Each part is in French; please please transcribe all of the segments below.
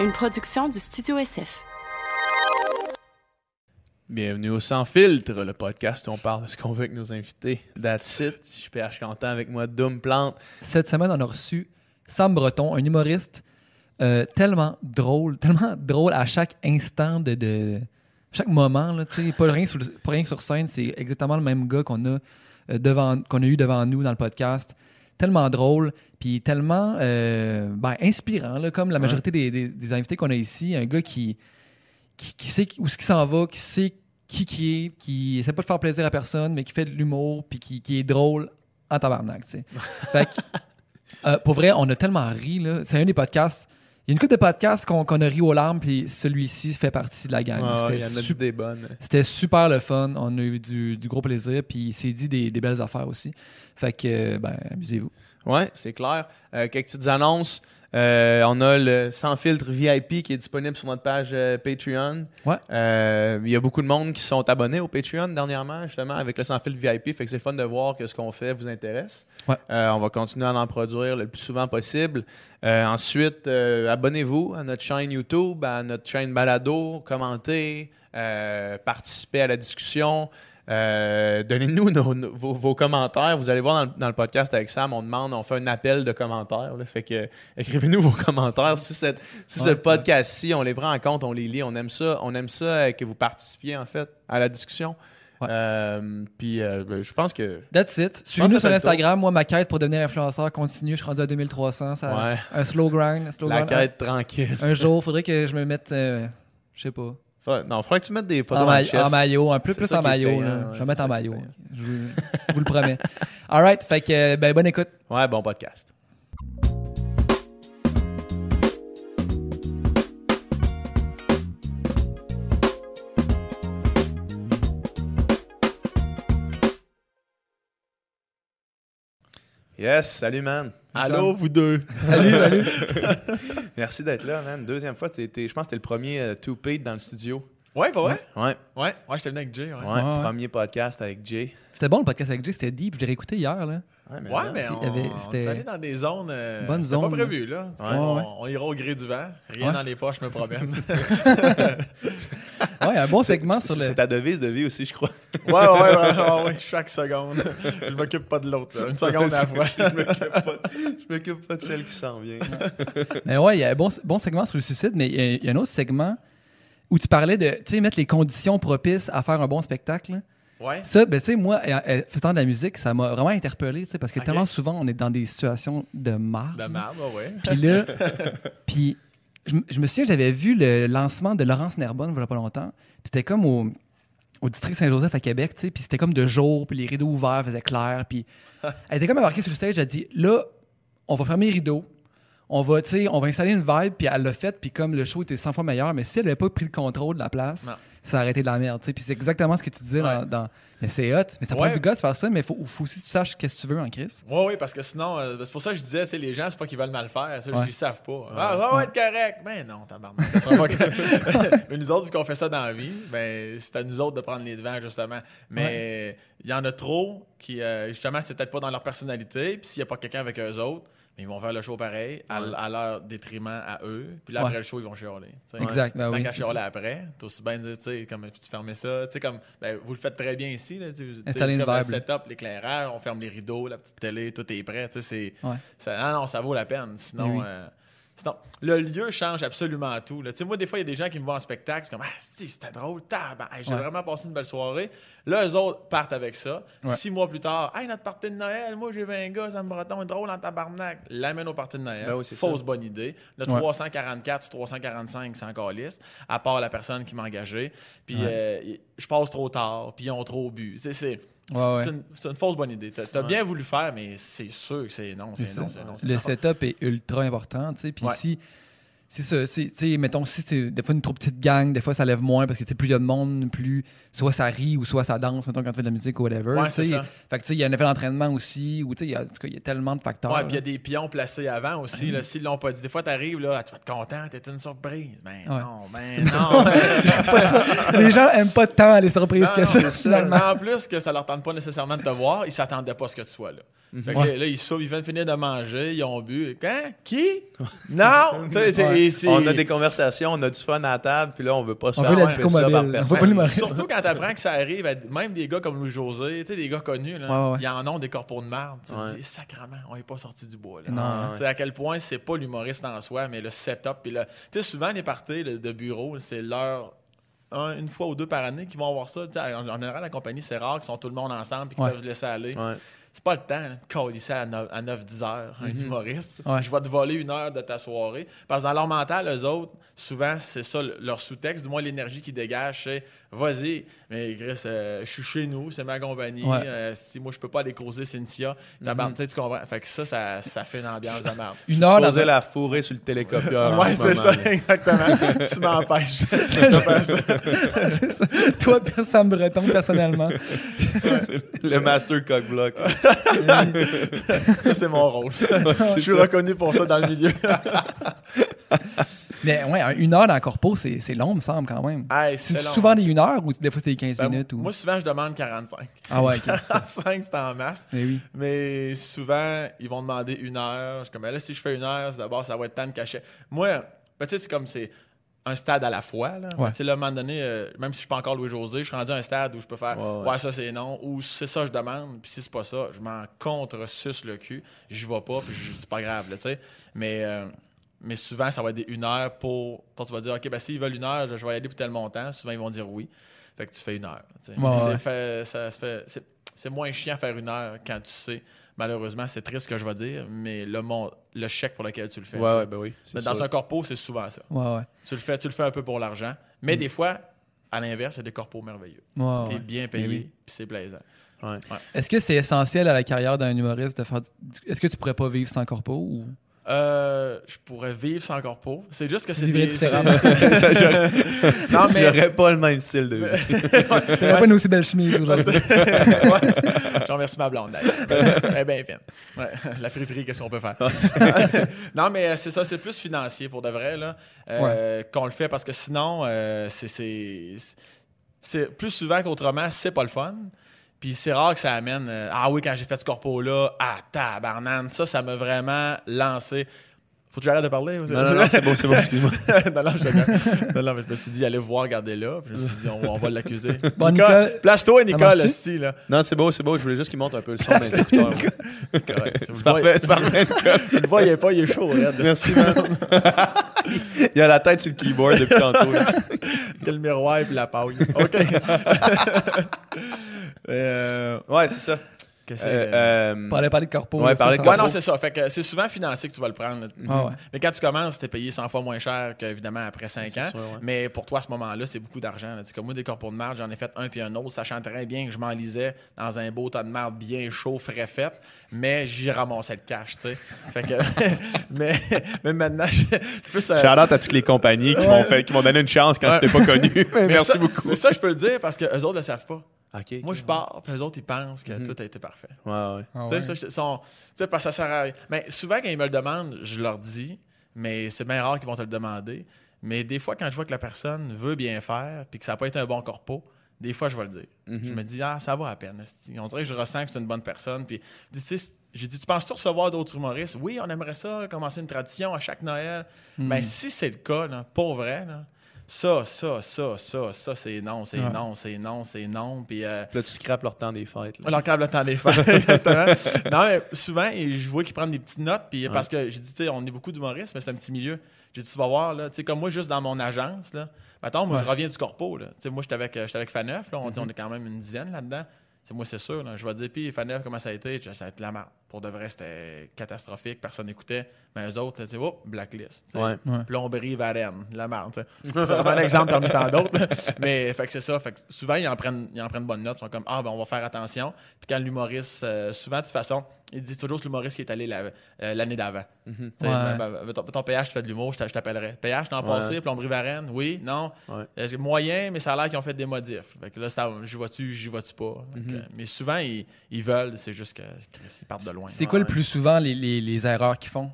une production du Studio SF. Bienvenue au Sans Filtre, le podcast où on parle de ce qu'on veut avec nos invités. That's it. Je suis PH Content avec moi, Doom Plante. Cette semaine, on a reçu Sam Breton, un humoriste euh, tellement drôle, tellement drôle à chaque instant de, de chaque moment. Là, pas, rien sur, le- pas rien sur scène, c'est exactement le même gars qu'on a, euh, devant, qu'on a eu devant nous dans le podcast. Tellement drôle, puis tellement euh, ben, inspirant, là, comme la majorité des, des- des invités qu'on a ici. Un gars qui, qui, qui sait où ce qui s'en va, qui sait qui qui est, qui essaie pas de faire plaisir à personne, mais qui fait de l'humour, puis qui, qui est drôle en tabarnak, tu sais. Fait que, euh, pour vrai, on a tellement ri, là. C'est un des podcasts. Il y a une couple de podcasts qu'on a ri aux larmes, puis celui-ci fait partie de la gang. Ah, C'était il y en a dit sup- des bonnes. c'était super le fun. On a eu du, du gros plaisir, puis il s'est dit des, des belles affaires aussi. Fait que, ben, amusez-vous. Ouais, c'est clair. Euh, quelques petites annonces. Euh, on a le Sans Filtre VIP qui est disponible sur notre page euh, Patreon. Ouais. Euh, Il y a beaucoup de monde qui sont abonnés au Patreon dernièrement, justement, avec le Sans Filtre VIP. Fait que c'est fun de voir que ce qu'on fait vous intéresse. Ouais. On va continuer à en produire le plus souvent possible. Ensuite, abonnez-vous à notre chaîne YouTube, à notre chaîne Balado, commentez, participez à la discussion. Euh, Donnez-nous vos, vos commentaires. Vous allez voir dans le, dans le podcast avec Sam, on demande, on fait un appel de commentaires. là. fait que écrivez-nous vos commentaires sur, cette, sur ce podcast-ci. On les prend en compte, on les lit. On aime ça. On aime ça euh, que vous participiez en fait à la discussion. Ouais. Euh, puis euh, ben, je pense que That's it. Suivez-nous sur. Instagram. Moi, ma quête pour devenir influenceur continue. Je suis rendu à 2300. Ça, Ouais. Un slow grind. un slow la grind. quête tranquille. Un, jour, faudrait que je me mette, euh, je sais pas, Non, faudrait que tu mettes des photos en, en, ma- chest. en maillot, un peu plus en maillot. payant, là. ouais, je vais mettre en maillot. Je, vous- je vous le promets. All right. Fait que, ben, bonne écoute. Ouais, bon podcast. Yes, salut man. Allô, vous deux. Salut, salut. Merci d'être là, man. Deuxième fois, t'es- t'es- je pense que t'es le premier euh, two-paid dans le studio. Ouais, pas vrai? Ouais, Ouais, ouais, j'étais venu avec Jay. Ouais, ouais, Ouais. premier podcast avec Jay. C'était bon le podcast avec Jay, c'était deep. Je l'ai réécouté hier. Là. Ouais, mais Ouais, on, avait- on allé dans des zones. Euh, Bonne c'était pas zone, prévu, là. Ouais. on, ira au gré du vent. Rien dans les poches me promène. Ouais, un bon segment sur le. C'est ta devise de vie aussi, je crois. ouais, ouais, ouais, chaque seconde. Je m'occupe pas de l'autre. Une seconde à la fois. je m'occupe pas, je m'occupe pas de celle qui s'en vient. Mais ouais, il y a un bon, bon segment sur le suicide, mais il y y, a un autre segment où tu parlais de tu sais, mettre les conditions propices à faire un bon spectacle. Ouais. Ça, ben, tu sais, moi, euh, faisant de la musique, ça m'a vraiment interpellé, tu sais, parce que tellement souvent, on est dans des situations de marre. De merde, ouais. Puis là, puis je, me souviens, j'avais vu le lancement de Laurence Nerbonne il y a pas longtemps. Puis c'était comme au, au district Saint-Joseph à Québec, tu sais. Puis c'était comme de jour, puis les rideaux ouverts faisaient clair. Puis elle était comme embarquée sur le stage, elle a dit là, on va fermer les rideaux. On va, on va installer une vibe, puis elle l'a fait, puis comme le show était 100 fois meilleur, mais si elle n'avait pas pris le contrôle de la place, Non. ça aurait été de la merde. Puis c'est exactement ce que tu disais dans, Ouais. dans- Mais c'est hot, mais ça prend Ouais. du gars de faire ça, mais il faut, faut aussi que tu saches qu'est-ce que tu veux en crise. Ouais, ouais, parce que sinon, euh, c'est pour ça que je disais, les gens, c'est pas qu'ils veulent mal faire, ça, Ouais. ils le savent pas. Ah, ça va être correct. Ben non, tabarnak. ça pas. Mais nous autres, vu qu'on fait ça dans la vie, ben c'est à nous autres de prendre les devants, justement. Mais il y en a trop qui, euh, justement, c'est peut-être pas dans leur personnalité, puis s'il y a pas quelqu'un avec eux autres, mais ils vont faire le show pareil, à, Ouais. à leur détriment à eux. Puis là, Ouais. après le show, ils vont chialer. tu sais. Exact, ben Tant oui, qu'à chialer après, t'as aussi bien dire, tu sais, comme tu fermes ça. Tu sais, comme, ben, vous le faites très bien ici. Là, Installer une le vibe, là. setup, l'éclairage, on ferme les rideaux, la petite télé, tout est prêt. Tu sais, c'est. Ouais. Ça, non, non, ça vaut la peine. Sinon, oui. euh, sinon le lieu change absolument tout. Tu sais, moi, des fois, il y a des gens qui me voient en spectacle, c'est comme Ah, c'était drôle, hey, j'ai Ouais. vraiment passé une belle soirée. Là, eux autres partent avec ça. Ouais. Six mois plus tard, Hey, notre partie de Noël, moi, j'ai 20 gars, ça me breton, drôle en tabarnak. L'amène au party de Noël. Ben oui, c'est Fausse ça. bonne idée. Le Ouais. 344 sur 345, c'est encore liste, à part la personne qui m'a engagé. Puis euh, je passe trop tard, puis ils ont trop bu. Tu c'est. Ouais, une, c'est une fausse bonne idée. T'as as bien voulu faire, mais c'est sûr que c'est non, c'est C'est non, c'est non. c'est Le non. setup est ultra important, tu. Puis si, c'est ça, c'est, mettons, si c'est des fois une trop petite gang, des fois ça lève moins parce que, plus il y a de monde, plus soit ça rit ou soit ça danse, mettons, quand tu fais de la musique ou whatever. Ouais, c'est ça. Fait que, tu sais, il y a un effet d'entraînement aussi, ou, tu sais, il y a- en tout cas, il y a tellement de facteurs. Ouais, puis il y a des pions placés avant aussi. là, S'ils l'ont pas dit, des fois, t'arrives, là, tu vas être content, t'es une surprise. Ben Ouais. non, ben non. Les gens aiment pas tant les surprises Non, que non, ça, c'est ça. finalement. En plus que ça leur tente pas nécessairement de te voir, ils s'attendaient pas à ce que tu sois là. Fait que Ouais. là, ils soupent, ils viennent finir de manger, ils ont bu. Quand? Qui? Non! Ouais. On a des conversations, on a du fun à la table, puis là, on veut pas se On faire veut la disco ça par personne. veut pas l'humoriste. Surtout quand t'apprends que ça arrive, à- même des gars comme Louis-José, tu sais, des gars connus, là, Ouais, ouais, ouais. ils en ont des corpos de merde. Tu Ouais. te dis, sacrement, on est pas sorti du bois. Là. Non. Tu sais, à quel point c'est pas l'humoriste en soi, mais le setup. Puis sais, souvent, les parties là, de bureau, c'est leur. un- une fois ou deux par année qu'ils vont avoir ça. Tu sais, En, en général, la compagnie, c'est rare qu'ils sont tout le monde ensemble et qu'ils Ouais. peuvent se laisser aller. Ouais. C'est pas le temps là, de colisser à 9-10 heures, un humoriste. Ouais. Je vais te voler une heure de ta soirée. Parce que dans leur mental, eux autres, souvent, c'est ça le- leur sous-texte, du moins l'énergie qu'ils dégagent, c'est vas-y, mais Chris, euh, je suis chez nous, c'est ma compagnie. Ouais. euh, si moi, je peux pas aller causer Cynthia, tabarnak, tu sais, tu comprends? Fait que ça, ça, ça fait une ambiance de merde. Une heure dans un- la fourrée sur le télécopieur. Ouais, ce c'est ça, là. exactement. tu m'empêches. C'est ça. Toi, Sam Breton, personnellement. Le master cockblock. Ça, c'est mon rôle. Je suis ça. reconnu pour ça dans le milieu. Mais ouais, un- une heure dans le corpo, c'est c'est long, me semble, quand même. Hey, C'est souvent des une heure ou des fois c'est des 15 Ben, minutes? Ou... Moi, souvent, je demande 45. Ah ouais, ok. 45, c'est en masse. Mais oui. Mais souvent, ils vont demander une heure. Je suis comme, Ben là, si je fais une heure, c'est d'abord, ça va être temps de cachet. Moi, ben, tu sais, c'est comme c'est un stade à la fois. Là. Ouais. Tu sais, là, à un moment donné, euh, même si je suis pas encore Louis-José, je suis rendu à un stade où je peux faire Ouais, Ouais, ouais. ça c'est non, ou c'est ça je demande, puis si c'est pas ça, je m'en contre-suce le cul, j'y vais pas, puis je- c'est pas grave, là, tu sais. Mais, euh, mais souvent, ça va être des une heure pour. Toi, tu vas dire, OK, ben s'ils veulent une heure, je vais y aller pour tel montant. Souvent, ils vont dire oui. Fait que tu fais une heure. tu. Ouais, c'est ouais. fait- ça se fait- c'est- c'est moins chiant faire une heure quand tu sais. Malheureusement, c'est triste ce que je vais dire, mais le, mon, le chèque pour lequel tu le fais. tu Ouais, ben oui. c'est Mais dans sûr. un corpo, c'est souvent ça. Ouais, ouais. Tu le fais, tu le fais un peu pour l'argent. Mais des fois, à l'inverse, il y a des corpos merveilleux. Ouais, T'es ouais. bien payé, Mais oui. puis c'est plaisant. Ouais. Est-ce que c'est essentiel à la carrière d'un humoriste de faire du... Est-ce que tu pourrais pas vivre sans corpo ou... Euh, je pourrais vivre sans corpo. C'est juste que c'est des... j'aurais- Non, mais... J'aurais pas le même style de vie. T'aurais pas une aussi belle chemise aujourd'hui. Ouais. Je remercie ma blonde, d'ailleurs. Elle est bien fine. Ouais. La friperie, qu'est-ce qu'on peut faire? non, mais euh, c'est ça, c'est plus financier pour de vrai, là, euh, qu'on le fait parce que sinon, euh, c'est- c'est c'est plus souvent qu'autrement, c'est pas le fun. Puis c'est rare que ça amène euh, Ah oui, quand j'ai fait ce corpo-là, ah tabarnane, ça, ça m'a vraiment lancé. Faut que j'arrête de parler? Non, non, non, c'est bon, c'est bon, excuse-moi. non, non, je rigole. non, non, mais je me suis dit, allez voir, regardez là. Puis je me suis dit, on, on va l'accuser. Bon, Nicole, Nicole, place-toi, Nicole, esti, là. Non, c'est beau, c'est beau. Je voulais juste qu'il monte un peu le son des écouteurs. Correct. C'est parfait, c'est parfait. Tu le vois, il est pas, il est chaud, regarde. Merci, man. Il a la tête sur le keyboard depuis tantôt. là. Quel miroir et puis la paille. OK. euh, Ouais, c'est ça. Euh, euh, parler parler de corpo. Ouais, parler de Ouais, corpo. non, c'est ça. Fait que c'est souvent financier que tu vas le prendre. Ah ouais. Mais quand tu commences, t'es payé 100 fois moins cher qu'évidemment après 5 C'est ans. sûr, ouais. Mais pour toi, à ce moment-là, c'est beaucoup d'argent. là. Tu sais, Comme moi, des corpos de marge, j'en ai fait un puis un autre, sachant très bien que je m'enlisais dans un beau tas de marde bien chaud, frais fait, mais j'y ramassais le cash, tu sais. Fait que, mais, mais maintenant, je plus... euh, Shout out à toutes les compagnies qui m'ont fait, qui m'ont donné une chance quand je t'ai pas connu. mais Merci ça- beaucoup. Mais ça, je peux le dire parce que eux autres le savent pas. Moi, je pars, puis eux autres, ils pensent que Mhm. tout a été parfait. Ouais, ouais. Ah Tu sais, ouais. ça, parce que ça sert à rien. Mais souvent, quand ils me le demandent, je leur dis, mais c'est bien rare qu'ils vont te le demander. Mais des fois, quand je vois que la personne veut bien faire puis que ça n'a pas été un bon corpo, des fois, je vais le dire. Mhm. Je me dis, ah, ça va à peine. On dirait que je ressens que c'est une bonne personne. Puis, tu sais, j'ai dit, tu penses-tu recevoir d'autres humoristes? Oui, on aimerait ça, commencer une tradition à chaque Noël. Mais si c'est le cas, là, pour vrai, là, ça, ça, ça, ça, ça, c'est non, c'est Ouais. non, c'est non, c'est non. Puis, euh, Puis là, tu scrapes leur temps des fêtes. là. on leur câble le temps des fêtes, exactement. Non, mais souvent, et je vois qu'ils prennent des petites notes, puis parce que j'ai dit, tu sais, on est beaucoup d'humoristes, mais c'est un petit milieu. J'ai dit, tu vas voir, là, tu sais, comme moi, juste dans mon agence, là, mettons, moi, Ouais. je reviens du corpo, là. Tu sais, moi, j'étais avec, euh, j'étais avec Faneuf, là, on, on est quand même une dizaine là-dedans. Tu sais, moi, c'est sûr, là, je vais dire, puis Faneuf, comment ça a été? Ça a été la merde. Pour de vrai, c'était catastrophique, personne n'écoutait. Mais eux autres, tu sais, oh, blacklist. Ouais. Ouais. Plomberie Varenne, la sais. C'est un exemple parmi tant d'autres. Mais fait que c'est ça. Fait que souvent, ils en prennent, ils en prennent bonne note. Ils sont comme Ah, ben, on va faire attention. Puis quand l'humoriste, euh, souvent, de toute façon, ils disent toujours que l'humoriste qui est allé la- euh, l'année d'avant. Tu sais, Ouais. ben, ben, ben, ton, ton PH, tu fais de l'humour, je t'a- je t'appellerais. PH, l'an Ouais. passé, plomberie Varenne, oui, non? Ouais. Euh, moyen, mais ça a l'air qu'ils ont fait des modifs. Fait que là, j'y vois-tu, j'y vois-tu pas? Que, Mais souvent, ils, ils veulent, c'est juste que Chris, ils partent de loin. C'est quoi le plus souvent les, les, les erreurs qu'ils font?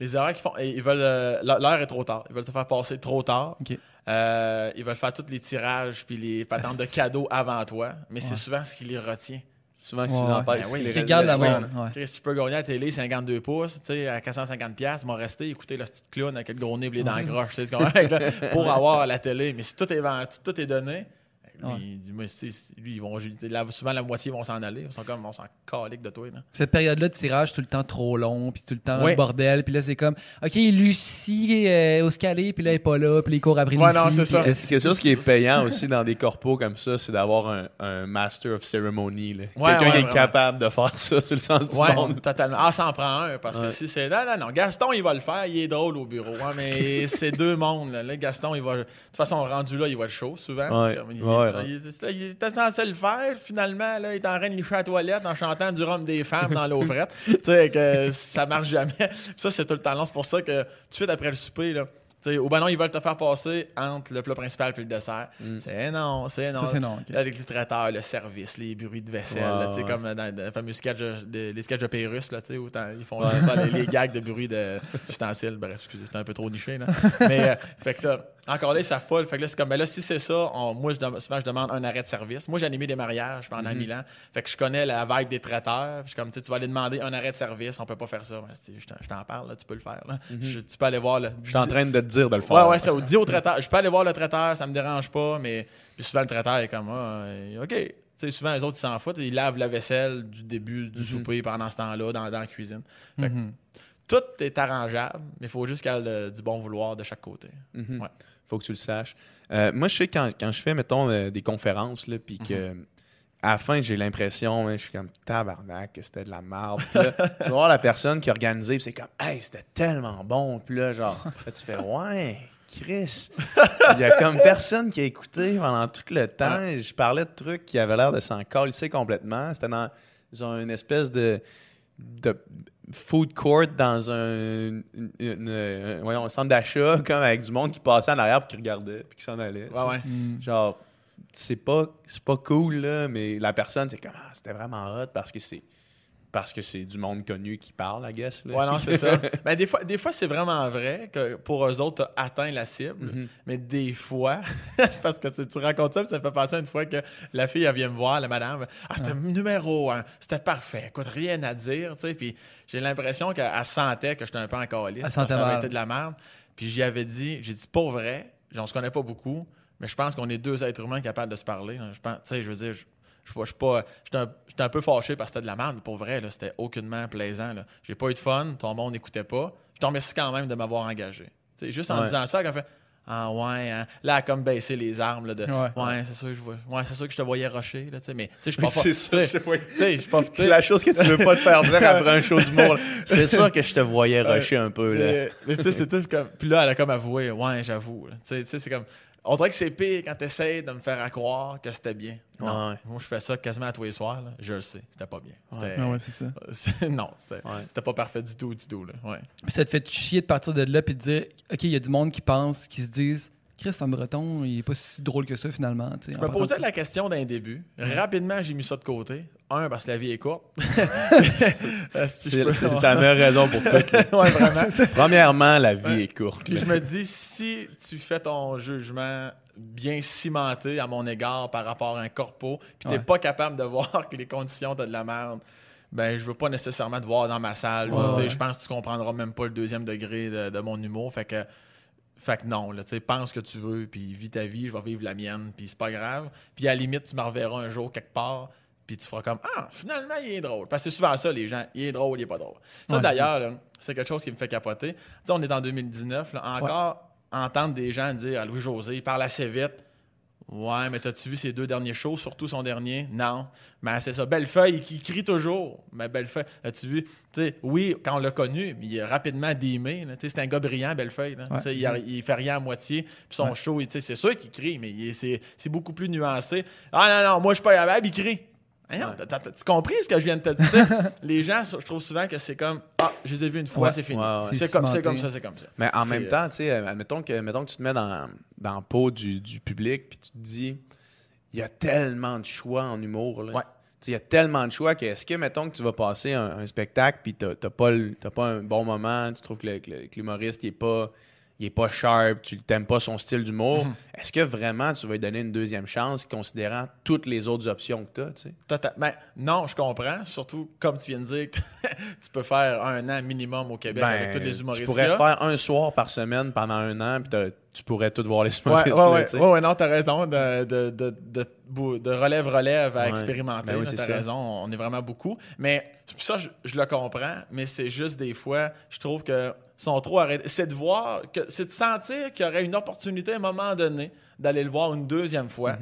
Les erreurs qu'ils font, ils veulent. euh, l'heure est trop tard. Ils veulent te faire passer trop tard. Ok. Euh, ils veulent faire tous les tirages puis les patentes de cadeaux avant toi. Mais c'est souvent ce qui les retient. Souvent, si Ouais, tu en ouais. parles, Ben c'est oui, Ce qui regarde la. Ouais. Chris, tu peux gagner à la télé 52 pouces, tu sais, à 450$, piastres, ils m'ont resté écouter le petit clown avec le gros nez blé dans la le- pour avoir la télé. Mais si tout est vendu, tout est donné, lui, Ouais. il dit, moi, lui, ils vont, la- souvent la moitié vont s'en aller. Ils sont comme, on s'en calique de toi, là. Cette période-là de tirage, tout le temps trop long, puis tout le temps Ouais. bordel, puis là, c'est comme, OK, Lucie euh, au scalé, puis là, elle est pas là, puis les cours après Ouais, Lucie. non, c'est ça. euh, Quelque chose qui est payant aussi dans des corpos comme ça, c'est d'avoir un, un master of ceremony. Quelqu'un ouais, qui est capable de faire ça sur le sens du Ouais, monde. totalement. Ah, ça en prend un, parce que si c'est. Non, non, non. Gaston, il va le faire, il est drôle au bureau. hein, mais c'est deux mondes, là. Là, Gaston, il va. De toute façon, rendu là, il va être chaud, souvent. Il, était censé le faire, finalement, là, il est en train de licher à la toilette en chantant du rhum des femmes dans l'eau frette. tu sais, que ça marche jamais. Ça, c'est tout le temps long. C'est pour ça que tout de suite après le souper, là. Tu sais, ou ben non, ils veulent te faire passer entre le plat principal et le dessert. C'est non, c'est non. Ça, c'est non. avec les traiteurs, le service, les bruits de vaisselle, là, ouais. comme dans le fameux sketch de, les sketchs de Pérus, là, où ils font Ouais. juste les, les gags de bruit de d'ustensiles. Bref, excusez, c'était un peu trop niché. Là. Mais, euh, fait que là, encore là, ils savent pas. Fait que là, c'est comme, ben là, si c'est ça, on- moi, je, souvent, je demande un arrêt de service. Moi, j'ai animé des mariages pendant Mhm. mille ans. Fait que je connais la vibe des traiteurs. Puis Je suis comme, tu vas aller demander un arrêt de service, on peut pas faire ça. Ben, je t'en- parle, là, tu peux le faire. Là. Je- tu peux aller voir. Là. Je suis en train de dire de le faire. Ouais, ouais, ça. Dis au traiteur. Je peux aller voir le traiteur, ça me dérange pas, mais. Puis souvent, le traiteur est comme, ah, OK. Souvent, les autres, ils s'en foutent. Ils lavent la vaisselle du début du souper pendant ce temps-là dans, dans la cuisine. Fait que Mhm. tout est arrangeable, mais il faut juste qu'il y ait du bon vouloir de chaque côté. Mhm. Ouais. Faut que tu le saches. Euh, moi, je sais quand, quand je fais, mettons, euh, des conférences, là, puis que à la fin, j'ai l'impression, hein, je suis comme tabarnak, que c'était de la merde. Là, tu vas voir la personne qui a organisé, puis c'est comme, hey, c'était tellement bon. Puis là, genre, là, tu fais, ouais, Chris. Il y a comme personne qui a écouté pendant tout le temps. Je parlais de trucs qui avaient l'air de s'en calisser complètement. C'était dans ils ont une espèce de, de food court dans un, une- une- un- voyons, un centre d'achat, comme avec du monde qui passait en arrière puis qui regardait puis qui s'en allait. Ouais, ouais. Mm. Genre, c'est pas, pas cool, là, mais la personne, c'est comme, ah, c'était vraiment hot parce que c'est parce que c'est du monde connu qui parle, I guess. Là. Ouais, non, c'est ça. Ben, des fois, des fois c'est vraiment vrai que pour eux autres, tu atteint la cible. Mhm. Mais des fois, c'est parce que tu, tu racontes ça, puis ça me fait penser une fois que la fille, elle vient me voir, la madame. Ah, c'était numéro un. C'était parfait. Écoute, rien à dire, tu sais. Puis j'ai l'impression qu'elle elle sentait que j'étais un peu en calice. Elle sentait Ça avait été de la merde. Puis j'y avais dit, j'ai dit, pour vrai, on se connaît pas beaucoup, mais je pense qu'on est deux êtres humains capables de se parler. Je pense, tu sais, je veux dire, je, je, pas. J'étais un, un peu fâché parce que c'était de la merde, pour vrai, c'était aucunement plaisant. J'ai pas eu de fun, ton monde n'écoutait pas. Je te remercie quand même de m'avoir engagé. Tu sais, juste en Ouais. disant ça, elle fait Ah ouais, hein. là, elle a comme baissé les armes là, de Ouais. Ouais, c'est sûr que je vois. Ouais, c'est sûr que je te voyais rusher, là, tu sais, mais tu sais, je c'est sûr, je C'est la chose que tu veux pas te faire dire après un show d'humour. C'est sûr que je te voyais rusher un peu. Là. Mais, mais tu sais, c'est tout comme. Puis là, elle a comme avoué, ouais, j'avoue. tu sais, c'est comme. On dirait que c'est pire quand tu essaies de me faire croire que c'était bien. Non. Ouais. Moi, je fais ça quasiment à tous les soirs. là. Je le sais. C'était pas bien. C'était- Ah ouais, c'est ça. non, c'était Ouais. c'était pas parfait du tout, du tout. Là. Ouais. Puis ça te fait chier de partir de là puis de dire OK, il y a du monde qui pense, qui se disent Chris en breton, il est pas si drôle que ça finalement. Je me posais de- la question d'un début. Rapidement, j'ai mis ça de côté. Un, parce que la vie est courte. C'est peux- c'est- c'est la meilleure raison pour tout. ouais, vraiment. Premièrement, la vie est courte. Puis je me dis, si tu fais ton jugement bien cimenté à mon égard par rapport à un corpo, puis t'es Ouais. pas capable de voir que les conditions t'as de la merde, ben je veux pas nécessairement te voir dans ma salle. Ouais, ouais. Je pense que tu comprendras même pas le deuxième degré de, de mon humour. Fait que, fait que non, là, tu sais, pense ce que tu veux, puis vis ta vie, je vais vivre la mienne, puis c'est pas grave. Puis à la limite, tu me reverras un jour quelque part, puis tu feras comme Ah, finalement, il est drôle. Parce que c'est souvent ça, les gens, il est drôle, il est pas drôle. Ça, Ouais. d'ailleurs, c'est quelque chose qui me fait capoter. Tu sais, on est en 2019, là, encore entendre des gens dire à Louis-José, il parle assez vite. Ouais, mais t'as-tu vu ses deux derniers shows, surtout son dernier? Non. Mais c'est ça. Bellefeuille, qui crie toujours. Mais Bellefeuille, as-tu vu? Oui, quand on l'a connu, mais il a rapidement sais, C'est un gars brillant, Bellefeuille. là. Ouais. Il, a- il fait rien à moitié. Puis son Ouais. show, c'est sûr qu'il crie, mais c'est beaucoup plus nuancé. Ah non, non, moi, je suis pas capable, il crie. Tu compris ce que je viens de te dire? Les gens, je trouve souvent que c'est comme Ah, je les ai vus une fois, Ouais. c'est fini. Ouais, ouais. C'est comme, comme ça, c'est comme ça. Mais en même euh, temps, tu sais, euh, admettons que, mettons que tu te mets dans, dans le pot du, du public, puis tu te dis, il y a tellement de choix en humour. Là. Ouais. Tu Il y a tellement de choix que est-ce que, mettons que tu vas passer un, un spectacle, puis t'as t'as pas, pas un bon moment, tu trouves que l'humoriste, il est pas, il est pas sharp, tu t'aimes pas son style d'humour, Mhm. est-ce que vraiment tu vas lui donner une deuxième chance considérant toutes les autres options que tu as, tu sais? Tota- ben, non, je comprends. Surtout, comme tu viens de dire, que tu peux faire un an minimum au Québec avec tous les humoristes. Ben, tu pourrais faire un soir par semaine pendant un an, puis tu pourrais tout voir les Ouais, ouais, ouais, ouais, non, t'as raison. De, de, de, de, de relève-relève à expérimenter. Ben oui, t'as raison. On est vraiment beaucoup. Mais ça, je, je le comprends. Mais c'est juste des fois, je trouve que sont trop arrêtés. C'est de voir, c'est de sentir qu'il y aurait une opportunité à un moment donné d'aller le voir une deuxième fois.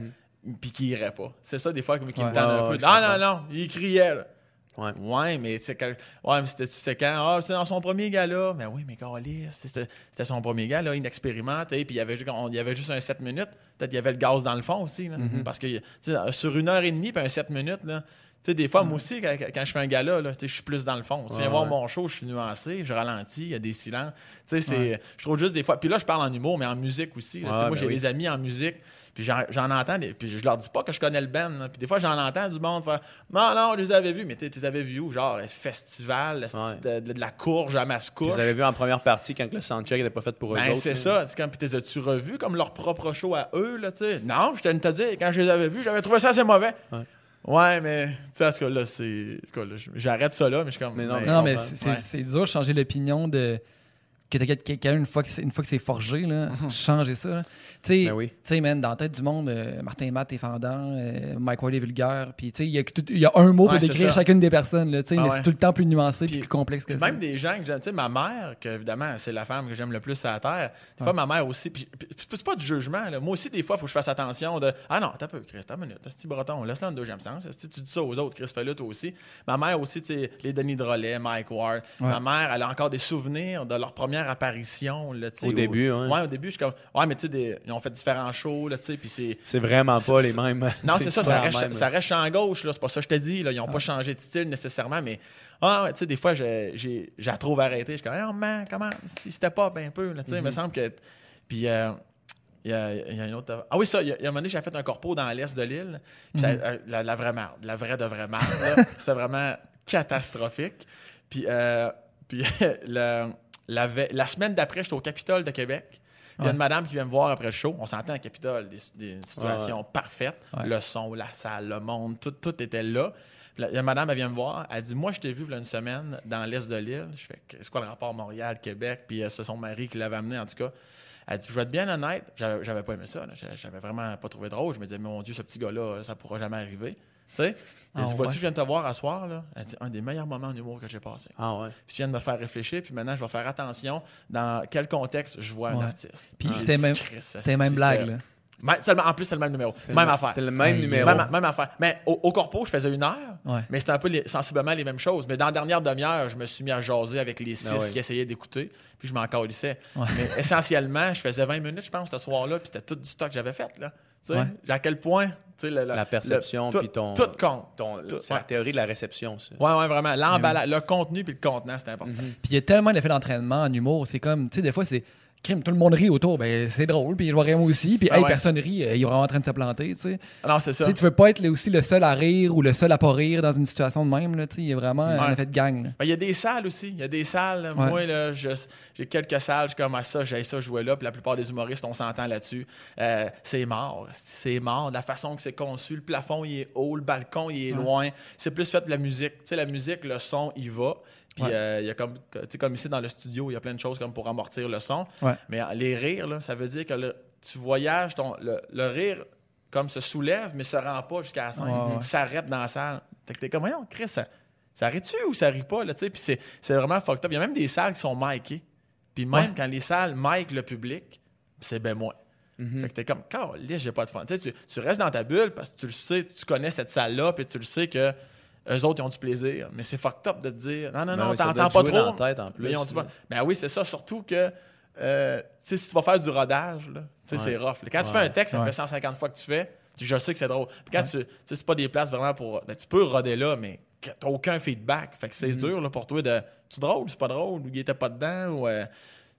Puis qu'il irait pas. C'est ça, des fois, qui me Ouais. Ouais, un ouais, peu. Ah non, comprends. non, il criait. là. Ouais. Ouais, mais tu sais, quand- ouais, c'était c'est quand Ah, c'était dans son premier gala. Mais oui, mais Calis, c'était c'était son premier gala, inexpérimenté, puis il y avait on- il y avait juste un 7 minutes. Peut-être qu'il y avait le gaz dans le fond aussi là. Mm-hmm. parce que sur une heure et demie puis un 7 minutes là, tu sais, des fois, moi aussi, quand, quand je fais un gala, là, je suis plus dans le fond. Si tu viens Ouais, voir ouais. mon show, je suis nuancé, je ralentis, il y a des silences. Tu sais, c'est- Ouais. je trouve juste des fois. Puis là, je parle en humour, mais en musique aussi. là. Ouais, moi, ben j'ai oui. des amis en musique, puis j'en, entends, des- puis je leur dis pas que je connais le band. là. Puis des fois, j'en entends du monde faire Non, non, je les avais vus, mais tu les avais vus où? Genre, festival, Ouais. de, de- de la courge à Tu Mascouche. les avais vus en première partie quand le soundcheck n'était pas fait pour eux Ben, autres. c'est ça. Comme, puis t'es as-tu revus comme leur propre show à eux, là, tu sais? Non, je te te dire, quand je les avais vus, j'avais trouvé ça assez mauvais. Ouais. Ouais, mais, tu sais, en tout cas, là, c'est. en tout cas, là, j'arrête ça là, mais je suis comme. Mais non, ben, mais Non, mais Ouais. c'est dur de changer l'opinion de que quelqu'un une fois que c'est une fois que c'est forgé là, changer ça. Tu sais, Ben oui. man, dans la tête du monde, euh, Martin Matt est fendant, euh, Mike Ward est vulgaire, puis tu sais, il y a un mot Ouais, pour décrire chacune des personnes, là, Ah mais ouais. c'est tout le temps plus nuancé Puis- plus complexe que Puis ça. même des gens que j'aime, tu sais, ma mère, que évidemment, c'est la femme que j'aime le plus à la terre. Des fois, ma mère aussi. Puis, c'est pas du jugement. là. Moi aussi, des fois, il faut que je fasse attention de Ah non, t'as peu, Chris, t'as une minute. C'est breton, laisse-le en deuxième sens. Tu dis ça aux autres, Chris, fais-le toi aussi. Ma mère aussi, tu sais, les Denis Drolet, Mike Ward. Ma mère, elle a encore des souvenirs de leur première apparition. Là, tu sais, Au début, ouais. Au début, je suis comme Ouais, mais tu sais, des- ils ont fait différents shows, là, tu sais, puis c'est. C'est vraiment pas les mêmes. Non, c'est ça, ça reste, même. ça reste champ gauche, là. C'est pas ça que je te dis, là. Ils n'ont pas changé de style nécessairement, mais. Ah, ouais, tu sais, des fois, j'ai, j'ai, j'ai la trouve arrêtée. Je suis comme, oh man, comment, si c'était pas un peu, là, tu sais, il me semble que. Puis, euh, il y, a, il y a une autre. Ah oui, ça, il y a, il y a un moment donné, j'ai fait un corpo dans l'est de l'île. Puis, ça- euh, la, la vraie merde, la vraie de vraie merde. C'était vraiment catastrophique. Puis, euh, puis le- la, ve- la semaine d'après, j'étais au Capitole de Québec. Il y a une madame qui vient me voir après le show. On s'entend à Capitole, des, des situations parfaites. Le son, la salle, le monde, tout, tout était là. Puis là, il y a une madame, elle vient me voir. Elle dit Moi, je t'ai vu il y a une semaine dans l'est de l'île. Je fais C'est quoi le rapport Montréal-Québec? Puis euh, c'est son mari qui l'avait amené, en tout cas. Elle dit Je vais être bien honnête, j'avais j'avais pas aimé ça. là. J'avais- J'avais vraiment pas trouvé drôle. Je me disais Mon Dieu, ce petit gars-là, ça pourra jamais arriver. Tu sais? Elle Ah, dit Vois-tu, ouais. je viens de te voir à soir. Là? Elle dit Un des meilleurs moments en humour que j'ai passé. Ah ouais. Puis je viens de me faire réfléchir, puis maintenant, je vais faire attention dans quel contexte je vois un artiste. Puis J'ai c'était même- C'était même blague, là. Même- c'est le- en plus, c'est le même numéro. C'était Même le- affaire. C'était le même numéro. Même, même affaire. Mais au, au corpo, je faisais une heure, Ouais. mais c'était un peu les- sensiblement les mêmes choses. Mais dans la dernière demi-heure, je me suis mis à jaser avec les six Ah ouais. qui essayaient d'écouter, puis je m'en calissais. Ouais. Mais essentiellement, je faisais 20 minutes, je pense, ce soir-là, puis c'était tout du stock que j'avais fait. Là. Tu sais, Ouais. À quel point. tu sais, le- le- La perception, le- tout- puis ton- Tout compte. Ton- Tout- C'est ouais. la théorie de la réception, ça. Ouais, ouais, vraiment. L'emballage, le contenu puis le contenant, c'est important. Puis il y a tellement d'effets d'entraînement en humour, c'est comme, tu sais, des fois, c'est. Crime, tout le monde rit autour, ben c'est drôle, puis je vais rire moi aussi, puis Ah hey, ouais. personne rit, euh, il est vraiment en train de se planter, tu sais. Ah Non, c'est ça. Tu veux pas être le- aussi le seul à rire ou le seul à pas rire dans une situation de même, là, tu sais, il y a vraiment un effet de gang. Ben, Il y a des salles aussi. Il y a des salles. là. Ouais. Moi, là, j'ai quelques salles, je suis comme à ça, j'ai ça jouer là. Puis la plupart des humoristes, on s'entend là-dessus. Euh, c'est mort. C'est mort. La façon que c'est conçu, le plafond, il est haut, le balcon, il est loin. C'est plus fait de la musique. Tu sais, la musique, le son, il va. Puis Ouais. euh, il y a comme, tu sais, comme ici dans le studio, il y a plein de choses comme pour amortir le son. Ouais. Mais euh, les rires, là, ça veut dire que le- tu voyages, ton, le, le rire comme se soulève, mais se rend pas jusqu'à la scène. Ouais. S'arrête dans la salle. Fait que t'es comme, voyons, Chris, ça, ça rit-tu ou ça rit pas, là, tu sais? Puis c'est, vraiment fucked up. Il y a même des salles qui sont micées. Puis même quand les salles mic le public, c'est ben moins. Mhm. Fait que t'es comme, là, j'ai pas de fun. Tu, tu restes dans ta bulle parce que tu le sais, tu connais cette salle-là, puis tu le sais que eux autres, ils ont du plaisir. Mais c'est fucked up de te dire, non, non, Ben non, oui, t'entends pas trop. tête, en plus, Mais ils ont du. Ben oui, c'est ça. Surtout que, euh, tu sais, si tu vas faire du rodage, là, Ouais. c'est rough. là. Quand tu fais un texte, ça fait 150 fois que tu fais, je sais que c'est drôle. Puis quand tu, c'est pas des places vraiment pour. Ben, tu peux roder là, mais t'as aucun feedback. Fait que c'est Mm-hmm. dur là, pour toi de. Tu drôle, c'est pas drôle, ou il était pas dedans, ou. euh,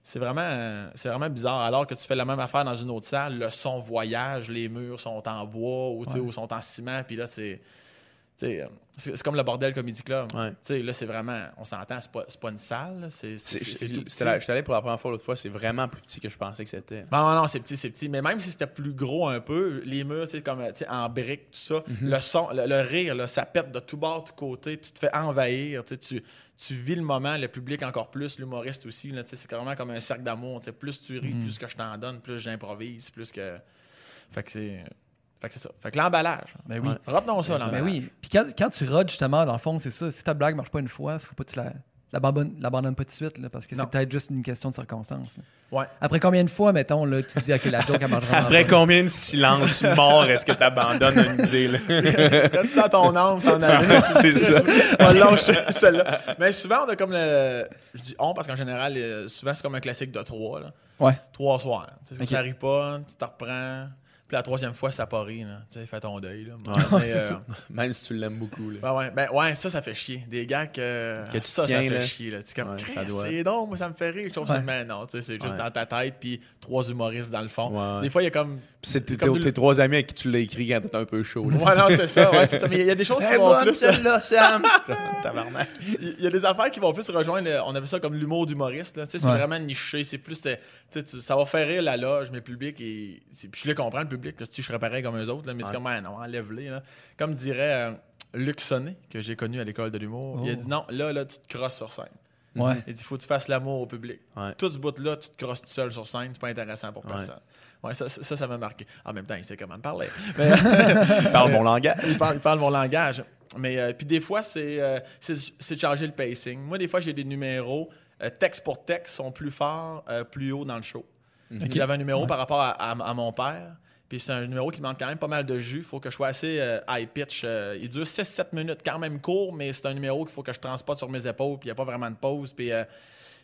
c'est vraiment, c'est vraiment bizarre. Alors que tu fais la même affaire dans une autre salle, le son voyage, les murs sont en bois ou, Ouais. ou sont en ciment, puis là, c'est. Euh, c'est comme le bordel Comedy Club. Ouais. Là, c'est vraiment, on s'entend, c'est pas, pas une salle, J'étais allé- pour la première fois l'autre fois, c'est vraiment plus petit que je pensais que c'était. Non, non, c'est petit, c'est petit. Mais même si c'était plus gros un peu, les murs, tu sais, comme en briques, tout ça, Mhm. le son, le, le rire, là, ça pète de tout bord, de tout côté, tu te fais envahir, tu vis le moment, le public encore plus, l'humoriste aussi, c'est carrément comme un cercle d'amour. Plus tu ris, Mhm. plus que je t'en donne, plus j'improvise, plus que. Fait que c'est. Fait que c'est ça. Fait que l'emballage. Ben oui. Ouais. Retenons ça, Ben l'emballage. oui. Puis quand, quand tu rodes, justement, dans le fond, c'est ça. Si ta blague marche pas une fois, il faut pas que tu la, pas tout de suite, là, parce que Non. c'est peut-être juste une question de circonstance. là. Ouais. Après combien de fois, mettons, là, tu te dis, OK, la joke, elle marche vraiment Après pas. combien de silence mort est-ce que tu abandonnes une idée? Là? Quand tu sens ton âme s'en aller. c'est ça. celle-là. Mais souvent, on a comme le. Je dis on parce qu'en général, euh, souvent, c'est comme un classique de trois. Là. Ouais. Trois soirs. Tu sais, Ok. Ça n'arrive pas, tu te reprends. Puis la troisième fois, ça pas ri. Là. Tu sais, fais ton deuil. Là. Ouais, Mais, c'est euh. Même si tu l'aimes beaucoup. Là. ben ouais, ben ouais, ça, ça fait chier. Des gars que. Que tu ça, tiens, ça fait là. chier. Là. Tu comme, Ouais, ça doit. c'est donc, moi, ça me fait rire. Je trouve Ouais. mais non, tu sais, c'est juste dans ta tête, puis trois humoristes dans le fond. Des fois, il y a comme. Puis c'est tes, Comme tes de- trois amis à qui tu l'as écrit quand t'étais un peu chaud. là. Ouais, non, c'est ça. Ouais, ça. Mais il y a des choses qui vont plus. celle-là, Sam! Tabarnak. Il y a des affaires qui vont plus rejoindre, le- on appelle ça comme l'humour d'humoriste. là. Tu sais, C'est vraiment niché. C'est plus, euh, tu ça va faire rire la loge, mais le public, et puis je le comprends, le public. là. Si je serais pareil comme eux autres, là, mais c'est comme, ouais, non, enlève-les. Comme dirait euh, Luc Sonnet, que j'ai connu à l'école de l'humour, il a Oh. dit non, là, là, tu te crosses sur scène. Ouais. Il dit, faut que tu fasses l'amour au public. Ouais. Tout ce bout-là, tu te crosses tout seul sur scène, c'est pas intéressant pour personne. Ouais, ça, ça, ça m'a marqué. En même temps, il sait comment me parler. Parle mon langage. il, parle, il parle mon langage. Mais euh, puis des fois, c'est euh, c'est c'est de changer le pacing. Moi, des fois, j'ai des numéros, euh, texte pour texte, sont plus forts, euh, plus haut dans le show. Ok. Il avait un numéro Ouais. par rapport à, à- à mon père. Puis c'est un numéro qui demande quand même pas mal de jus. Il faut que je sois assez euh, high pitch. Euh, il dure 6-7 minutes, quand même court, mais c'est un numéro qu'il faut que je transporte sur mes épaules. Puis il n'y a pas vraiment de pause. Puis,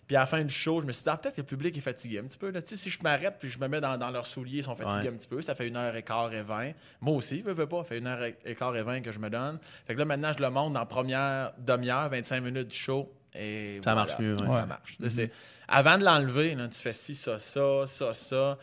puis à la fin du show, je me suis dit, ah, peut-être que le public est fatigué un petit peu. Là. Si je m'arrête puis je me mets dans, dans leurs souliers, ils sont fatigués Ouais. un petit peu. Ça fait une heure et quart et vingt. Moi aussi, veux, veux pas, ça fait une heure et quart et vingt que je me donne. Fait que là, maintenant, je le monte dans la première demi-heure, 25 minutes du show. Et Ça voilà. marche mieux, ouais. Ça marche. Là, c'est- Avant de l'enlever, là, tu fais ci, ça, ça, ça, ça.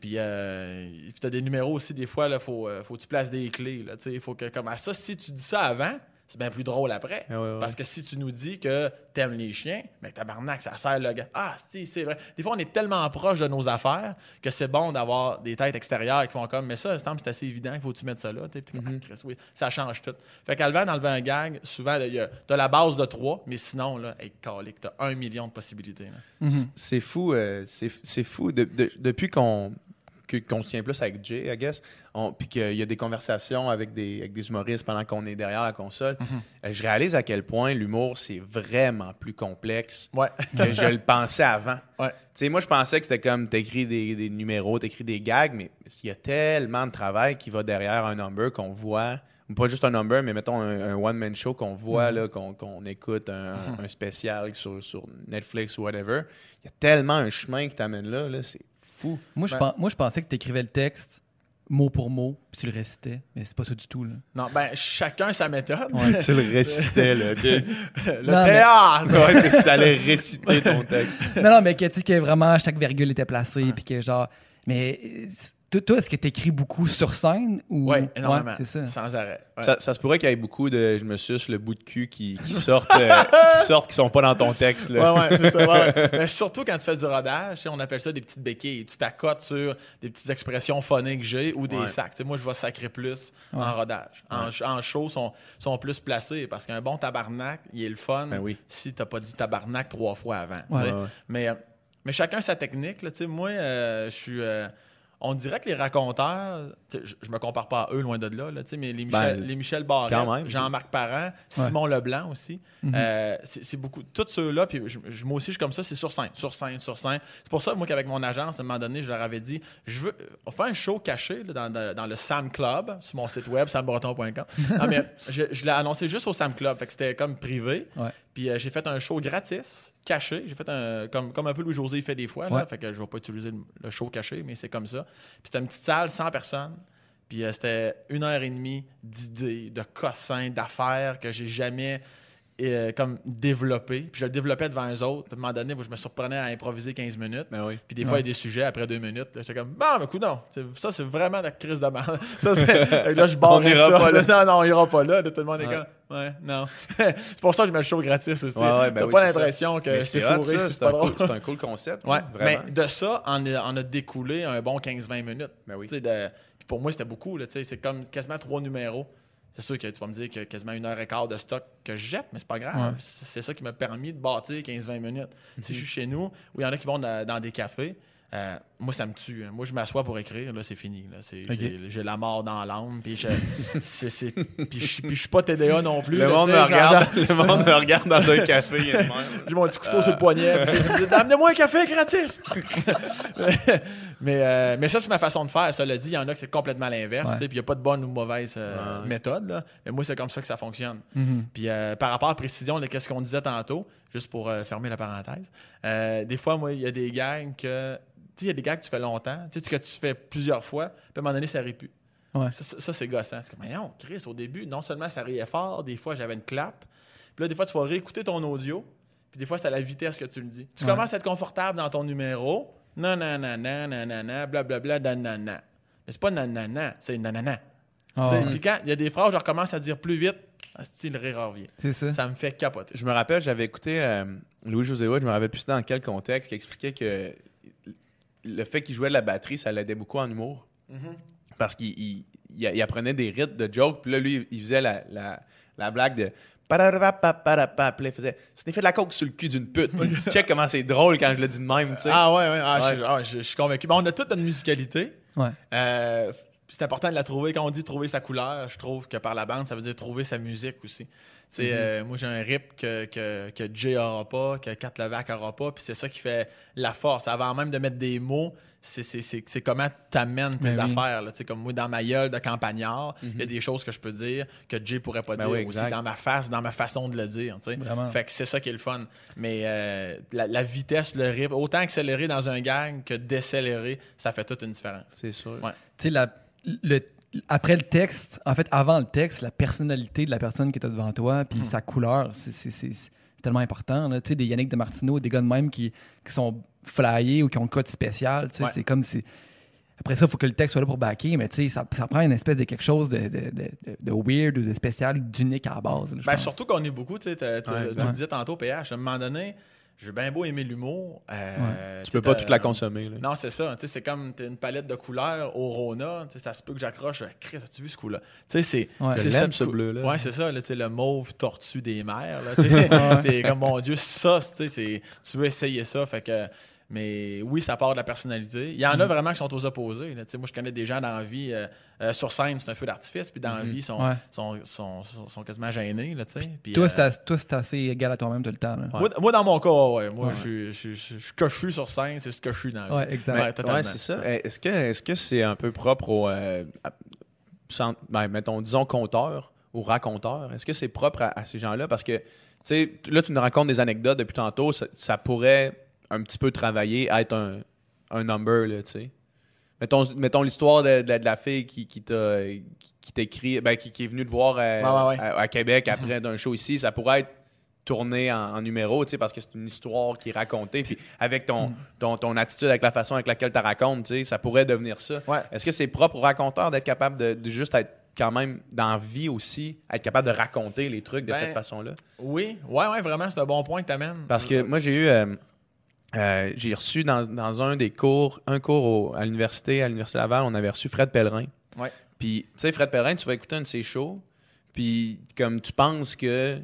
Puis euh, tu as des numéros aussi, des fois, il faut, euh, faut que tu places des clés. Il faut que, comme à ça, si tu dis ça avant, c'est bien plus drôle après. Ouais, ouais, ouais. Parce que si tu nous dis que t'aimes les chiens, mais tabarnak, ça sert le gars. Ah, c'est c'est vrai. Des fois, on est tellement proche de nos affaires que c'est bon d'avoir des têtes extérieures qui font comme, mais ça, c'est assez évident, il faut que tu mettes ça là. T'es- Mhm. Ah, Chris, oui, ça change tout. Fait qu'Alvan, d'enlever un gag, souvent, là, il y a- t'as la base de trois, mais sinon, là, hey, calique, t'as un million de possibilités. Mhm. C'est fou, euh, c'est c'est fou. De- de- depuis qu'on qu'on se tient plus avec Jay, I guess, puis qu'il y a des conversations avec des, avec des humoristes pendant qu'on est derrière la console, euh, je réalise à quel point l'humour, c'est vraiment plus complexe Ouais. que je le pensais avant. Ouais. Tu sais, moi, je pensais que c'était comme t'écris des, des numéros, t'écris des gags, mais il y a tellement de travail qui va derrière un number qu'on voit, pas juste un number, mais mettons un, un one-man show qu'on voit, là, qu'on écoute, un, un spécial sur, sur Netflix ou whatever. Il y a tellement un chemin qui t'amène là, là c'est fou. Moi, je Ben- moi, je pensais que tu écrivais le texte mot pour mot, puis tu le récitais, mais c'est pas ça du tout. Là. Non, ben, chacun sa méthode. tu le récitais, là. Le Non, mais- théâtre! ouais, t'allais réciter ton texte. non, non, mais que, tu sais, que vraiment chaque virgule était placée, puis que genre. Mais euh, toi, toi, est-ce que tu écris beaucoup sur scène ou. Oui, énormément. Ouais, c'est ça. Sans arrêt. Ouais. Ça, ça se pourrait qu'il y ait beaucoup de je me suce le bout de cul qui, qui sortent, euh, qui sortent, qui sont pas dans ton texte. Là. Ouais, ouais, c'est ça. ouais. Mais surtout quand tu fais du rodage, on appelle ça des petites béquilles. Tu t'accotes sur des petites expressions phoniques que j'ai ou des Ouais. sacs. Moi, je vais sacrer plus Ouais. en rodage. En, en show, sont, sont plus placés parce qu'un bon tabarnak, il est le fun Ben oui. si t'as pas dit tabarnak trois fois avant. tu Ouais. sais. Ouais, ouais. Mais, euh, mais chacun sa technique. Là, tu sais. moi, euh, je suis. euh, on dirait que les raconteurs, je, je me compare pas à eux loin de là, mais les Michel, Ben, les Michel Barrette, même. Jean-Marc Parent, Simon Leblanc aussi, euh, c'est beaucoup. Tous ceux-là, puis je- je- moi aussi, je suis comme ça, c'est sur scène, sur scène, sur scène. C'est pour ça, moi, qu'avec mon agence, à un moment donné, je leur avais dit, je veux on fait un show caché là, dans, le Sam Club, sur mon site web, sambreton.com. Mais je, je l'ai annoncé juste au Sam Club, fait que c'était comme privé. Ouais. Puis euh, j'ai fait un show gratis, caché. J'ai fait un. Comme, comme un peu Louis-José fait des fois. Là, Ouais. Fait que je vais pas utiliser le, le show caché, mais c'est comme ça. Puis c'était une petite salle, 100 personnes. Puis euh, c'était une heure et demie d'idées, de cossins, d'affaires que j'ai jamais euh, comme développé. Puis je le développais devant eux autres. Puis à un moment donné, je me surprenais à improviser 15 minutes. Ben oui. Puis des fois, Ouais. il y a des sujets après deux minutes. là, J'étais comme, bah, mais non. C'est- Ça, c'est vraiment la crise de merde. Ça, c'est- là, je barre pas là. Non, non, on ira pas là. Là, tout le monde est comme, ouais, non. c'est pour ça que je mets le show gratis aussi. Ouais, ouais, ben T'as oui, pas l'impression que c'est fourré ça, si c'est un, pas cool- un cool concept. Ouais, hein, mais de ça, on a, on a découlé un bon 15-20 minutes. Ben oui. De- pour moi, c'était beaucoup. là, tu sais, C'est comme quasiment trois numéros. C'est sûr que tu vas me dire qu'il y a quasiment une heure et quart de stock que je jette, mais c'est pas grave. Ouais. C'est ça qui m'a permis de bâtir 15-20 minutes. Mhm. Si je suis chez nous, ou il y en a qui vont dans, dans des cafés, euh, moi, ça me tue. hein. Moi, je m'assois pour écrire, là, c'est fini. J'ai la mort dans l'âme, puis je, c'est- c'est- puis je, puis je suis pas TDA non plus. Le là, monde me regarde, le monde me regarde dans un café. j'ai mon petit couteau sur le poignet. Amenez-moi un café gratis. mais, euh, mais ça, c'est ma façon de faire. Ça l'a dit, il y en a que c'est complètement l'inverse. Ouais. tu sais, Puis il n'y a pas de bonne ou mauvaise euh, Ouais. méthode. là. Mais moi, c'est comme ça que ça fonctionne. Mhm. Puis euh, par rapport à précision de ce qu'on disait tantôt, juste pour euh, fermer la parenthèse, euh, des fois, moi, il y a des gags que. Il y a des gags que tu fais longtemps, tu sais, que tu fais plusieurs fois, puis à un moment donné, ça rit plus. Ouais. Ça, ça, ça, c'est gossant. C'est comme, non, Chris, au début, non seulement ça riait fort, des fois, j'avais une clap. Puis là, des fois, tu vas réécouter ton audio, puis des fois, c'est à la vitesse que tu le dis. Tu Ouais. commences à être confortable dans ton numéro. Non, non, non, non, non, non, non, blablabla, nanana. Mais c'est pas nanana, c'est nanana. Ouais. Puis quand il y a des phrases, je recommence à dire plus vite, style rire revient. C'est ça. Ça me fait capoter. Je me rappelle, j'avais écouté euh, Louis-José Wood, je me rappelle plus dans quel contexte, qui expliquait que le fait qu'il jouait de la batterie, ça l'aidait beaucoup en humour. Parce qu'il il, il- il apprenait des rythmes de joke, puis là, lui, il faisait la, la, la blague de. Puis il faisait. C'était fait de la coke sur le cul d'une pute. Tu check comment c'est drôle quand je le dis de même, tu sais. Ah ouais, ouais, ah, Ouais. Je, ah, je- je suis convaincu. Bon, on a toute notre musicalité. Ouais. Euh, c'est important de la trouver. Quand on dit trouver sa couleur, je trouve que par la bande, ça veut dire trouver sa musique aussi. Sais, euh, moi, j'ai un rip que, que, que Jay aura pas, que Kat Levac aura pas, puis c'est ça qui fait la force. Avant même de mettre des mots, c'est, comment tu amènes tes Ben affaires. là. Comme moi, dans ma gueule de campagnard, il y a des choses que je peux dire que Jay pourrait pas Ben dire oui, aussi dans ma face, dans ma façon de le dire. Fait que c'est ça qui est le fun. Mais euh, la, la vitesse, le rythme, autant accélérer dans un gang que décélérer, ça fait toute une différence. C'est sûr. Ouais. Tu sais, le- après le texte, en fait, avant le texte, la personnalité de la personne qui était devant toi, puis sa couleur, c'est- tellement important. là. Tu sais, des Yannick de Martineau, des gars de même qui, qui sont flyés ou qui ont le code spécial. tu sais, Ouais. C'est comme si. Après ça, il faut que le texte soit là pour backer, mais tu sais, ça, ça prend une espèce de quelque chose de, de, de- de- de weird ou de spécial, d'unique à la base. là, Ben, surtout qu'on est beaucoup, tu sais, Ouais, tu le disais tantôt, PH, à un moment donné, j'ai bien beau aimer l'humour. euh, Tu peux pas toute la consommer. là. Non, c'est ça. C'est comme une palette de couleurs au Rona. Ça se peut que j'accroche. Chris, as-tu vu ce coup-là? C'est. Ouais. Ce bleu-là. Ouais, c'est ça. Là, tu sais, le mauve tortue des mers. T'es comme, mon Dieu, ça, tu veux essayer ça. Fait que. Mais oui, ça part de la personnalité. Il y en Mm. a vraiment qui sont aux opposés. là. Moi, je connais des gens dans la vie. euh, euh, sur scène, c'est un feu d'artifice. Puis dans la vie, ils sont, Ouais. sont, sont, sont, sont quasiment gênés. Là. Puis, Toi, euh, c'est toi, c'est assez égal à toi-même tout le temps. là. Ouais. moi, moi, dans mon cas, ouais. Moi, Ouais. je suis- ce suis sur scène, c'est ce que je suis dans la vie. Ouais, exact. Ouais, totalement. Ouais, c'est ça. Est-ce que est-ce que c'est un peu propre au euh, à- sans- ben, mettons disons conteur ou raconteur? Est-ce que c'est propre à, à ces gens-là? Parce que tu sais là tu nous racontes des anecdotes depuis tantôt, ça, ça pourrait un petit peu travailler à être un, un number là, tu sais. Mettons, mettons l'histoire de, de- de la fille qui, qui t'a qui, t'écrit ben, qui, qui est venue te voir euh, ouais. À, à Québec après d'un show ici, ça pourrait être tourné en, en numéro, tu sais, parce que c'est une histoire qui est racontée. Puis avec ton, ton, ton attitude, avec la façon avec laquelle tu racontes, tu sais, ça pourrait devenir ça. Ouais. Est-ce que c'est propre au raconteur d'être capable de, de juste être quand même dans vie aussi, être capable de raconter les trucs de Ben, cette façon-là? Oui, ouais, ouais, vraiment, c'est un bon point que tu amènes. Parce que moi, j'ai eu. euh, euh, j'ai reçu dans, dans un des cours, un cours au- à l'université, à l'Université Laval, on avait reçu Fred Pellerin. Ouais. Puis, tu sais, Fred Pellerin, tu vas écouter un de ses shows, puis comme tu penses que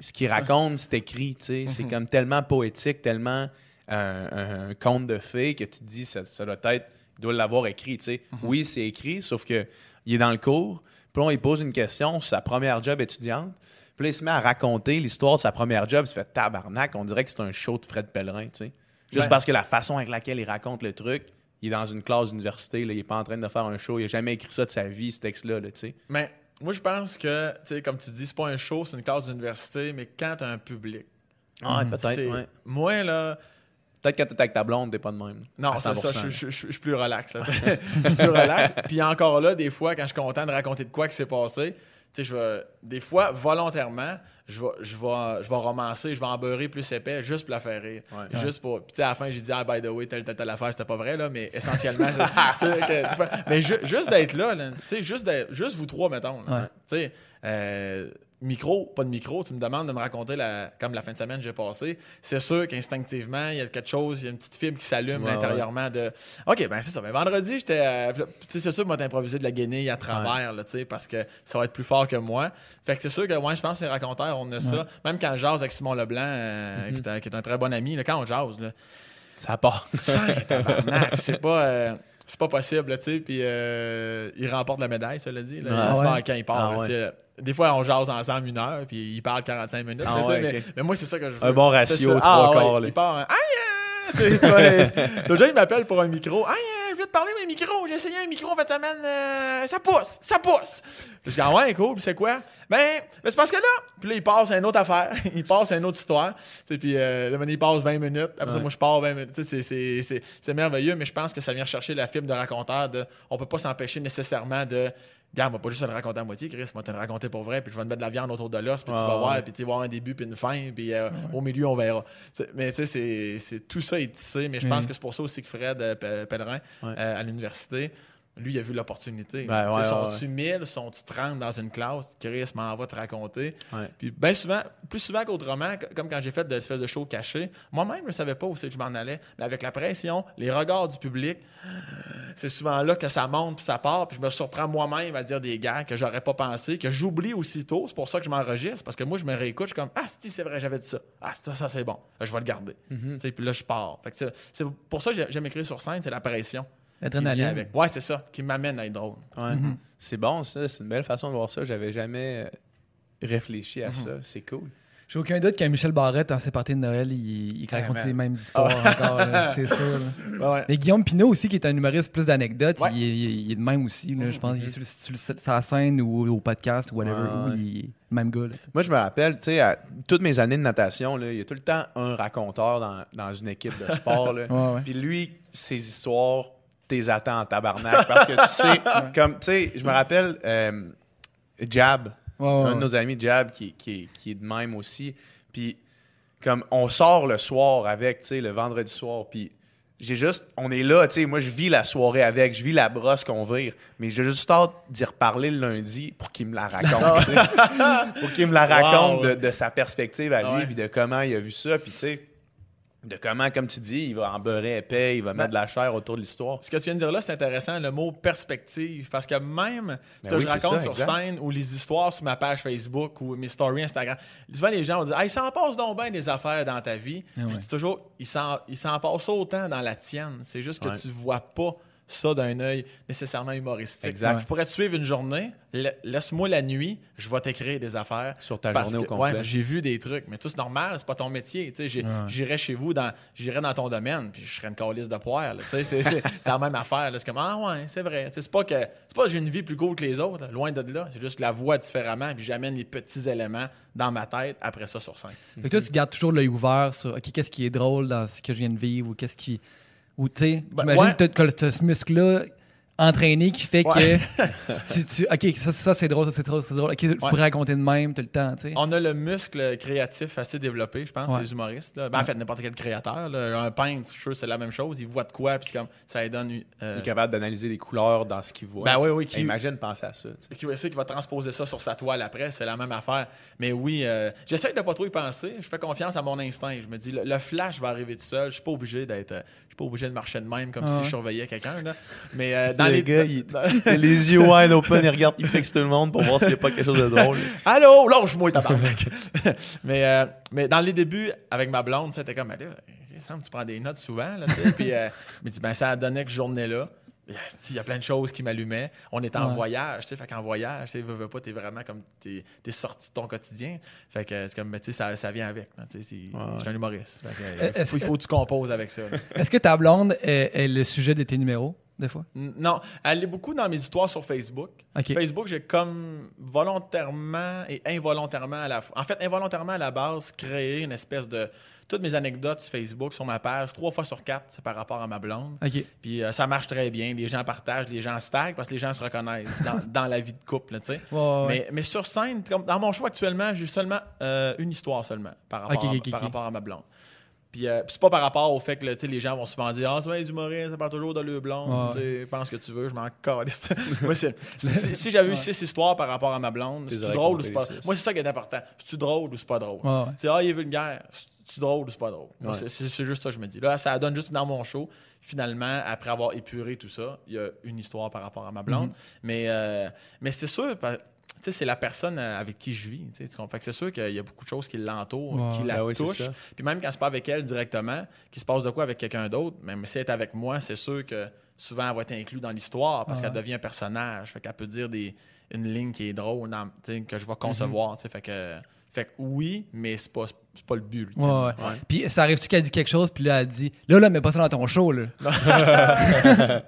ce qu'il raconte, c'est écrit, tu sais, c'est comme tellement poétique, tellement euh, un conte de fées que tu te dis, ça, ça doit être, il doit l'avoir écrit, tu sais. Oui, c'est écrit, sauf que il est dans le cours, puis on lui pose une question sur sa première job étudiante, puis là, il se met à raconter l'histoire de sa première job, il se fait tabarnak, on dirait que c'est un show de Fred Pellerin, tu sais. Juste parce que la façon avec laquelle il raconte le truc, il est dans une classe d'université, il est pas en train de faire un show, il a jamais écrit ça de sa vie, ce texte-là, là, tu sais. Mais moi, je pense que, tu sais, comme tu dis, c'est pas un show, c'est une classe d'université, mais quand tu as un public. Ah, peut-être, ouais. Moi, là, Peut-être quand t'es avec ta blonde, t'es pas de même. non, c'est ça, 100%. je, suis plus relax. là. je suis plus relax. Puis encore là, des fois, quand je suis content de raconter de quoi qui s'est passé, sais, je vais, des fois, volontairement, je vais, je vais, je vais romancer, je vais en beurrer plus épais juste pour la faire rire. Ouais. Juste pour. Puis, tu sais, à la fin, j'ai dit, ah, by the way, telle, telle, telle affaire, c'était pas vrai, là, mais essentiellement. tu que- mais ju- juste d'être là, là, tu sais, juste, juste vous trois, mettons. là, Ouais. Tu sais, euh, micro, pas de micro, tu me demandes de me raconter la, comme la fin de semaine que j'ai passée. C'est sûr qu'instinctivement, il y a quelque chose, il y a une petite fibre qui s'allume Ouais, intérieurement de OK, ben c'est ça. Ben, vendredi, j'étais. euh, c'est sûr que moi, t'improviser de la guenille à travers, là, sais, parce que ça va être plus fort que moi. Fait que c'est sûr que, ouais, je pense que les raconteurs, on a ça. Même quand je jase avec Simon Leblanc, euh, qui, est un, qui est un très bon ami, là, quand on jase, là, Ça part. C'est pas. euh, c'est pas possible, là, tu sais. Puis euh, il remporte la médaille, ça l'a dit. Là, Ah il se ouais? quand il part. Ah ouais. Des fois, on jase ensemble une heure, puis il parle 45 minutes. Ah là, ouais, mais, ok. mais moi, c'est ça que je veux. Un bon ratio, trois Ah quarts. Il part. hein, L'autre jour, il m'appelle pour un micro. Aïe, euh, je viens de parler mes micros. J'ai essayé un micro en fin de semaine. euh, ça pousse, ça pousse. Je dis, ah ouais, cool. Puis c'est quoi? Ben, ben, c'est parce que là, puis là, il passe à une autre affaire. il passe à une autre histoire. Tu sais, puis euh, là, il passe 20 minutes. Après ça, moi, je pars 20 minutes. Tu sais, c'est- c'est- c'est c'est merveilleux, mais je pense que ça vient chercher la fibre de raconteur. De, on peut pas s'empêcher nécessairement de. Regarde, on va pas juste te le raconter à moitié, Chris. Moi, te le raconter pour vrai, puis je vais te mettre de la viande autour de l'os, puis tu Ouais, vas voir, puis tu vas voir un début, puis une fin, puis euh, au milieu, on verra. Mais tu sais, tout ça est tissé, mais je pense Mhm. que c'est pour ça aussi que Fred euh, Pe- Pellerin, Ouais. euh, à l'université, lui, il a vu l'opportunité. Ben, Tu sais, ouais, sont-tu 1000, sont-tu 30 dans une classe? Chris m'en va te raconter. Ouais. Puis bien souvent, plus souvent qu'autrement, comme quand j'ai fait de l'espèce de show caché, moi-même, je ne savais pas où c'est que je m'en allais. Mais avec la pression, les regards du public, c'est souvent là que ça monte puis ça part. Puis je me surprends moi-même à dire des gars que j'aurais pas pensé, que j'oublie aussitôt. C'est pour ça que je m'enregistre. Parce que moi, je me réécoute, je suis comme Ah, si, c'est vrai, j'avais dit ça. Ah, ça, ça c'est bon. Je vais le garder. Sais, Puis là, je pars. C'est- pour ça que j'aime écrire sur scène, c'est la pression. L'adrénaline. avec. Ouais, c'est ça, qui m'amène à être drôle. Ouais. C'est bon, ça. C'est une belle façon de voir ça. J'avais jamais euh, réfléchi à Mhm. ça. C'est cool. J'ai aucun doute qu'un Michel Barrette, dans ses parties de Noël, il, il raconte les mêmes histoires encore, là, c'est sûr. Ouais, ouais. Mais Guillaume Pinot aussi, qui est un humoriste plus d'anecdotes, Ouais. il, est- il est- il est de même aussi. là, je pense qu'il est sur, le- sur sur la scène ou au podcast ou whatever. Ouais, où il est le même gars. là. Moi, je me rappelle, tu sais, à toutes mes années de natation, là, il y a tout le temps un raconteur dans, dans une équipe de sport. là. Ouais, ouais. Puis lui, ses histoires, t'es attends en tabarnak. Parce que tu sais, comme, tu sais, je me rappelle euh, Jab, Ouais, ouais, un de nos amis Jab qui, qui, qui est de même aussi. Puis, comme, on sort le soir avec, tu sais, le vendredi soir. Puis, j'ai juste, on est là, tu sais, moi, je vis la soirée avec, je vis la brosse qu'on vire. Mais j'ai juste hâte d'y reparler le lundi pour qu'il me la raconte. Pour qu'il me la raconte Wow. de, de sa perspective à lui, puis de comment il a vu ça. Puis, tu sais, de comment, comme tu dis, il va en beurrer épais, il va mettre de la chair autour de l'histoire. Ce que tu viens de dire là, c'est intéressant, le mot perspective. Parce que même ce Ben oui, je raconte ça, sur exact. scène ou les histoires sur ma page Facebook ou mes stories Instagram, souvent les gens vont dire Hey, il s'en passe donc bien des affaires dans ta vie. Ah Je ouais. dis toujours il s'en passe autant dans la tienne. C'est juste que Ouais. tu vois pas ça d'un œil nécessairement humoristique. Exact. Je pourrais te suivre une journée, la- laisse-moi la nuit, je vais t'écrire des affaires. Sur ta Parce journée au que- complet. ouais, j'ai vu des trucs, mais tout c'est normal, c'est pas ton métier. Ouais. J'irais chez vous, dans, j'irais dans ton domaine, puis je serais une calice de poire. là, tu sais, C'est la même affaire. là. C'est comme Ah ouais, c'est vrai. C'est pas que c'est pas que j'ai une vie plus cool que les autres, loin de là. C'est juste que la voix différemment, puis j'amène les petits éléments dans ma tête après ça sur scène. Que toi, tu gardes toujours l'œil ouvert sur OK, qu'est-ce qui est drôle dans ce que je viens de vivre ou qu'est-ce qui. Ou tu sais, Ben, j'imagine ouais. que tu as ce muscle-là entraîné qui fait Ouais. que tu, tu- OK, ça, ça c'est drôle, ça c'est drôle, c'est drôle. OK, je pourrais raconter de même tout le temps, tu sais. On a le muscle créatif assez développé, je pense, Ouais. les humoristes. là. Ben, En fait, n'importe quel créateur. là. Un peintre, je suis sûr, c'est la même chose. Il voit de quoi, puis comme ça lui donne. euh, Il est capable d'analyser les couleurs dans ce qu'il voit. Ben oui, oui, qui- Imagine penser à ça. tu sais. qui va essayer qu'il va transposer ça sur sa toile après, c'est la même affaire. Mais oui, euh, j'essaie de pas trop y penser. Je fais confiance à mon instinct. Je me dis, le, le flash va arriver tout seul. Je suis pas obligé d'être, euh, suis pas obligé de marcher de même comme Ah si je surveillais quelqu'un. là. Mais euh, dans Le les gars, il- Il a les yeux wide open, il regarde, il fixe tout le monde pour voir s'il n'y a pas quelque chose de drôle. Allô, lâche-moi, tabarnak. mais, euh, mais dans les débuts, avec ma blonde, c'était comme, là, il semble que tu prends des notes souvent. Là. Puis, euh, je me dis, ben, ça a donné que journée-là. Il y a plein de choses qui m'allumaient. On était en Ouais. voyage, tu sais, fait qu'en voyage, tu sais, veux, veux pas, t'es vraiment comme, t'es, t'es sorti de ton quotidien. Fait que c'est comme, mais tu sais, ça, ça vient avec, tu sais, Ouais, je suis un humoriste. Que, Euh, il faut, il faut que tu composes avec ça. Est-ce que ta blonde est, est le sujet de tes numéros? Des fois? N- Non, elle est beaucoup dans mes histoires sur Facebook. OK. Facebook, j'ai comme volontairement et involontairement à la. En fait, involontairement à la base, créé une espèce de. Toutes mes anecdotes sur Facebook, sur ma page, trois fois sur quatre, c'est par rapport à ma blonde. Puis euh, ça marche très bien. Les gens partagent, les gens se taguent parce que les gens se reconnaissent dans, dans la vie de couple, tu sais. Ouais, ouais, ouais. Mais, mais sur scène, comme dans mon show actuellement, j'ai seulement euh, une histoire seulement par à, rapport à ma blonde. Puis, euh, puis c'est pas par rapport au fait que là, les gens vont souvent dire Ah, c'est vrai, les humoristes, ça parle toujours de le blonde. Ouais. Pense ce que tu veux, je m'en calisse. Moi, c'est- si, si j'avais eu six histoires par rapport à ma blonde, c'est drôle ou c'est pas? Moi, c'est ça qui est important. C'est-tu drôle ou c'est pas drôle? Ouais, sais, ah, il est vulgaire. C'est-tu drôle ou c'est pas drôle? C'est- C'est c'est juste ça que je me dis. Là, ça donne juste dans mon show. Finalement, après avoir épuré tout ça, il y a une histoire par rapport à ma blonde. Mhm. Mais, euh, mais c'est sûr, sais, c'est la personne euh, avec qui je vis. tu comprends? Fait que c'est sûr qu'il y a beaucoup de choses qui l'entourent, qui la Ben oui, touchent. Puis même quand c'est pas avec elle directement, qu'il se passe de quoi avec quelqu'un d'autre, même si elle est avec moi, c'est sûr que souvent elle va être inclue dans l'histoire parce Ah qu'elle devient un personnage. Fait qu'elle peut dire des, une ligne qui est drôle, dans- tu sais, que je vais Mhm. concevoir. tu sais, Fait que, fait que oui, mais c'est pas, c'est pas le but. Ouais. Puis ça arrive-tu qu'elle dit quelque chose, puis là, elle dit Là, là, mets pas ça dans ton show, là.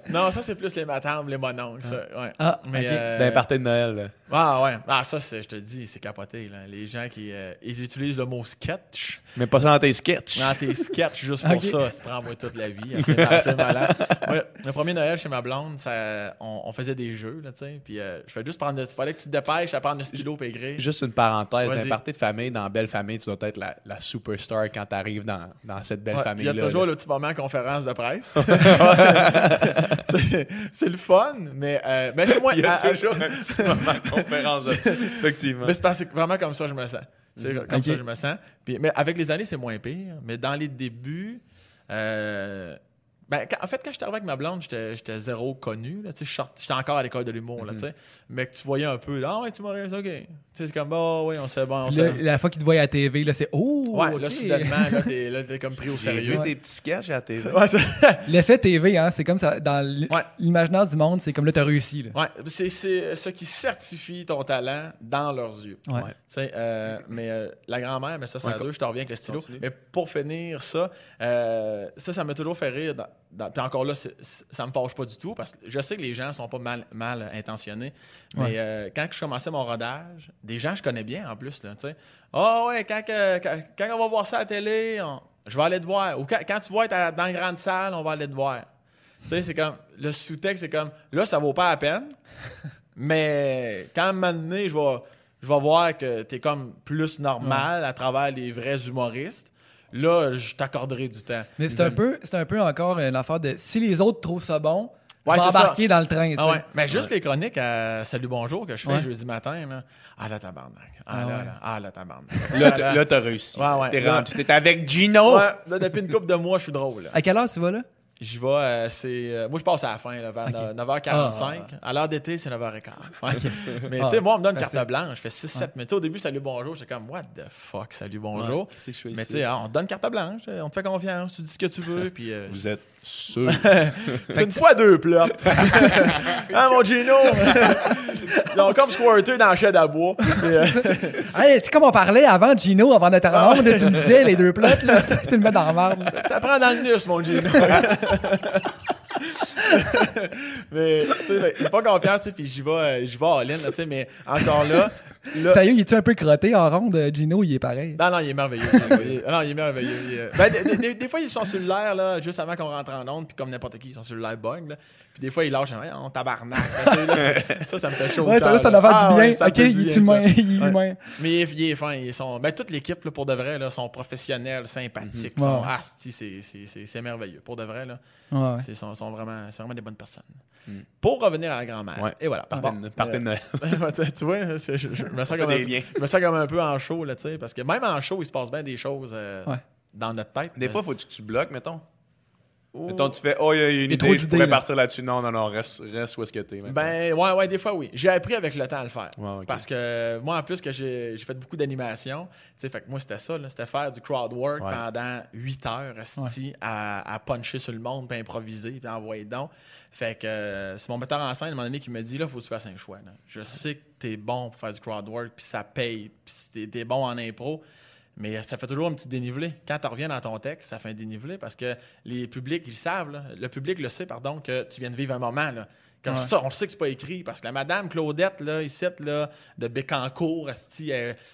Non, ça, c'est plus les matames, les mononcles. ça, ouais. Ah, Mais, euh, D'un party de Noël. là. Ah ouais. Ah, ça, c'est- je te dis, c'est capoté. Là. Les gens qui euh, ils utilisent le mot sketch Mais pas ça dans tes sketchs. dans tes sketchs juste pour ça. Ça prend moi toute la vie. C'est mal- c'est malade. Le premier Noël chez ma blonde, ça, on, on faisait des jeux, là, tu sais. Puis euh, je fais juste prendre. Il fallait que tu te dépêches à prendre le stylo et écrire. Juste une parenthèse, d'un party de famille, dans Belle Famille, tu dois être la, la superstar quand tu arrives dans, dans cette belle Ouais, famille. Il y a toujours le petit moment conférence de presse. c'est le fun, mais, euh, mais c'est moi. Il y a à- à- toujours un petit moment conférence. de- Effectivement. Mais c'est que vraiment comme ça je me sens. C'est comme Ok. ça que je me sens. Puis, mais avec les années, c'est moins pire. Mais dans les débuts, euh, ben, quand- en fait, quand j'étais arrivé avec ma blonde, j'étais j'étais zéro connu. là, tu sais, je sort- J'étais encore à l'école de l'humour. là, tu sais. Mais que tu voyais un peu, là, ah ouais, tu m'aurais ok. Tu comme, bah oui, on sait bon. On sait. la fois qu'il te voit à la TV, là, c'est Oh, ouais, ok. là, soudainement, là, t'es là, t'es comme pris au J'ai sérieux. vu tes petits sketchs à la TV. L'effet TV, hein, c'est comme ça. Dans l'imaginaire du monde, c'est comme là, t'as réussi. Là. ouais, c'est c'est ce qui certifie ton talent dans leurs yeux. Ouais. Tu sais, euh, mais euh, la grand-mère, mais ça, c'est Ouais, à deux, je te reviens avec le stylo. continue. Mais pour finir ça, euh, ça, ça m'a toujours fait rire. Dans, dans- puis encore là, c'est- c'est- ça me fâche pas du tout parce que je sais que les gens sont pas mal, mal intentionnés. Mais Ouais. euh, quand je commençais mon rodage, des gens que je connais bien en plus, tu sais. Ah ouais, quand, quand, quand on va voir ça à la télé, on- je vais aller te voir. Ou quand, quand tu vas être à- dans une grande salle, on va aller te voir. Tu sais, c'est comme. Le sous-texte, c'est comme. Là, ça vaut pas la peine. mais quand à un moment donné, je vais, je vais voir que tu es comme plus normal à travers les vrais humoristes, là, je t'accorderai du temps. Mais c'est un, peu, c'est un peu encore une affaire de si les autres trouvent ça bon, Ouais, embarquer dans le train. Ah ouais. Mais juste les chroniques à Salut Bonjour que je fais Ouais. jeudi matin, là. Ah la tabarnak. Ah, Ah là, ouais. là. Ah la tabarnak. Là, t'as- là, t'as réussi. Ouais, ouais. T'es rendu. T'es avec Gino. Ouais, là, depuis une couple de mois, je suis drôle. là. À quelle heure tu vas là? J'y vais, euh, c'est. euh, moi, je passe à la fin, là, vers Ok. 9h45. À l'heure d'été, c'est 9h15. Mais Ah, tu sais, moi, on me donne facile. carte blanche. Je fais 6-7. Mais tu sais, au début, salut, bonjour. J'étais comme, what the fuck, salut, bonjour. Qu'est-ce que je fais Mais ici? tu sais, ah, on te donne carte blanche. On te fait confiance. Tu dis ce que tu veux. Puis. euh, Vous êtes sûr. c'est une fois deux plats. ah, mon Gino! Ils ont comme squirté dans le shed à bois. Euh, Hey, tu sais, comme on parlait avant Gino, avant de te rendre, là, tu me disais les deux plots, là, tu, tu le mets dans la marde. T'apprends dans le nus, mon Gino. Mais, tu sais, fait, j'ai pas confiance, tu sais, puis j'y vais, euh, j'y vais là, tu sais, mais encore là. là Sérieux, il est-tu un peu crotté en ronde? euh, Gino, il est pareil. non, non, il est merveilleux. Il est- non, il est merveilleux. Il est- ben, des, des- des fois, ils sont sur l'air, là, juste avant qu'on rentre en onde, puis comme n'importe qui, ils sont sur le live bug, là. Puis des fois, ils lâchent, Hey, on tabarnak. ça, ça me fait chaud. au Ouais, ça c'est là. une affaire Ah, du ouais, bien. ok, fait du il est bien, humain. Il est. Mais il est, il fin. Ils sont, ben, toute l'équipe, là, pour de vrai, là, sont professionnels, sympathiques. Mhm. sont, Ouais. c'est- c'est- c'est c'est merveilleux. Pour de vrai, là. Ouais. Sont, sont vraiment, c'est vraiment des bonnes personnes. Mm. Pour revenir à la grand-mère. Ouais. Et voilà. Partez Bon. de- Noël. Ouais, tu tu vois, je, je- je me sens comme un je me sens comme un peu en show, là, tu sais, parce que même en show, il se passe bien des choses euh, Ouais. dans notre tête. Des fois, faut que tu bloques, mettons. Oh. Mettons, tu fais, oh, il y a une idée, trop je pourrais là. partir là-dessus. Non, non, non, reste, reste où est-ce que t'es. maintenant. Ben, ouais, ouais, des fois, oui. J'ai appris avec le temps à le faire. Ouais. Parce que moi, en plus, que j'ai j'ai fait beaucoup d'animation, tu sais, fait que moi, c'était ça, là, c'était faire du crowd work Ouais. pendant 8 heures, esti, à, à puncher sur le monde, puis improviser, puis envoyer donc. Fait que euh, c'est mon metteur en scène, à un moment donné, qui me dit, là, faut que tu fasses un choix. là. Je sais que t'es bon pour faire du crowd work, puis ça paye, puis t'es t'es bon en impro, Mais ça fait toujours un petit dénivelé. Quand tu reviens dans ton texte, ça fait un dénivelé parce que les publics, ils savent, là, le public le sait, pardon, que tu viens de vivre un moment. Là. Comme Ouais. ça, on le sait que c'est pas écrit parce que la madame Claudette, là, ici, là, de Bécancourt, tu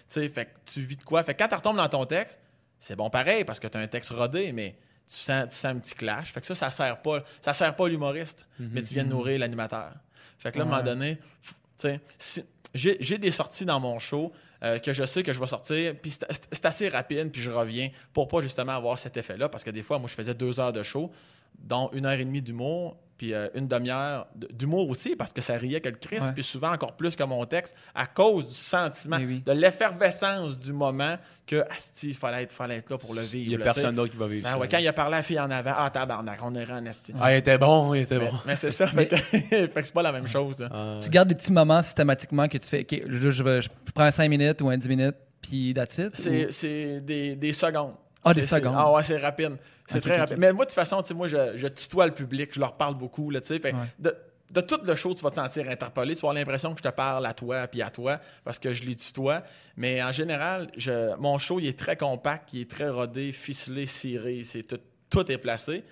sais, fait que tu vis de quoi? Fait que quand tu retombes dans ton texte, c'est bon pareil parce que tu as un texte rodé, mais tu sens, tu sens un petit clash. Fait que ça, ça sert pas, ça sert pas l'humoriste, mais tu viens de nourrir l'animateur. Fait que là, à un moment donné, f- tu sais, si- j'ai j'ai des sorties dans mon show euh, que je sais que je vais sortir, puis c'est- assez rapide, puis je reviens pour pas justement avoir cet effet-là, parce que des fois, moi, je faisais deux heures de show, dont une heure et demie d'humour, puis euh, une demi-heure d'humour aussi, parce que ça riait que le Christ, Ouais. puis souvent encore plus que mon texte, à cause du sentiment, Mais oui. de l'effervescence du moment que, asti, il fallait être, fallait être là pour le vivre. Il n'y a là, personne d'autre qui va vivre Ben ça. ouais, quand il a parlé à la fille en avant, ah tabarnak, on est en asti. Ah, il était bon, il était Mais, bon. mais c'est ça, que, fait que c'est pas la même chose. là. Ah, Tu gardes des petits moments systématiquement que tu fais. OK, là, je, vais, je prends 5 minutes ou un 10 minutes, puis that's it. C'est, ou- des, des secondes. Ah, des secondes. Ah ouais, c'est rapide. C'est très rapide. Mais moi, de toute façon, moi, je, je tutoie le public, je leur parle beaucoup, là, Ouais. de, de tout le show, tu vas te sentir interpellé. Tu vas avoir l'impression que je te parle à toi puis à toi parce que je les tutoie. Mais en général, je, mon show, il est très compact, il est très rodé, ficelé, ciré. C'est tout, tout est placé.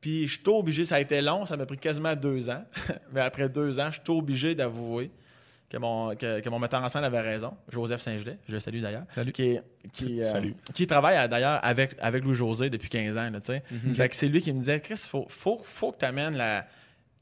Puis je suis obligé, ça a été long, ça m'a pris quasiment deux ans. Mais après deux ans, je suis obligé d'avouer que mon, que, que mon metteur en scène avait raison. Joseph Saint-Gelais, je le salue d'ailleurs. Salut. Qui, qui, euh, qui travaille à- d'ailleurs avec, avec Louis-José depuis 15 ans. Là, sais. Fait que c'est lui qui me disait Chris, faut, faut, faut que tu amènes la,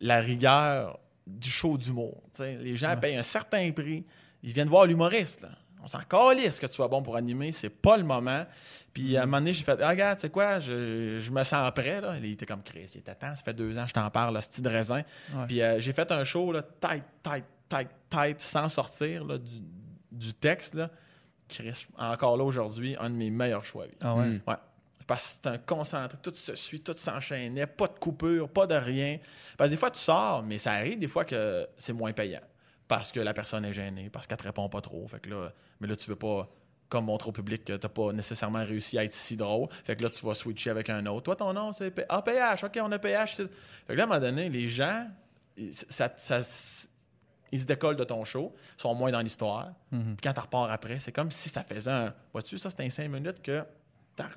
la rigueur du show d'humour. Les gens Ouais. payent un certain prix. Ils viennent voir l'humoriste. On s'en calisse que tu sois bon pour animer, c'est pas le moment. Puis à un moment donné, j'ai fait ah, regarde, tu sais quoi, je, je me sens prêt. Là. Il était comme Chris, il était temps, ça fait deux ans, je t'en parle, le style de raisin. Ouais. Puis euh, j'ai fait un show là, tight, tight, tight, sans sortir là, du, du texte. Là. Chris, encore là aujourd'hui, un de mes meilleurs choix. Ah ouais? Mm. Ouais. Parce que c'est un concentré, tout se suit, tout s'enchaînait, pas de coupure, pas de rien. Parce que des fois, tu sors, mais ça arrive des fois que c'est moins payant. Parce que la personne est gênée, parce qu'elle te répond pas trop. Fait que là, mais là, tu veux pas, comme montrer au public que t'as pas nécessairement réussi à être si drôle. Fait que là, tu vas switcher avec un autre. Toi, ton nom, c'est P- ah, PH. OK, on a PH. Fait que là, à un moment donné, les gens, ça, ça- ils se décollent de ton show, sont moins dans l'histoire. Puis quand tu repars après, c'est comme si ça faisait un. Vois-tu, ça, c'était un 5 minutes que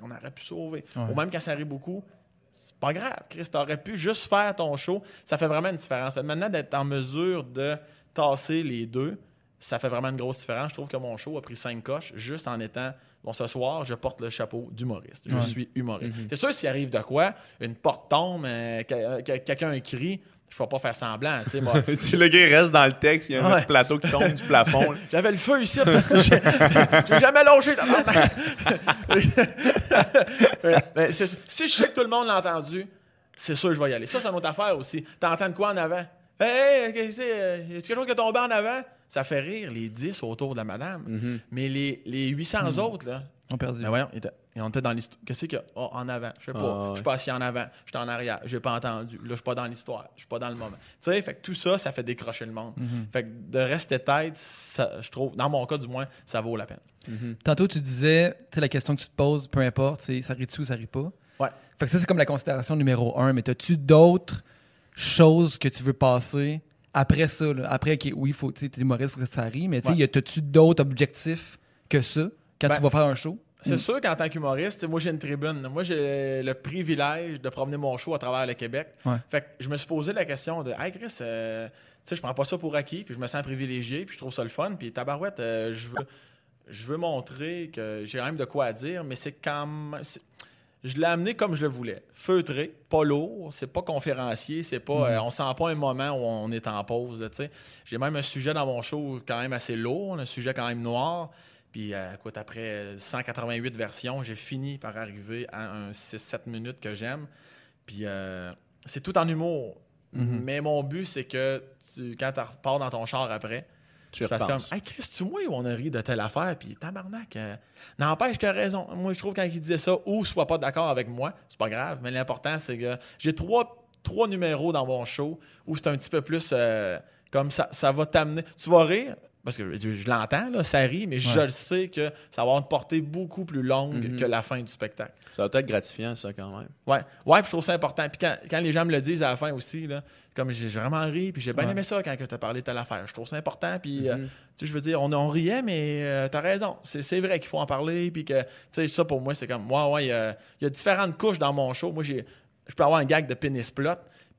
on aurait pu sauver. Ouais. Ou même quand ça arrive beaucoup, c'est pas grave. Chris, t'aurais pu juste faire ton show. Ça fait vraiment une différence. Fait maintenant, d'être en mesure de tasser les deux, ça fait vraiment une grosse différence. Je trouve que mon show a pris cinq coches juste en étant. Bon, ce soir, je porte le chapeau d'humoriste. Je Ouais. suis humoriste. C'est sûr, s'il arrive de quoi, une porte tombe, euh, que- quelqu'un crie, je ne vais pas faire semblant. tu sais, moi. Le gars reste dans le texte, il y a un Ouais. plateau qui tombe du plafond. J'avais le feu ici parce que j'ai jamais lâché. Mais si je sais que tout le monde l'a entendu, c'est sûr que je vais y aller. Ça, c'est une autre affaire aussi. T'entends de quoi en avant? Hey, que c'est? Euh, y a quelque chose qui est tombé en avant? Ça fait rire les 10 autour de la madame. Mais les, les 800 autres, là, On perdu. ben voyons, ils étaient- ils ont été dans l'histoire. Qu'est-ce qu'il y a? Oh, en avant. Je sais pas. Ah, ouais. Je suis pas assis en avant. Je suis en arrière. J'ai pas entendu. Là, je suis pas dans l'histoire. Je suis pas dans le moment. Tu sais, fait que tout ça, ça fait décrocher le monde. Fait que de rester tête, ça, je trouve, dans mon cas du moins, ça vaut la peine. Tantôt, tu disais, tu sais, la question que tu te poses, peu importe, ça rit-tu ou ça rit pas? Ouais. Fait que ça, c'est comme la considération numéro un. Mais as-tu d'autres choses que tu veux passer après ça? là? Après, OK, oui, faut, tu t'es humoriste, faut que ça rit, mais tu sais, Ouais. y a- t'as-tu d'autres objectifs que ça quand Ben, tu vas faire un show? C'est sûr qu'en tant qu'humoriste, moi j'ai une tribune. Moi j'ai le privilège de promener mon show à travers le Québec. Ouais. Fait que je me suis posé la question de Hey Chris, euh, tu sais, je prends pas ça pour acquis, puis je me sens privilégié, puis je trouve ça le fun. Puis tabarouette, euh, je veux je veux montrer que j'ai quand même de quoi à dire, mais c'est quand même. c'est- Je l'ai amené comme je le voulais. Feutré, pas lourd, c'est pas conférencier, c'est pas. euh, on sent pas un moment où on est en pause. là, tu sais. J'ai même un sujet dans mon show quand même assez lourd, un sujet quand même noir. Puis, euh, écoute, après 188 versions, j'ai fini par arriver à un 6-7 minutes que j'aime. Puis, euh, c'est tout en humour. Mais mon but, c'est que tu, quand tu repars dans ton char après, Tu fasses comme. Hey, Chris, tu moi où on a ri de telle affaire, puis tabarnak. euh, N'empêche que raison. Moi, je trouve quand il disait ça, ou soit pas d'accord avec moi, c'est pas grave, mais l'important, c'est que j'ai trois, trois numéros dans mon show où c'est un petit peu plus euh, comme ça, ça va t'amener. Tu vas rire, parce que je, je l'entends, là, ça rit, mais je le sais que ça va avoir une portée beaucoup plus longue Mhm. que la fin du spectacle. Ça va être gratifiant, ça, quand même. Ouais, ouais, puis je trouve ça important. Puis quand, quand les gens me le disent à la fin aussi, là, comme j'ai vraiment ri, puis j'ai bien Ouais. aimé ça quand tu as parlé de telle affaire. Je trouve ça important, puis euh, Mhm. tu sais, je veux dire, on, on riait, mais euh, t'as raison. C'est c'est vrai qu'il faut en parler, puis que, tu sais, ça pour moi, c'est comme, ouais, ouais, il y a, il y a différentes couches dans mon show. Moi, j'ai, je peux avoir un gag de pénis plot,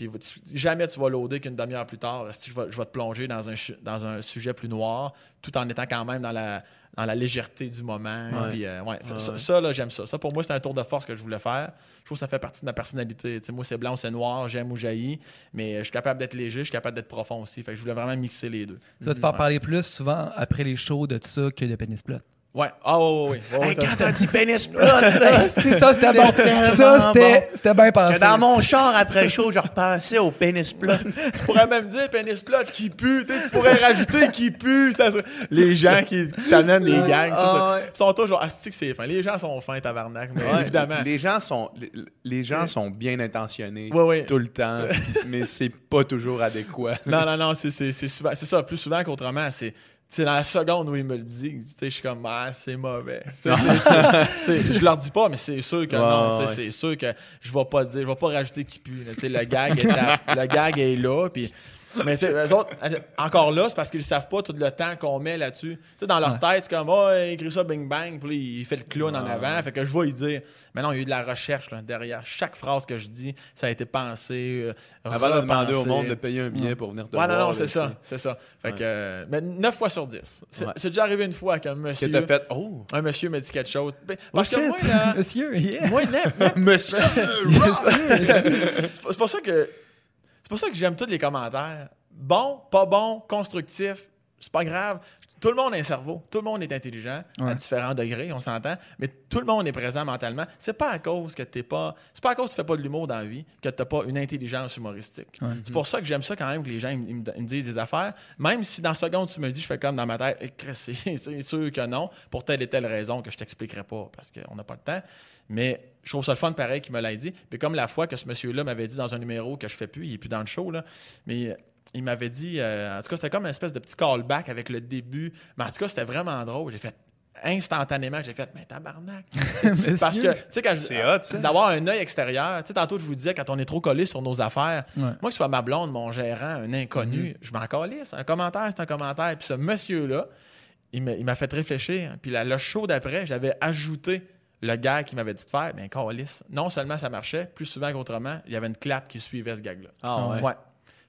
puis jamais tu vas loader qu'une demi-heure plus tard, si je vais, je vais te plonger dans un, dans un sujet plus noir, tout en étant quand même dans la, dans la légèreté du moment. Ouais. euh, ouais, Ouais, ça, là, j'aime ça. Ça, pour moi, c'est un tour de force que je voulais faire. Je trouve que ça fait partie de ma personnalité. Moi, c'est blanc, c'est noir, j'aime ou jaillis, mais je suis capable d'être léger, je suis capable d'être profond aussi. Fait que je voulais vraiment mixer les deux. Tu vas te faire parler plus souvent après les shows de tout ça que de pénis plot. Ouais. Ah, ouais, ouais, ouais. Ouais, ouais, t'as- t'as dit pénis plot, là, C'est ça, c'était bon. Ça, c'était bon. c'était bien pensé. dans mon char après le show, je repensais au pénis plot. tu pourrais même dire pénis plot qui pue. Tu sais, tu pourrais rajouter qui pue. Ça les gens qui, qui t'amènent des gangs. ça, Ah, ouais. Ils sont toujours. Asti que c'est fin? Les gens sont fins, tabarnak. Mais Ouais, évidemment. Les gens sont, les, les gens sont bien intentionnés Ouais, ouais. tout le temps, mais c'est pas toujours adéquat. Non, non, non, c'est, c'est, c'est souvent, c'est ça, plus souvent qu'autrement, c'est, c'est dans la seconde où ils me le disent, tu sais, je suis comme, ah, c'est mauvais. Je leur dis pas, mais c'est sûr que non, ouais. c'est sûr que je vais pas dire, je vais pas rajouter qui pue. là. Le gag est, à- le gag est là, puis. Mais eux autres, encore là, c'est parce qu'ils savent pas tout le temps qu'on met là-dessus. Tu sais, dans leur Ouais. tête, c'est comme, oh, écrit ça bing bang, puis il fait le clown en avant. Fait que je vais y dire. Mais non, il y a eu de la recherche là, derrière. Chaque phrase que je dis, ça a été pensé. euh, Avant de demander au monde de payer un billet pour venir te Ouais, voir. non, non, c'est ça. c'est- ça. Fait que, euh, mais 9 fois sur 10. C'est déjà arrivé une fois qu'un Que monsieur. t'as fait, oh, Un monsieur m'a dit quelque chose. Ben, Oh, Parce que moi, là. Monsieur, yeah. moi, n'im- monsieur, pas- c'est pour ça que. C'est pour ça que j'aime tous les commentaires. Bon, pas bon, constructif, c'est pas grave. Tout le monde a un cerveau, tout le monde est intelligent à différents degrés, on s'entend, mais tout le monde est présent mentalement. C'est pas à cause que t'es pas, c'est pas à cause que tu fais pas de l'humour dans la vie que t'as pas une intelligence humoristique. Ouais. C'est pour ça que j'aime ça quand même que les gens ils me- ils disent des affaires, même si dans la seconde tu me le dis, je fais comme dans ma tête, Eh, c'est sûr que non, pour telle et telle raison que je t'expliquerai pas parce qu'on n'a pas le temps. Mais je trouve ça le fun pareil qu'il me l'a dit. Puis comme la fois que ce monsieur-là m'avait dit dans un numéro que je fais plus, il est plus dans le show, là, mais euh, il m'avait dit, euh, en tout cas, c'était comme une espèce de petit callback avec le début. Mais en tout cas, c'était vraiment drôle. J'ai fait instantanément, j'ai fait, mais tabarnak. Parce que, tu sais, quand je- d'avoir un œil extérieur, tu sais, tantôt, je vous disais, quand on est trop collé sur nos affaires, Ouais. moi, que ce soit ma blonde, mon gérant, un inconnu, je m'en calisse. Un commentaire, c'est un commentaire. Puis ce monsieur-là, il m'a il m'a fait réfléchir. Puis la- le show d'après, j'avais ajouté le gag qu'il m'avait dit de faire. Ben, calisse. Non seulement ça marchait, plus souvent qu'autrement, il y avait une clap qui suivait ce gag-là. Ah ouais. Ouais.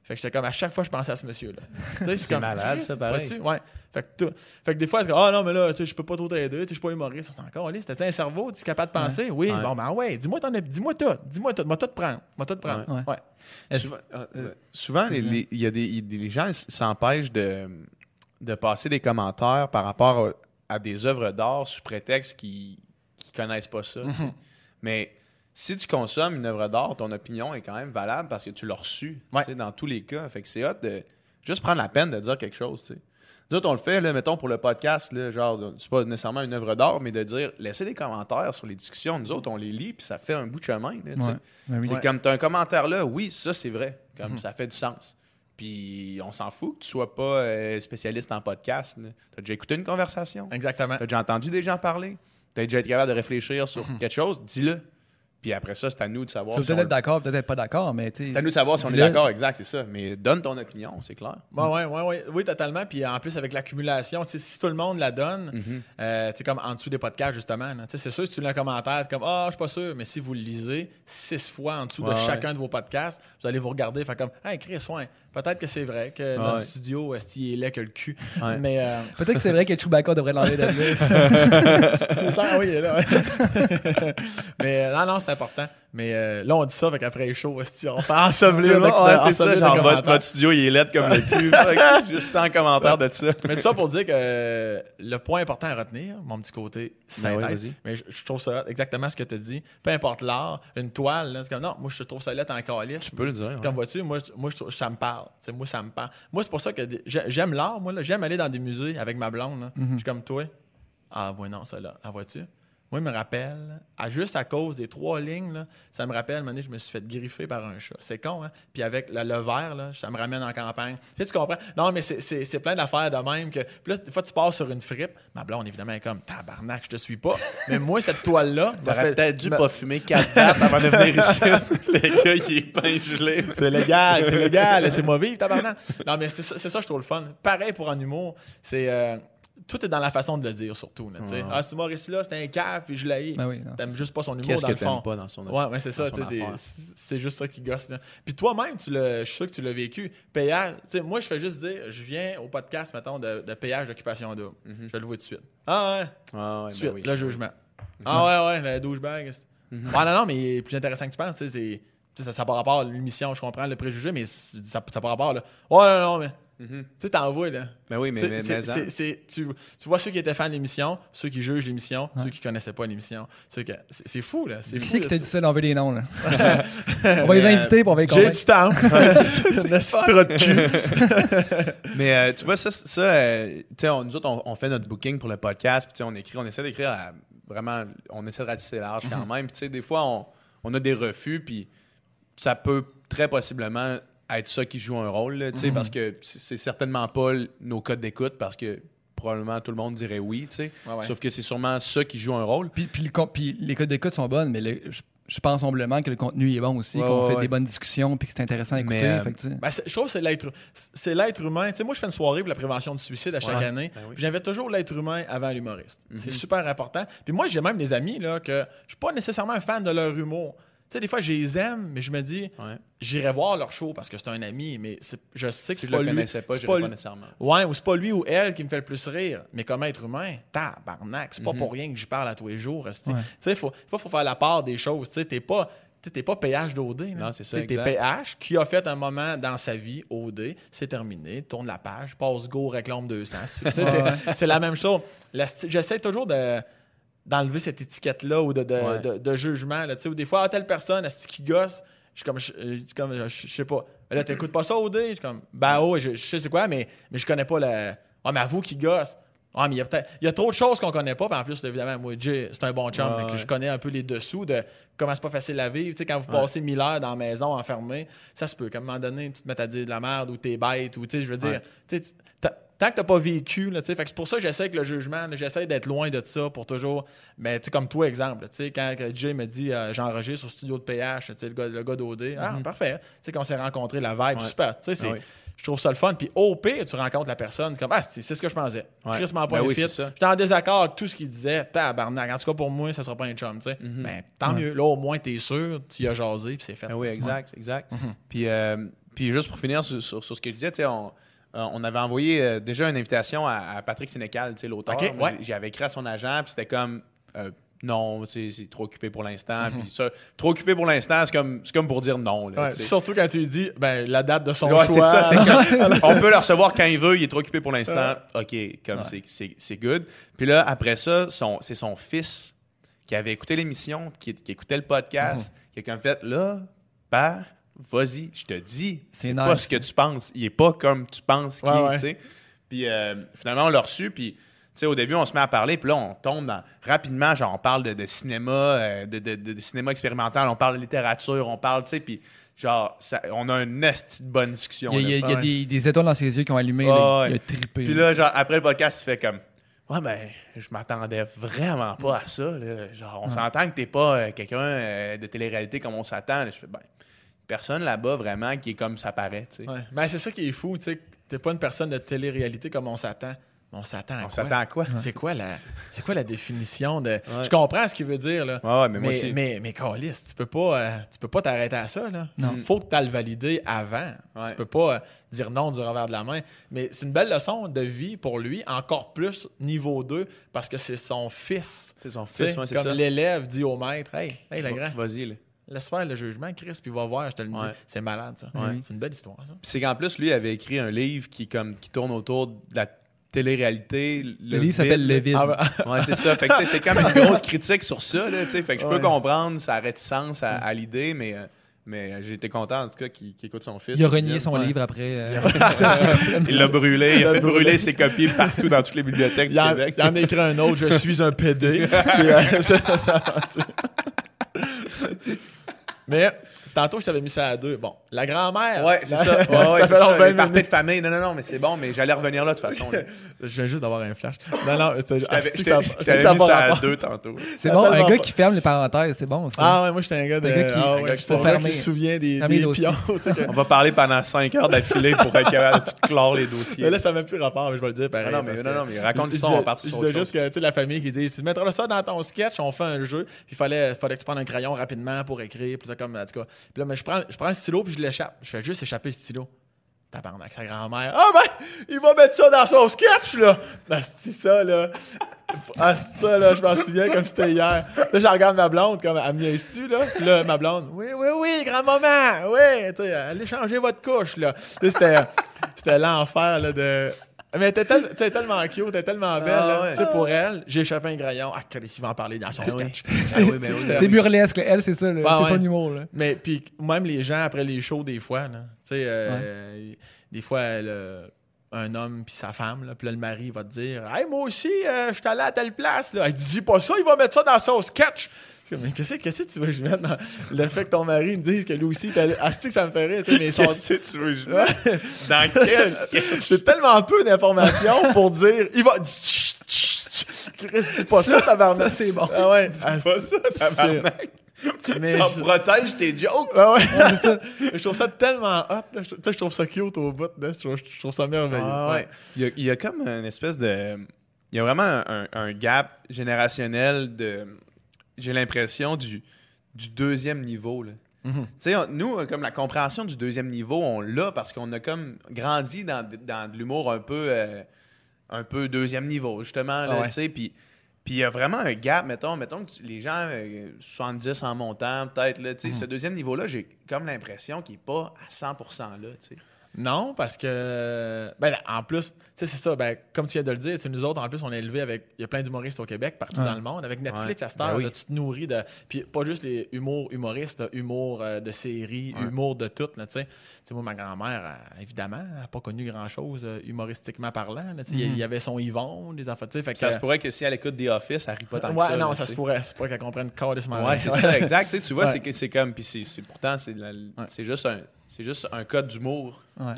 Fait que j'étais comme à chaque fois je pensais à ce monsieur-là. Tu sais, C'est malade, ça, pareil. Ouais. Fait que, fait que des fois, comme, ah non, mais là, tu sais, je peux pas trop t'aider, tu sais, je suis pas humoriste. On encore là. C'était un cerveau, tu es capable de penser? Oui, Ouais. bon, ben ouais, dis-moi as- dis-moi tout. Dis-moi tout. Moi, tout prendre. Moi, tout prendre. Ouais. Ouais. Souvent, euh, souvent, les, y a des, y les gens s'empêchent de, de passer des commentaires par rapport à, à des œuvres d'art sous prétexte qu'ils connaissent pas ça. sais. Mais si tu consommes une œuvre d'art, ton opinion est quand même valable parce que tu l'as reçue Ouais. dans tous les cas. Fait que c'est hot de juste prendre la peine de dire quelque chose. Nous autres, on le fait, là, mettons, pour le podcast, là, genre, c'est pas nécessairement une œuvre d'art, mais de dire, laissez des commentaires sur les discussions. Nous autres, on les lit, puis ça fait un bout de chemin. Ouais. Ben oui. C'est Ouais. comme, tu as un commentaire là, oui, ça c'est vrai. Mhm. Comme ça fait du sens. Puis on s'en fout que tu sois pas euh, spécialiste en podcast. Tu as déjà écouté une conversation? Exactement. Tu as déjà entendu des gens parler? Tu as déjà été capable de réfléchir sur Mhm. quelque chose, dis-le. Puis après ça, c'est à nous de savoir Je si peux on... peut-être être d'accord, peut-être pas d'accord, mais. C'est à nous de savoir si on est d'accord, exact, c'est ça. Mais donne ton opinion, c'est clair. Ouais, ouais, ouais, ouais. Oui, totalement. Puis en plus, avec l'accumulation, si tout le monde la donne, euh, tu sais, comme en dessous des podcasts, justement, c'est sûr, si tu lis un commentaire, comme Ah, je suis pas sûr, mais si vous le lisez six fois en dessous de ouais. chacun de vos podcasts, vous allez vous regarder, faire comme Hey, Chris, ouais, peut-être que c'est vrai que notre Ouais. studio, est il est laid que le cul. Ouais. Mais. euh, Peut-être que c'est vrai que Chewbacca devrait l'enlever de ah oui, il est là. ouais. mais euh, non, non, c'est important. Mais euh, là, on dit ça, fait qu'après les shows, on ensevelir de- Ouais, c'est ça, genre votre, studio, il est laid comme le cul. Juste sans commentaire de ça. Mais tout ça pour dire que euh, le point important à retenir, mon petit côté Ben oui, synthèse, mais je, je trouve ça exactement ce que tu as dit. Peu importe l'art, une toile, c'est comme non, moi je trouve ça lettre en calice. Tu peux le dire. ouais. Comme vois-tu, moi, moi je ça me parle. Moi, ça me parle. Moi, c'est pour ça que j'aime l'art. Moi, j'aime aller dans des musées avec ma blonde. Mhm. Je suis comme toi. Ah, ouais, non, ça là. Ah, vois-tu? Moi, il me rappelle, à, juste à cause des trois lignes, là, ça me rappelle, donné, je me suis fait griffer par un chat. C'est con, hein? Puis avec le, le verre, là, ça me ramène en campagne. Tu sais, tu comprends? Non, mais c'est- c'est c'est plein d'affaires de même que. Puis là, des fois, tu passes sur une fripe. Ma blonde, évidemment, est comme tabarnak, je te suis pas. Mais moi, cette toile-là. T'aurais peut-être dû m'a- pas fumer 4 dates avant de venir ici. le gars, il est pas gelé. C'est légal, c'est légal, laissez-moi vivre, tabarnak. Non, mais c'est ça, c'est ça, je trouve le fun. Pareil pour en humour, c'est. euh, tout est dans la façon de le dire, surtout. là, tu sais. Ouais. Ah, ce humoriste-là, c'est un caf, puis je l'ai. Ben oui, T'aimes juste pas son humour dans que le fond. pas dans son Ouais, ouais, c'est ça. des-. C'est juste ça qui gosse. là. Puis toi-même, tu je suis sûr que tu l'as vécu. Payage, tu sais, moi, je fais juste dire, je viens au podcast, mettons, de, de payage d'occupation double. Mhm. Je le vois tout de suite. Ah ouais, Ah, ouais, tout ben suite, oui. le jugement. Ah ouais, ouais, le douchebag. Mhm. Ouais, non, non, mais il est plus intéressant que tu penses. c'est- ça n'a pas rapport à l'émission, je comprends le préjugé, mais ça n'a pas rapport. Là. Ouais, non, non, mais. Mhm. Tu sais, t'en vois, là. Ben oui, mais, C'est- mais, mais tu, tu vois ceux qui étaient fans de l'émission, ceux qui jugent l'émission, ceux qui connaissaient pas l'émission. C'est fou, là. C'est Qui c'est qui t'a dit ça d'enlever des noms, là? on va les Mais, inviter, puis on va les J'ai du temps. C'est ça, tu me citras de cul. Mais euh, tu vois, ça, ça euh, tu sais, on- nous autres, on, on fait notre booking pour le podcast, puis tu sais, on écrit, on essaie d'écrire à- vraiment, on essaie de ratisser large quand même. Puis tu sais, des fois, on, on a des refus, puis ça peut très possiblement être ça qui joue un rôle, là, sais, parce que c'est certainement pas nos codes d'écoute, parce que probablement tout le monde dirait oui, tu sais. Ouais, ouais. Sauf que c'est sûrement ça qui joue un rôle. Puis, puis, le con- puis les codes d'écoute sont bonnes, mais le- je, je pense humblement que le contenu est bon aussi, Ouais, qu'on ouais, fait ouais. des bonnes discussions, puis que c'est intéressant à écouter. Mais, euh. Ben, c'est- je trouve que c'est l'être c'est l'être humain. Tu sais, moi, je fais une soirée pour la prévention du suicide à chaque année. Ben oui. J'invite toujours l'être humain avant l'humoriste. Mhm. C'est super important. Puis moi, j'ai même des amis là, que je suis pas nécessairement un fan de leur humour. Tu sais, des fois, je les aime, mais je me dis, Ouais. j'irai voir leur show parce que c'est un ami, mais je sais que Si c'est je pas le lui. connaissais pas, je dirais lui- pas nécessairement. Ouais, ou c'est pas lui ou elle qui me fait le plus rire. Mais comme être humain, tabarnak, c'est pas Mhm. pour rien que j'y parle à tous les jours. Tu sais, faut, faut, faire la part des choses. Tu sais, t'es pas. T'es pas PH d'OD. Non, c'est ça, T'es. PH qui a fait un moment dans sa vie, OD, c'est terminé, tourne la page, passe go, réclame 200. C'est la même chose. J'essaie toujours de d'enlever cette étiquette-là ou de, de, Ouais. de- de jugement. Là, ou des fois, ah, telle personne, est qui gosse, je suis comme, je, comme, je, je sais pas. Là, t'écoutes pas ça au dé? Je suis comme, bah oh, je, sais c'est quoi, mais, mais je connais pas la. Ah, mais avoue qui gosse. Ah, mais il y a peut-être. Il y a trop de choses qu'on connaît pas. Puis en plus, évidemment, moi, Jay, c'est un bon chum. Ouais, mais que ouais. je connais un peu les dessous de comment c'est pas facile à vivre. Tu sais, quand vous Ouais. passez mille heures dans la maison enfermé, ça se peut. Qu'à un moment donné, tu te mets à dire de la merde ou t'es bête ou tu sais, je veux dire. Ouais. tu sais, Tant que t'as pas vécu, là, tu sais, fait que c'est pour ça que j'essaie que le jugement, j'essaie d'être loin de ça pour toujours. Mais tu sais, comme toi, exemple, tu sais, quand Jay me dit euh, j'enregistre au studio de PH, le gars, le gars d'OD, ah, parfait. Tu sais, quand on s'est rencontrés, la vibe, Ouais. super. Tu sais, Ah oui. je trouve ça le fun. Puis au pire, tu rencontres la personne, c'est comme, ah, c'est ce que je pensais. Ouais. Chris m'a pas Ben un oui. J'étais en désaccord avec tout ce qu'il disait. Tabarnak. En tout cas, pour moi, ça sera pas un chum. Mhm. Ben, tant mieux. Là, au moins, t'es sûr, tu y as jasé, puis c'est fait. Ah oui, exact, exact. Mhm. puis, euh, puis juste pour finir sur, sur- sur ce que je disais, tu sais, on, euh, on avait envoyé euh, déjà une invitation à, à Patrick Sénécal, l'auteur. Ok, Moi, ouais. J'avais écrit à son agent, puis c'était comme euh, non, c'est trop occupé pour l'instant. Mhm. Ça, trop occupé pour l'instant, c'est comme, c'est comme pour dire non. là, Ouais, surtout quand tu lui dis ben, la date de son Ouais, choix. ça. comme- on peut le recevoir quand il veut, il est trop occupé pour l'instant. OK, comme c'est- good. Puis là, après ça, c'est son fils qui avait écouté l'émission, qui, qui écoutait le podcast, qui a comme fait là, père, vas-y, je te dis, C'est nice, pas ce que ça. tu penses. Il est pas comme tu penses qu'il Ouais, est, ouais. Puis euh, finalement, on l'a reçu, puis. au début, on se met à parler, puis là, on tombe dans. Rapidement, genre, on parle de, de cinéma, euh, de, de- de- de cinéma expérimental, on parle de littérature, on parle, tu sais, puis genre, ça- on a une esti de bonne discussion. Il y a, il là. il y des, des étoiles dans ses yeux qui ont allumé, Ah, là, ouais. il a trippé. Puis là, genre, après le podcast, tu fais comme Ouais, ben, je m'attendais vraiment pas à ça. là. Genre, on s'entend que t'es pas euh, quelqu'un euh, de télé-réalité comme on s'attend. Je fais Ben, personne là-bas vraiment qui est comme ça paraît, tu sais. Ouais. Ben, c'est ça qui est fou, tu sais. T'es pas une personne de télé-réalité comme on s'attend. Mais On s'attend à On quoi? s'attend à quoi? C'est quoi la c'est quoi la définition de Ouais. Je comprends ce qu'il veut dire là. Ouais, ouais, mais moi mais, aussi. mais, mais tu peux pas euh, tu peux pas t'arrêter à ça là. Non. Faut que tu le validé avant. Ouais. Tu peux pas euh, dire non du revers de la main, mais c'est une belle leçon de vie pour lui, encore plus niveau 2 parce que c'est son fils. C'est son fils, ouais, c'est comme ça. l'élève dit au maître "Hey, hey le grand, Vas-y, là. Laisse faire le jugement Chris puis va voir, je te le dis." Ouais. C'est malade ça. Ouais. C'est une belle histoire ça. Puis c'est qu'en plus, lui avait écrit un livre qui, comme, qui tourne autour de la télé-réalité. le livre s'appelle Le Vide. Ah, Ouais, c'est ça. Fait que, c'est comme une grosse critique sur ça, là, tu sais. Fait que je peux Ouais. comprendre sa réticence à, à l'idée, mais, euh, Mais euh, j'ai été content, en tout cas, qu'il qu'il écoute son fils. Il a renié son Ouais. livre après. euh, Il l'a brûlé, il a fait brûler ses copies partout dans toutes les bibliothèques Il du en, Québec. il en a écrit un autre, je suis un PD. Mais tantôt, je t'avais mis ça à deux. Bon, la grand-mère. Ouais, c'est ça. Ouais, ouais, ça c'est fait ça. Les parties de famille. Non, non, non, mais c'est bon, mais j'allais revenir là de toute façon. là. Je viens juste d'avoir un flash. Non, non, c'était Je ah, t'avais c'est-tu je que ça- t'avais- je c'est-tu que t'avais ça a mis ça à deux tantôt. C'est Ça bon, un gars qui ferme les parenthèses, c'est bon. Ça. Ah ouais, moi j'étais un gars de. Un gars qui- ah se souvient des, pions. tu sais, que- On va parler pendant 5 heures d'affilée pour être capable de clore les dossiers. Mais là, ça n'a même plus rapport, mais je vais le dire pareil. Ah non, mais, non, non, mais raconte l'histoire, on part Je sur disais autre juste que tu sais, la famille qui dit Tu mettras ça dans ton sketch, on fait un jeu, puis il fallait, fallait que tu prennes un crayon rapidement pour écrire, puis ça comme, en tout cas. Puis là, mais je prends, je prends le stylo, puis je l'échappe. Je fais juste échapper le stylo. Tabarnak, sa grand-mère. Ah ben, il va mettre ça dans son sketch, là. Ah, c'est ça, là. Ah, ça, là, je m'en souviens comme c'était hier. Là, je regarde ma blonde, comme, elle me niaise-tu, là? Puis là, ma blonde, oui, oui, oui, grand-maman, oui, tu allez changer votre couche, là. Là, c'était l'enfer, là, de. Mais était tel- sais, tellement cute, était tellement belle, Ah, ouais. Tu sais, pour elle, j'ai échappé un crayon. Ah, il va en parler dans son sketch. Ah oui, mais oui. C'était- C'est burlesque, là. elle, c'est ça. là. Ah, c'est son ouais. humour. Là. mais puis même les gens après les shows des fois, là, tu sais, euh, des fois elle, euh, un homme puis sa femme, là, puis là le mari va te dire, hey moi aussi, euh, je suis allé à telle place, là. Elle dit dis pas ça, il va mettre ça dans son sketch. Mais qu'est-ce qu'est-ce que tu veux que je mette dans le fait que ton mari me dise que lui aussi, t'as- ah que ça me fait rire, tu sais, mais son- Qu'est-ce que tu veux jouer? Dans quel sketch? c'est tellement peu d'informations pour dire, il va Chut, chut, chut. Chris, dis pas ça, tabarnak. Ça, c'est bon. Ah ouais, ah, Pas ça, c'est- tabarnak. Mais je- protège tes jokes. Ah ouais, c'est ça. Je trouve ça tellement hot. Là. Je, je trouve ça cute au bout. Là. Je, trouve, je trouve ça merveilleux. Ah ouais. Il y, a, il y a comme une espèce de. Il y a vraiment un, un gap générationnel de. J'ai l'impression du, du deuxième niveau. Là. Mhm. Tu sais, nous, euh, comme la compréhension du deuxième niveau, on l'a parce qu'on a comme grandi dans, dans de l'humour un peu, euh, un peu deuxième niveau, justement. là, Ah ouais. tu sais, Puis puis il y a vraiment un gap, mettons, mettons que les gens, euh, 70 en montant, peut-être, là, tu sais, ce deuxième niveau-là, j'ai comme l'impression qu'il n'est pas à 100% là, tu sais. Non, parce que. Ben, en plus, tu sais, c'est ça. Ben, comme tu viens de le dire, nous autres, en plus, on est élevés avec. Il y a plein d'humoristes au Québec, partout Ouais. dans le monde. Avec Netflix, Ouais. à cette heure, Ben oui. là, tu te nourris de. Puis pas juste les humours humoristes, humour euh, de séries, Ouais. humour de tout, tu sais. Moi, ma grand-mère, elle, évidemment, n'a pas connu grand-chose euh, humoristiquement parlant. là, tu sais. Il y- Mhm. y avait son Yvon, des enfants, tu sais. Ça se pourrait que si elle écoute The Office, elle rit pas tant que ça. non, là, ça se pourrait. C'est pas qu'elle comprenne carrément. Ouais, c'est ça, exact. Tu, vois, c'est que- c'est comme. Puis pourtant, c'est juste, un- c'est juste un code d'humour Ouais.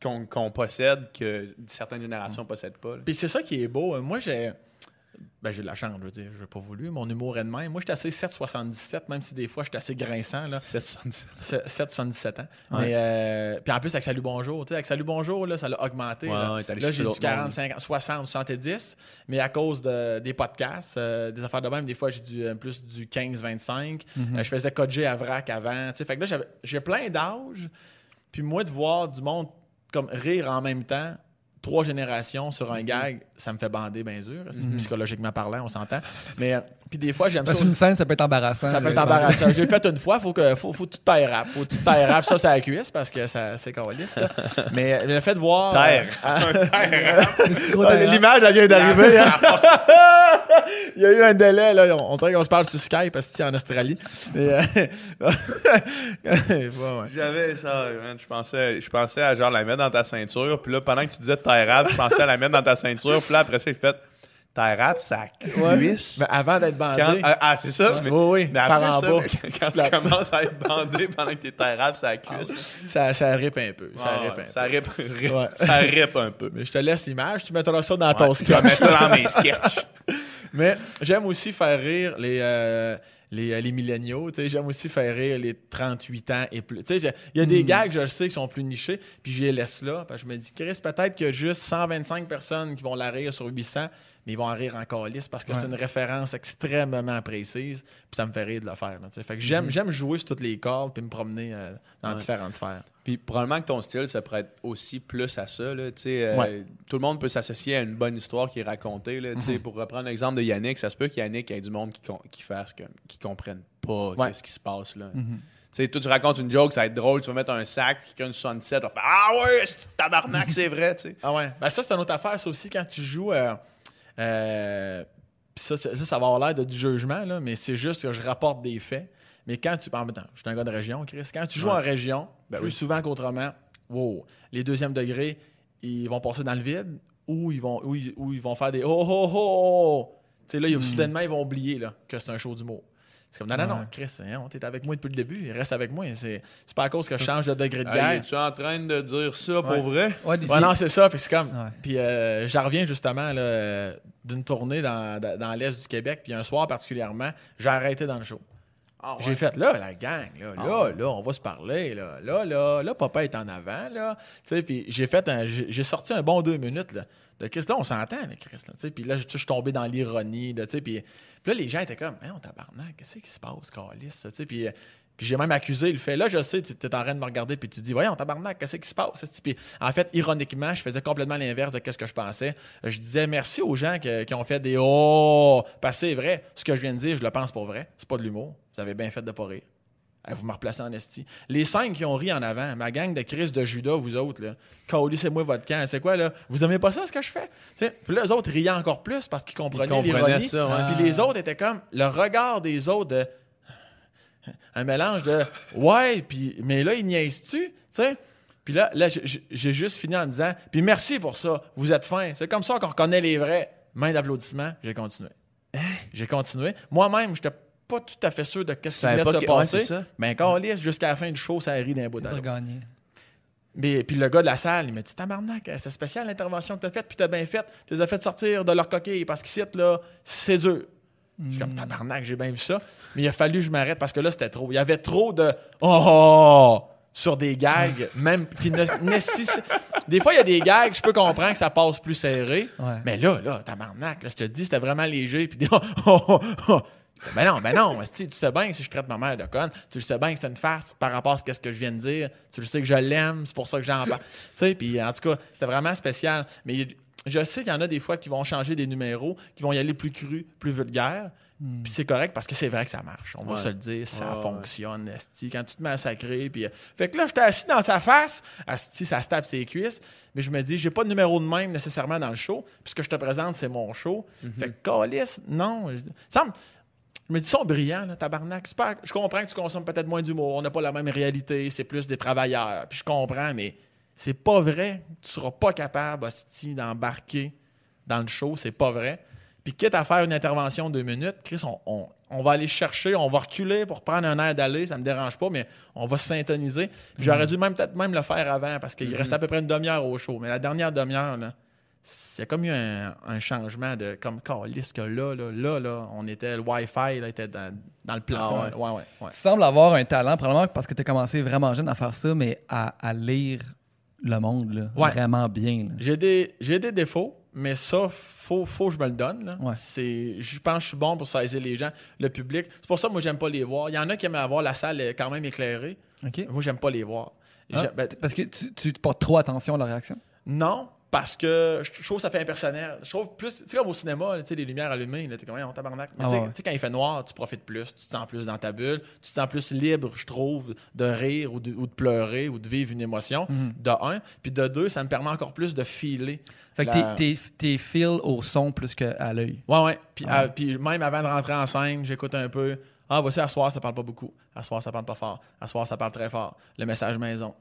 qu'on possède que certaines générations ne possèdent pas. Puis c'est ça qui est beau. Moi, j'ai. Ben, j'ai de la chance, je veux dire. J'ai pas voulu. Mon humour est de même. Moi, j'étais assez 7,77, même si des fois, j'étais assez grinçant. Là. 777. 7,77 ans. Ouais. Mais, euh, puis en plus, avec Salut Bonjour, tu sais, avec Salut Bonjour, là, ça l'a augmenté. Ouais, là, j'ai du d'autres mondes. 40, 50, 60, 70. Mais à cause de- des podcasts, euh, des affaires de même, des fois, j'ai du, euh, plus du 15, 25. Mhm. Euh, je faisais coder à vrac avant. tu sais. Fait que là, j'ai plein d'âges. Puis moi, de voir du monde comme rire en même temps, trois générations sur un gag, ça me fait bander bien sûr, psychologiquement parlant, on s'entend? Mais euh, puis des fois, j'aime ça. Parce qu'une scène, ça peut être embarrassant. Ça peut être embarrassant. J'ai fait une fois, faut que faut, faut tout taille rap. Faut tout taille rap, ça c'est la cuisse parce que ça c'est là. Mais le fait de voir. Terre. euh, ah. L'image elle vient d'arriver. hein. Il y a eu un délai là. On, on dirait qu'on se parle sur Skype parce que c'est en Australie. Mais, euh, ouais, ouais. J'avais ça, man. Je pensais, je pensais à genre la mettre dans ta ceinture. Puis là, pendant que tu disais rap, je pensais à la mettre dans ta ceinture. Puis là, après ça, j'ai fait taille rap, ça cuisse. Mais avant d'être bandé. Quand- ah, ah, c'est ça. mais- oui, oui, mais par après en ça, bas. mais quand Tu la- commences à être bandé pendant que t'es taille rap, ça cuisse. Ça, ça rip un peu. Ça Ah, rip un ça peu. rip, rip- Ouais. ça rip un peu. Mais je te laisse l'image. Tu mettras ça dans Ouais, ton je vais sketch. mettre ça dans mes sketchs. Mais j'aime aussi faire rire les, euh, les, euh, les milléniaux. tu sais. J'aime aussi faire rire les 38 ans et plus. Tu sais, j'ai- Il y a des gags, je le sais, qui sont plus nichés, puis je les laisse là. Parce que je me dis, Chris, peut-être qu'il y a juste 125 personnes qui vont la rire sur 800, mais ils vont en rire en calice parce que c'est une référence extrêmement précise, puis ça me fait rire de le faire. là, tu sais. fait que j'aime, j'aime jouer sur toutes les cordes puis me promener euh, dans Ouais. différentes sphères. Puis probablement que ton style se prête aussi plus à ça. Là, tu sais, euh, Ouais. Tout le monde peut s'associer à une bonne histoire qui est racontée. Là, Mhm. Pour reprendre l'exemple de Yannick, ça se peut qu'Yannick ait du monde qui, qui fasse comme, qui comprenne pas Ouais. ce qui se passe. là. Mhm. Tu sais, toi, tu racontes une joke, ça va être drôle, tu vas mettre un sac, puis quelqu'un de 77 va faire Ah ouais, c'est tabarnak, c'est vrai. Ah ouais. Ben ça, c'est une autre affaire, ça aussi, quand tu joues. Euh, euh, pis ça, ça, ça va avoir l'air de du jugement, là, mais c'est juste que je rapporte des faits. Mais quand tu. En même temps, je suis un gars de région, Chris. Quand tu joues Ouais. en région, Ben plus oui. souvent qu'autrement, wow, les deuxièmes degrés, ils vont passer dans le vide ou ils vont, ou ils, ou ils vont faire des oh oh oh oh. Tu sais, là, ils- soudainement, ils vont oublier là, que c'est un show d'humour. C'est comme, non, non, non. Chris, hein, t'es avec moi depuis le début, reste avec moi. C'est pas à cause que je change de degré de Hey, guerre. es-tu en train de dire ça pour Ouais. vrai? Ouais, non, c'est ça. Puis c'est comme. Ouais. Puis euh, j'en reviens justement là, d'une tournée dans l'Est du Québec. Puis un soir particulièrement, j'ai arrêté dans le show. Ah, J'ai fait là, la gang, là, là, Ah ouais. là, on va se parler, là, là, là, là, papa est en avant, là. Tu sais, puis j'ai fait un, j'ai sorti un bon deux minutes, là. De Chris, là, on s'entend, mais Chris, là, tu sais. Puis là, je suis tombé dans l'ironie, là, tu sais. Puis là, les gens étaient comme, hein, on tabarnak, qu'est-ce qui se passe, Calis, tu sais. Puis, euh, puis j'ai même accusé le fait. Là, je sais, tu es en train de me regarder, puis tu dis, voyons, tabarnak, qu'est-ce qui se passe? Puis en fait, ironiquement, je faisais complètement l'inverse de ce que je pensais. Je disais merci aux gens que- qui ont fait des oh, parce que c'est vrai. Ce que je viens de dire, je le pense pour vrai. C'est pas de l'humour. Vous avez bien fait de pas rire. Vous me replacez en esti. Les cinq qui ont ri en avant, ma gang de Chris de Judas, vous autres, là. C'est moi votre camp. C'est quoi, là? Vous aimez pas ça, ce que je fais? Tu sais, Puis là, eux autres riaient encore plus parce qu'ils comprenaient l'ironie. Puis les autres étaient comme le regard des autres de un mélange de ouais, puis mais là, il niaise-tu? Tu sais? Puis là, là j'ai- juste fini en disant puis merci pour ça, vous êtes fin. C'est comme ça qu'on reconnaît les vrais. Main d'applaudissement, j'ai continué. J'ai continué. Moi-même, j'étais pas tout à fait sûr de qu'est-ce qui venait de se que- passer. Mais quand on lit jusqu'à la fin du show, ça rit d'un bout l'autre. gagner. Mais puis le gars de la salle, il m'a dit Tabarnak, c'est spécial l'intervention que t'as faite, puis t'as bien fait. Tu les as fait sortir de leur coquille parce qu'ici, là, c'est dur. Je suis comme Tabarnak, j'ai bien vu ça. Mais il a fallu que je m'arrête parce que là, c'était trop. Il y avait trop de Oh sur des gags, même qui ne nécessitent. Des fois, il y a des gags, je peux comprendre que ça passe plus serré. Ouais. Mais là, là, tabarnak, là, je te dis, c'était vraiment léger. Puis des oh, oh, oh, oh. Ben non, ben non, esti, tu sais bien que si je traite ma mère de conne, tu le sais bien que c'est une farce par rapport à ce que je viens de dire, tu le sais que je l'aime, c'est pour ça que j'en parle. tu sais, puis en tout cas, c'était vraiment spécial. Mais je sais qu'il y en a des fois qui vont changer des numéros, qui vont y aller plus cru, plus vulgaire. Puis c'est correct parce que c'est vrai que ça marche. On va se le dire, ça Ouais, ouais. fonctionne, esti. Quand tu te sacrer, puis... euh, Fait que là, j'étais assis dans sa face, esti, ça se tape ses cuisses, mais je me dis, j'ai pas de numéro de même nécessairement dans le show, puisque je te présente, c'est mon show. Fait que, calice, non. Je, semble, je me dis, ils sont brillants, là, tabarnak. Je comprends que tu consommes peut-être moins d'humour, on n'a pas la même réalité, c'est plus des travailleurs, puis je comprends, mais c'est pas vrai. Tu seras pas capable, esti, d'embarquer dans le show, c'est pas vrai. Puis quitte à faire une intervention de deux minutes, Chris, on, on- on va aller chercher, on va reculer pour prendre un air d'aller, ça me dérange pas, mais on va se syntoniser. Puis j'aurais dû même peut-être même le faire avant parce qu'il reste à peu près une demi-heure au show. Mais la dernière demi-heure, là, c'est comme eu un, un changement de comme calice que là, là, là, là, on était, le Wi-Fi là, était dans, dans le plafond. Ah ouais. ouais, ouais, ouais. Tu sembles avoir un talent, probablement parce que tu as commencé vraiment jeune à faire ça, mais à, à lire le monde là, Ouais. vraiment bien. J'ai des, j'ai des défauts, mais ça, faut, faut que je me le donne. là. Ouais. C'est, je pense que je suis bon pour saisir les gens, le public. C'est pour ça que moi, j'aime pas les voir. Il y en a qui aiment avoir la salle euh, quand même éclairée. OK? Moi, j'aime pas les voir. Ah, ben, parce que tu, tu te portes trop attention à leur réaction? non, parce que je trouve que ça fait impersonnel. Je trouve plus, tu sais, comme au cinéma, là, tu sais, les lumières allumées, là, t'es comme, on tabarnak. Mais Ah tu sais- ouais. tu sais, quand il fait noir, tu profites plus, tu te sens plus dans ta bulle, tu te sens plus libre, je trouve, de rire ou de, ou de pleurer ou de vivre une émotion, Mhm. de un. Puis de deux, ça me permet encore plus de filer. Fait que la- t'es- feel au son plus qu'à l'œil. Ouais, ouais. Puis, Ah ouais. euh, puis même avant de rentrer en scène, j'écoute un peu. Ah, voici, à soir, ça parle pas beaucoup. À soir, ça parle pas fort. À soir, ça parle très fort. Le message maison.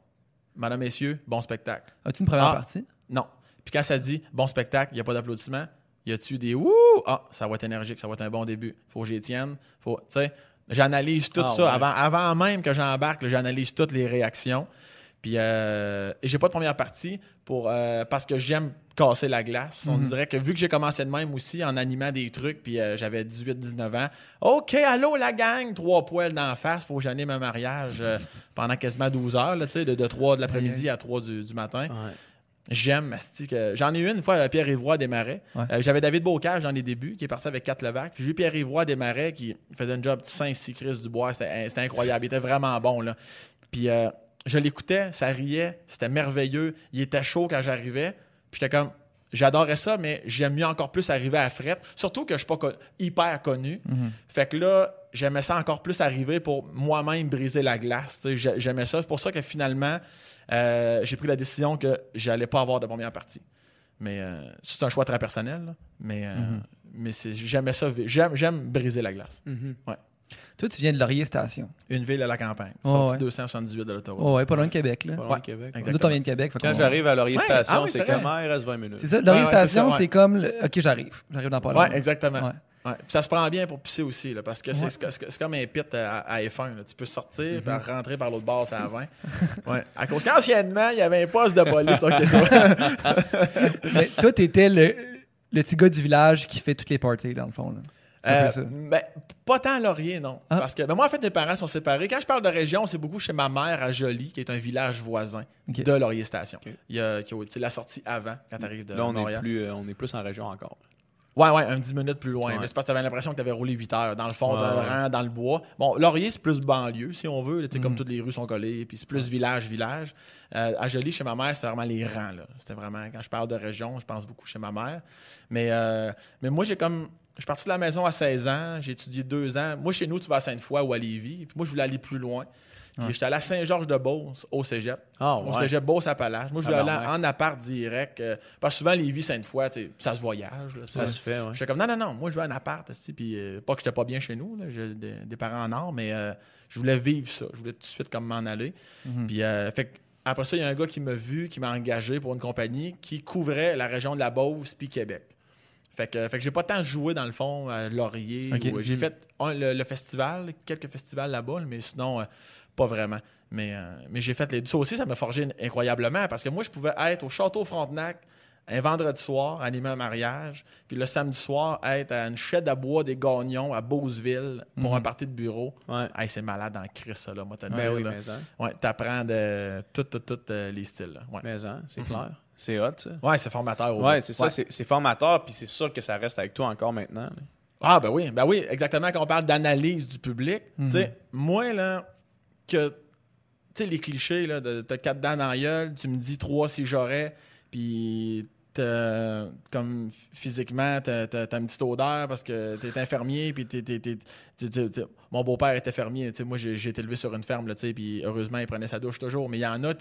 Madame, messieurs, bon spectacle. As-tu une première Ah. partie? Non. Puis quand ça dit bon spectacle, il n'y a pas d'applaudissements, y a-tu des wouh? Ah, ça va être énergique, ça va être un bon début. Faut que j'y tienne. Faut, tu sais, j'analyse tout Ah, ça ouais. avant, avant même que j'embarque, j'analyse toutes les réactions. Puis euh, j'ai pas de première partie pour euh, parce que j'aime casser la glace. On Mhm. dirait que vu que j'ai commencé de même aussi en animant des trucs, puis euh, j'avais 18-19 ans. OK, allô la gang, trois poils d'en face, faut que j'anime un mariage euh, pendant quasiment 12 heures, là, de, de 3 de l'après-midi à 3 du, du matin. J'aime, J'en ai eu une fois, Pierre Ivoire des Marais. Ouais. Euh, J'avais David Bocage dans les débuts, qui est parti avec 4 Levac. Puis j'ai eu Pierre Ivoire des Marais qui faisait un job Saint-Six Chris du bois. C'était incroyable. Il était vraiment bon. Là. Puis euh, je l'écoutais, ça riait, c'était merveilleux. Il était chaud quand j'arrivais. Puis j'étais comme, j'adorais ça, mais j'aime mieux encore plus arriver à Fret. Surtout que je suis pas hyper connu. Fait que là, j'aimais ça encore plus arriver pour moi-même briser la glace. J'aimais ça. C'est pour ça que finalement, euh, j'ai pris la décision que j'allais pas avoir de première partie. Mais euh, c'est un choix très personnel. là. Mais, euh, mais c'est- j'aimais ça. J'aime, briser la glace. Mhm. Ouais. Toi, tu viens de Laurier Station. Une ville à la campagne. Ouais, sortie ouais. 278 de l'autoroute. Oh, ouais, pas loin de Québec. Là. Pas loin de Québec. exact. Nous, on vient de Québec. Quand j'arrive à Laurier Ouais, Station, ah oui, c'est comme, ah, il reste 20 minutes. C'est ça, Laurier Ouais, ouais, Station, c'est ouais. comme. le- Ok, j'arrive. J'arrive dans pas Ouais, loin. exactement. Ouais. Ça se prend bien pour pisser aussi, là, parce que c'est Ouais. comme un pit à, à F1. là. Tu peux sortir Mm-hmm. puis rentrer par l'autre bord, c'est à 20. ouais. À cause qu'anciennement, il y avait un poste de police. Mais toi, t'étais le, le petit gars du village qui fait toutes les parties, dans le fond. là. Euh, ça. ben, pas tant Laurier, non. Ah. Parce que ben, moi, en fait, mes parents sont séparés. Quand je parle de région, c'est beaucoup chez ma mère à Joly, qui est un village voisin de Laurier Station. Ok. Il y a, qui tu la sortie avant, quand tu arrives de Là, on est, plus, euh, on est plus en région encore. Ouais, ouais, un 10 minutes plus loin. Ouais. Mais c'est parce que t'avais l'impression que t'avais roulé 8 heures dans le fond Ouais, d'un ouais. rang, dans le bois. Bon, Laurier, c'est plus banlieue, si on veut. là, Mm. Comme toutes les rues sont collées, puis c'est plus village-village. Euh, à Joly, chez ma mère, c'est vraiment les rangs. C'était vraiment, quand je parle de région, je pense beaucoup chez ma mère. Mais, euh, mais moi, j'ai comme. Je suis parti de la maison à 16 ans, j'ai étudié deux ans. Moi, chez nous, tu vas à Sainte-Foy ou à Lévis. Puis moi, je voulais aller plus loin. Puis j'étais allé à Saint-Georges-de-Beauce, au cégep. Ah, Au cégep Beauce-Appalaches. Moi, je voulais Ah, aller ben, ouais. en appart direct. euh, parce que souvent, Lévis, Sainte-Foy, tu sais, ça se voyage. là, Ça se fait, ouais. J'étais comme, non, non, non, moi, je veux un appart. Puis, euh, pas que j'étais pas bien chez nous. J'ai des, des parents en or, mais euh, je voulais vivre ça. Je voulais tout de suite comme m'en aller. Puis, fait que après ça, il y a un gars qui m'a vu, qui m'a engagé pour une compagnie qui couvrait la région de la Beauce puis Québec. Fait que, fait que j'ai pas tant joué dans le fond à Laurier. J'ai fait un- le, le festival, quelques festivals là-bas, mais sinon, euh, pas vraiment. Mais, euh, mais j'ai fait les deux. Ça aussi, ça m'a forgé incroyablement parce que moi, je pouvais être au Château Frontenac un vendredi soir, animer un mariage, puis le samedi soir, être à une chaîne à bois des Gagnons à Beauceville pour Mhm. un party de bureau. Ouais. Hey, c'est malade en crise, ça, là, moi, t'as Ben oui, hein. Ouais, t'apprends de tout, tout, tout euh, les styles. là. Ouais, Mais hein, c'est Mhm. clair. C'est hot, ça. ouais c'est formateur. au Ouais, c'est ça, c'est formateur, puis c'est sûr que ça reste avec toi encore maintenant. là. Ah, ben oui, ben oui, exactement. Quand on parle d'analyse du public, Mhm. tu sais, moi, là, que, les clichés, là, de t'as quatre dents dans la gueule, tu me dis trois si j'aurais, puis comme physiquement, t'as t'as- une petite odeur parce que t'es infirmier, puis t'es. t'es- t'es- mon beau-père était fermier, tu sais, moi, j'ai été élevé sur une ferme, là, tu sais, puis heureusement, il prenait sa douche toujours, mais il y en a,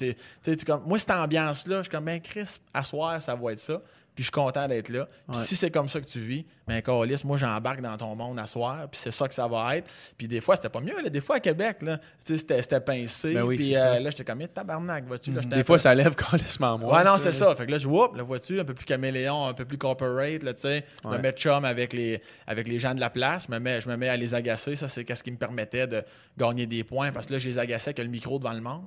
comme, moi, cette ambiance-là, je suis comme, ben, Chris, à soir, ça va être ça. Puis je suis content d'être là. Puis Ouais. si c'est comme ça que tu vis, ben Carlis, moi j'embarque dans ton monde à soir, puis c'est ça que ça va être. Puis des fois, c'était pas mieux. Là. Des fois, à Québec, là, tu sais, c'était, pincé. Ben oui, puis euh, là, j'étais comme, Eh, tabarnak, vois-tu? J'étais Des fois, ça lève carrément moi. Ouais, non, c'est ça. Fait que là, je vois, la vois-tu, un peu plus caméléon, un peu plus corporate, là, tu sais. Je me mets chum avec les, avec les gens de la place, je me mets, je me mets à les agacer. Ça, c'est ce qui me permettait de gagner des points parce que là, je les agaçais avec le micro devant le monde,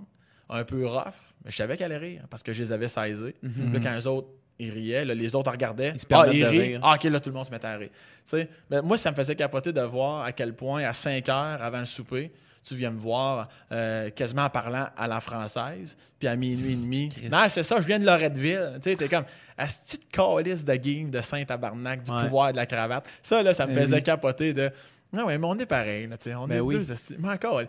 un peu rough, mais je savais qu'elle allait rire parce que je les avais saisés. Puis Là, quand les autres, ils riaient, là, les autres regardaient. Ils se ah, ils de rient. Ah, ok, là, tout le monde se mettait à rire. Mais moi, ça me faisait capoter de voir à quel point, à 5 heures avant le souper, tu viens me voir euh, quasiment en parlant à la française, puis à minuit et demi. Non, c'est ça, je viens de Loretteville. Tu sais, t'es comme, à ce petite calice de game de Saint-Tabarnak, du Ouais. pouvoir de la cravate. Ça, là, ça me Ben faisait oui. capoter de, non, mais on est pareil, là, tu sais, on Ben est oui. deux, mais encore, tu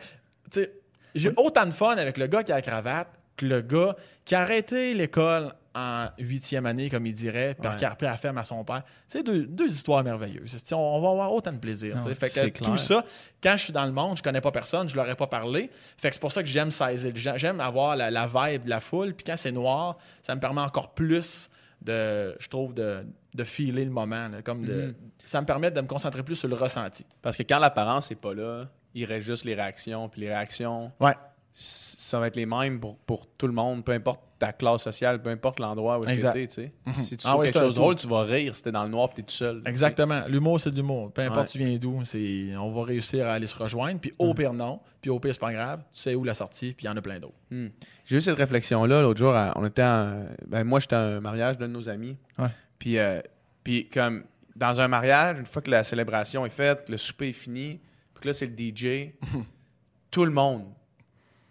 sais, j'ai autant de fun avec le gars qui a la cravate que le gars qui a arrêté l'école en huitième année, comme il dirait, puis qui a repris la ferme à son père. C'est deux, deux histoires merveilleuses. On, on va avoir autant de plaisir. Fait que clair. tout ça, quand je suis dans le monde, je connais pas personne, je leur ai pas parlé. Fait que c'est pour ça que j'aime saisir. J'aime avoir la, la vibe de la foule. Puis quand c'est noir, ça me permet encore plus de, je trouve, de, de filer le moment. là, comme de, Mhm. Ça me permet de me concentrer plus sur le ressenti. Parce que quand l'apparence n'est pas là, il reste juste les réactions. Puis les réactions, Ouais. Ça va être les mêmes pour, pour tout le monde, peu importe ta classe sociale, peu importe l'endroit où tu sais. Si tu Ah trouves ouais, quelque chose de drôle, tu vas rire si t'es dans le noir et t'es tout seul. Exactement. L'humour, c'est de l'humour. Peu importe Ouais. tu viens d'où, c'est on va réussir à aller se rejoindre. Puis au pire, non. Puis au pire, c'est pas grave. Tu sais où la sortie, puis il y en a plein d'autres. Hmm. J'ai eu cette réflexion-là l'autre jour. à- on était en- ben, moi, j'étais à un mariage d'un de nos amis. Ouais. Puis, euh, puis comme dans un mariage, une fois que la célébration est faite, le souper est fini, puis que là, c'est le DJ, tout le monde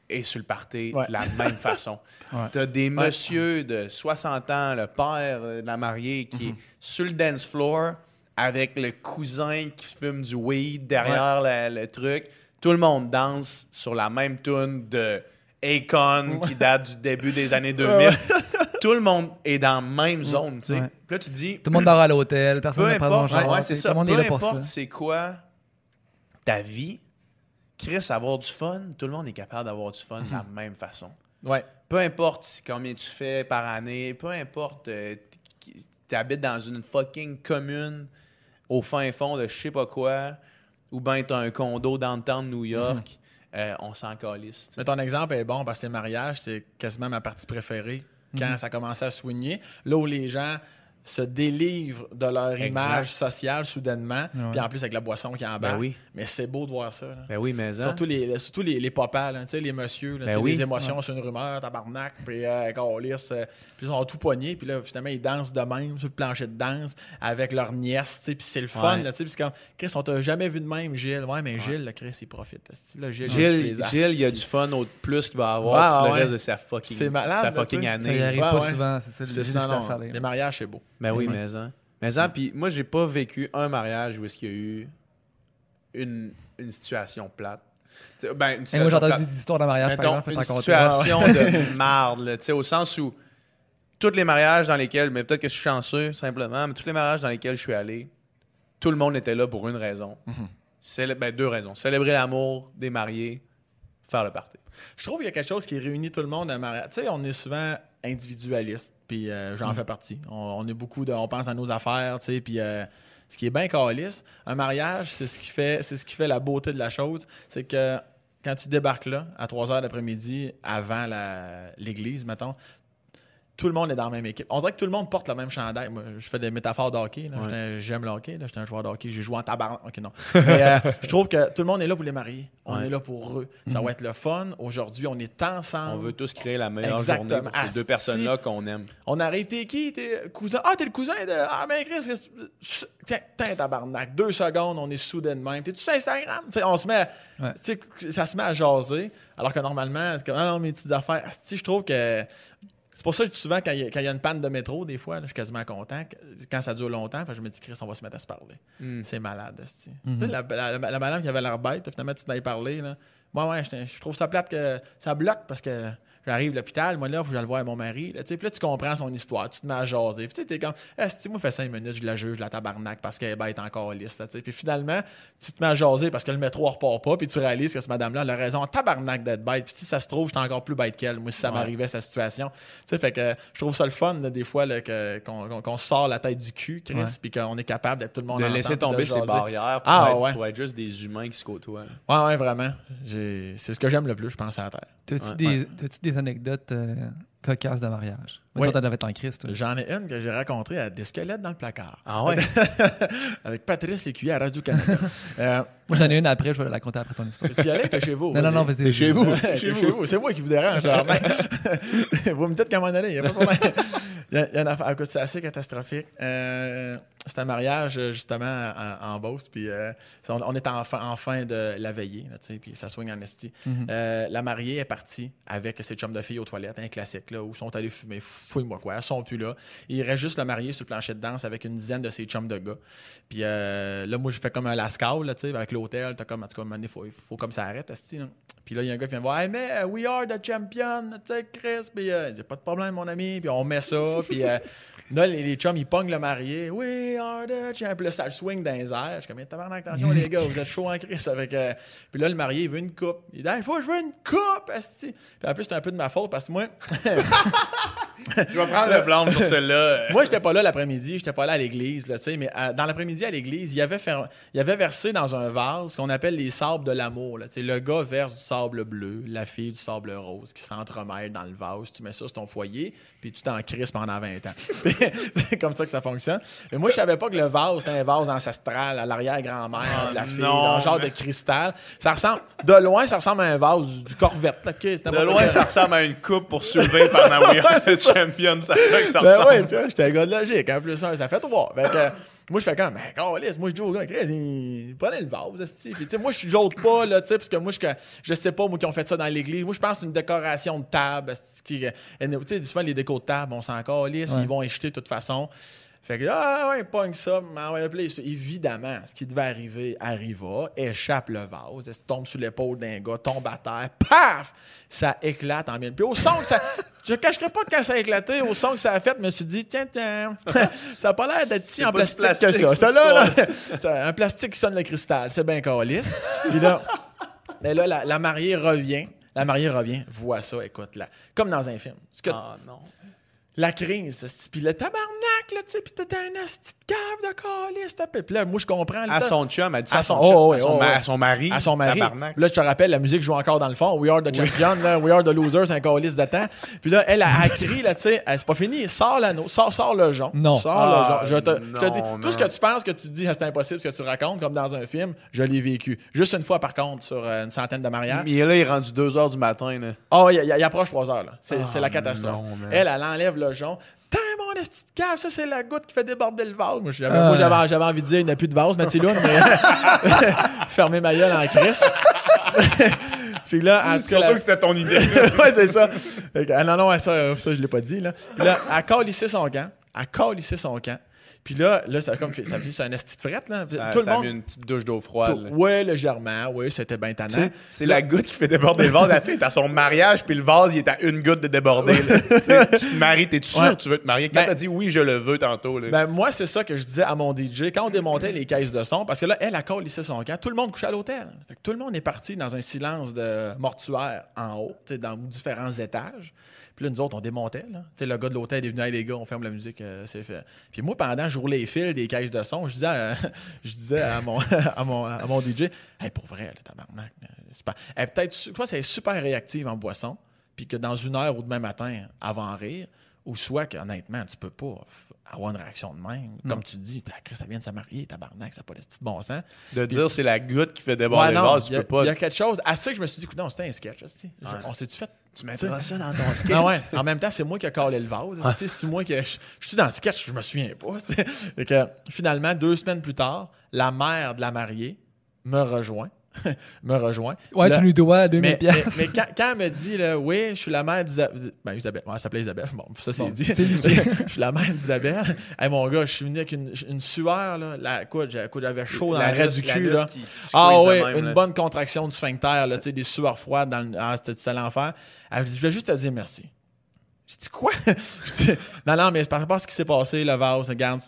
est sur le party Ouais. de la même façon. Ouais. T'as des messieurs de 60 ans, le père de la mariée, qui est sur le dance floor avec le cousin qui fume du weed derrière la- le truc. Tout le monde danse sur la même tune de Akon qui date du début des années 2000. Tout le monde est dans la même zone, tu. Ouais. Là, tu te dis, Tout le monde dort à l'hôtel, personne ne prend son genre. ouais, tu c'est ça. Tout le monde Peu est là pour ça. importe c'est quoi ta vie, Chris, avoir du fun, tout le monde est capable d'avoir du fun de la même façon. Ouais. Peu importe combien tu fais par année, peu importe, tu habites dans une fucking commune au fin fond de je sais pas quoi, ou bien tu as un condo downtown New York, euh, on s'en calisse. Mais ton exemple est bon parce que les mariages, c'est quasiment ma partie préférée quand ça commençait à soigner. Là où les gens se délivrent de leur Exact. image sociale soudainement, Ouais. puis en plus avec la boisson qui embarque. Ben oui. Mais c'est beau de voir ça. là. Ben oui, mais hein. Surtout les, surtout les, les papas, là, tu sais, les messieurs, là, Ben oui. les émotions, c'est une rumeur, tabarnak, puis euh, câlisse, euh, puis ils sont tout poignés, puis là, finalement, ils dansent de même sur le plancher de danse avec leur nièce, tu sais, puis c'est le fun, Ouais. là, tu sais, puis c'est comme, Chris, on t'a jamais vu de même, Gilles. Ouais, mais Gilles, là, Chris, il profite. Là, Gilles, il Gilles, les Gilles, il y a du fun au plus qu'il va avoir Ouais, tout ouais. le reste de sa fucking, malade, sa fucking sais. Ça année. arrive Ouais, pas ouais. souvent, c'est ça. Salé, les mariages, c'est beau. Ben oui, mais hein. Mais hein, puis moi, j'ai pas vécu un mariage où est-ce qu'il y a eu une, une situation plate. Ben, une moi, j'ai entendu plate. des histoires de mariage, par Mettons, exemple, je peux une situation de marde, tu sais, au sens où tous les mariages dans lesquels, mais peut-être que je suis chanceux simplement, mais tous les mariages dans lesquels je suis allé, tout le monde était là pour une raison. Célé- ben, deux raisons. Célébrer l'amour des mariés, faire le party. Je trouve qu'il y a quelque chose qui réunit tout le monde à un mariage. Tu sais, on est souvent individualiste, puis euh, j'en fais partie. On, on est beaucoup de, on pense à nos affaires, tu sais, puis euh, ce qui est bien calice, un mariage, c'est ce qui fait, c'est ce qui fait la beauté de la chose, c'est que quand tu débarques là à 3 heures d'après-midi avant l'église, mettons. Tout le monde est dans la même équipe. On dirait que tout le monde porte le même chandail. Moi, je fais des métaphores de hockey. Ouais. J'aime le hockey. J'étais un joueur de hockey. J'ai joué en tabac. Ok, non. Mais euh, je trouve que tout le monde est là pour les marier. On Ouais. est là pour eux. Ça va être le fun. Aujourd'hui, on est ensemble. On veut tous créer la meilleure Exactement. journée pour ces Asti. deux personnes-là qu'on aime. On arrive, t'es qui? T'es cousin? Ah, t'es le cousin de. Ah, ben, Chris, tiens, tabarnak. Deux secondes, on est soudés de même. T'es-tu sur Instagram? On se met. à- Ouais. ça se met à jaser. Alors que normalement, c'est comme, ah non, mes petites affaires. Asti, je trouve que. C'est pour ça que souvent, quand il y, a- quand il y a une panne de métro, des fois, là, je suis quasiment content. Quand ça dure longtemps, je me dis, Chris, on va se mettre à se parler. Mm. C'est malade. Tu sais, la, la- la- la madame qui avait l'air bête, finalement, tu parlé. Là. Moi, ouais, je, je trouve ça plate que ça bloque parce que j'arrive à l'hôpital. Moi, là, faut que je le voir avec mon mari. Là, tu sais, puis là, tu comprends son histoire. Tu te mets à jaser. Puis tu sais, t'es comme, asti, moi, fait cinq minutes, je la juge, je la tabarnak parce qu'elle est bête encore liste. Là, tu sais. Puis finalement, tu te mets à jaser parce que le métro ne repart pas. Puis tu réalises que cette madame-là elle a raison en tabarnak d'être bête. Puis si ça se trouve, j'étais encore plus bête qu'elle. Moi, si ça Ouais. m'arrivait, cette situation. Tu sais, fait que je trouve ça le fun, là, des fois, qu'on qu'on- qu'on sort la tête du cul, Chris, Ouais. puis qu'on est capable d'être tout le monde De ensemble, laisser de tomber ses barrières pour, Ah, être, ouais. pour être juste des humains qui se côtoient. Ouais, ouais, vraiment. C'est ce que j'aime le plus, je pense, à la Terre. T'as-tu Ouais. des, des anecdotes euh, cocasses de mariage? Oui. Toi, t'en avais en Christ, toi. J'en ai une que j'ai rencontrée à des squelettes dans le placard. Ah ouais? Avec Patrice Lécuyer à Radio-Canada. euh, Moi, j'en ai une après, je vais la raconter après ton histoire. y allais, t'es chez vous. Non, non, non, vas-y. T'es chez vous. Chez vous. C'est moi qui vous dérange. genre, vous me dites comment aller, il n'y a pas de problème. Il y a, il y a une affaire, écoute, c'est assez catastrophique. Euh, c'est un mariage, euh, justement, en, en Beauce. Puis euh, on, on est en fin, en fin de la veillée, là, tu sais, puis ça soigne en esti. Mhm. Euh, la mariée est partie avec ses chums de filles aux toilettes, un classique, là, où ils sont allés fumer, fouille-moi quoi, elles sont plus là. Il reste juste le marié sur le plancher de danse avec une dizaine de ses chums de gars. Puis euh, là, moi, je fais comme un lascal, là, tu sais, avec l'hôtel, t'as comme, en tout cas, un moment donné, faut, faut comme ça arrête, esti. Puis là, il y a un gars qui vient me voir, hey, mais we are the champion, tu sais, Chris. Puis il dit, pas de problème, mon ami. Puis on met ça. Puis euh, là, les, les chums, ils pognent le marié, we are the champion. Puis là, ça le swing dans les airs. Je suis comme, tabarnak, attention, les gars, vous êtes chaud en Chris. Avec, euh, Puis là, le marié, il veut une coupe. Il dit, il faut que je veux une coupe. Puis en plus, c'est un peu de ma faute parce que moi, Je vais prendre le blâme sur celle-là. moi, j'étais pas là l'après-midi, j'étais pas là à l'église, là, tu sais, mais dans l'après-midi à l'église, il avait, il avait versé dans un vase ce qu'on appelle les sables de l'amour. Le gars verse du sable bleu, la fille du sable rose qui s'entremêlent dans le vase. Tu mets ça sur ton foyer, puis tu t'en crises pendant 20 ans. Puis, c'est comme ça que ça fonctionne. Mais moi, je savais pas que le vase, c'était un vase ancestral à l'arrière-grand-mère Oh de la fille, non, dans un genre mais- de cristal. Ça ressemble, de loin, ça ressemble à un vase du, du Corvette. De loin, ça ressemble à une coupe pour soulever pendant We Are the Champion. C'est ça que ça Ben ressemble. ouais, j'étais un gars de logique. En plus, un, ça fait trois. Fait que, moi, je fais comme, ben, câlisse, moi, je dis au gars, prenait le vase. Puis, tu sais, moi, je j'ôte pas, là, tu sais, parce que moi, je, je sais pas, moi, qui ont fait ça dans l'église. Moi, je pense une décoration de table, euh, tu sais, souvent, les décos de table, on s'en calisse, Ouais. ils vont y jeter de toute façon. Fait que, ah ouais, pogne ça, puis là, évidemment, ce qui devait arriver arriva, échappe le vase, elle tombe sur l'épaule d'un gars, tombe à terre, paf! Ça éclate en mille. Puis au son que ça. Je ne cacherai pas que quand ça a éclaté, au son que ça a fait, je me suis dit, tiens, tiens, ça n'a pas l'air d'être si en du plastique, que plastique, ça. Ça, là, là, un plastique qui sonne le cristal, c'est bien calice. Puis là, mais là la, la mariée revient. La mariée revient, voit ça, écoute, là, comme dans un film. Que Ah non. La crise. Puis le tabarnak, là, tu sais, puis t'étais un esti de cave de calice. Puis là, moi, je comprends. le À temps. son chum, elle dit ça À son, son- chum, oh, à, son oh, ma- ouais. à son mari. à son mari. Tabarnak. Là, je te rappelle, la musique joue encore dans le fond. We are the champion, là, We are the losers, un calice de temps. Puis là, elle a, crié, là, tu sais, c'est pas fini, sors l'anneau, sors, sors le jonc. Non. Sors Ah, le jonc. Je te, je te dis, tout ce que tu penses, que tu dis, ah, c'est impossible, ce que tu racontes, comme dans un film, je l'ai vécu. Juste une fois, par contre, sur euh, une centaine de mariages. Mais là, il est rendu 2 h du matin. Là. Oh, il, il- il approche 3 heures, là. C'est la Ah, catastrophe. non, elle, elle enlève le jonc. T'as mon esti de cave, ça, c'est la goutte qui fait déborder le vase. Moi, j'avais Ah. moi, j'avais- j'avais envie de dire, il n'y a plus de vase, Mathilde, mais fermez ma gueule en crise. Puis là, en tout cas, la- c'était ton idée. ouais, c'est ça. Que, ah, non, non, ça, ça je l'ai pas dit. Là. Puis là, elle calissait son camp. Elle calissait son camp. Puis là, là ça, comme, fait- ça fait sur un esti de frette. Là. Ça, tout le ça a monde. mis une petite douche d'eau froide. tout- ouais, légèrement. Oui, c'était bien tannant. C'est la goutte qui fait déborder le vase. Fille est à son mariage, puis le vase, il est à une goutte de déborder. là. Tu te maries, t'es-tu sûr Ouais. que tu veux te marier? Quand Ben- t'as dit oui, je le veux tantôt. Là. Ben, moi, c'est ça que je disais à mon DJ quand on démontait les caisses de son, parce que là, elle a calissé son camp. Tout le monde couchait à l'hôtel. Fait tout le monde est parti dans un silence de mortuaire en haut, dans différents étages. Puis là, nous autres, on démontait. Là. Tu sais, le gars de l'hôtel est venu, hey, les gars, on ferme la musique, euh, c'est fait. Puis moi, pendant, je roulais les fils des caisses de son, je disais à, je disais à, mon, à, mon, à mon DJ, hey, pour vrai, là, tabarnak, euh, c'est pas. Elle peut-être, soit c'est super réactive en boisson, puis que dans une heure ou demain matin, en rire, ou soit qu'honnêtement, tu peux pas avoir une réaction de même. Comme tu dis, ça vient de se marier, tabarnak, ça n'a pas de petit bon sens. De dire c'est la goutte qui fait déborder Ouais, le non, vase, tu il y, a- peux pas. il y a quelque chose. À ça que je me suis dit, écoute, non, c'était un sketch. On s'est-tu fait. Tu mettras ça dans ton sketch? Ah ouais. En même temps, c'est moi qui ai collé le vase. C'est moi qui. Je, je suis dans le sketch, je me souviens pas. Fait que, finalement, deux semaines plus tard, la mère de la mariée me rejoint. Me rejoint. Ouais, Là- tu nous dois 2000 mais, mais, mais quand, quand elle me dit, là, oui, je suis la mère d'Isabelle. Ben, Isabelle. Ouais, elle s'appelait Isabelle. Bon, ça, c'est Bon, dit. c'est lui. je suis la mère d'Isabelle. Hey, mon gars, je suis venu avec une, une sueur, là. La, écoute, j'ai- écoute, j'avais chaud dans La nuque- du cul, là. qui- qui Ah ouais, même, une là. bonne contraction du sphincter, là, tu sais, des sueurs froides dans le. Ah, c'était c'était l'enfer. Elle me dit, je vais juste te dire merci. J'ai dit quoi? Non, non, mais par rapport à ce qui s'est passé, le vase, regarde,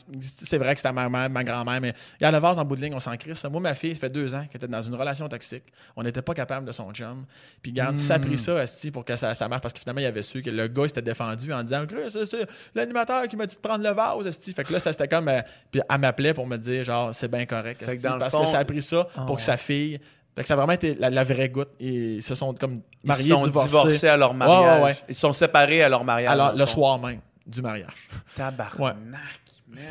c'est vrai que c'était ma mère, ma grand-mère, mais regarde, le vase en bout de ligne, on s'en crisse. Moi, ma fille, ça fait deux ans qu'elle était dans une relation toxique. On n'était pas capable de son chum. Puis, regarde, ça a pris ça, esti, pour que ça, ça marche, parce que finalement, il avait su que le gars s'était défendu en disant, c'est- l'animateur qui m'a dit de prendre le vase, esti. Fait que là, ça c'était comme. euh, puis, elle m'appelait pour me dire, genre, c'est bien correct, que parce fond- que ça a pris ça Oh. pour que sa fille. Fait que ça a vraiment été la, la vraie goutte. Ils se sont comme Ils mariés, se sont divorcés. divorcés à leur mariage. ouais, ouais. Ils se sont séparés à leur mariage. Alors, le fond. soir même du mariage. Tabarnak, Ouais. man.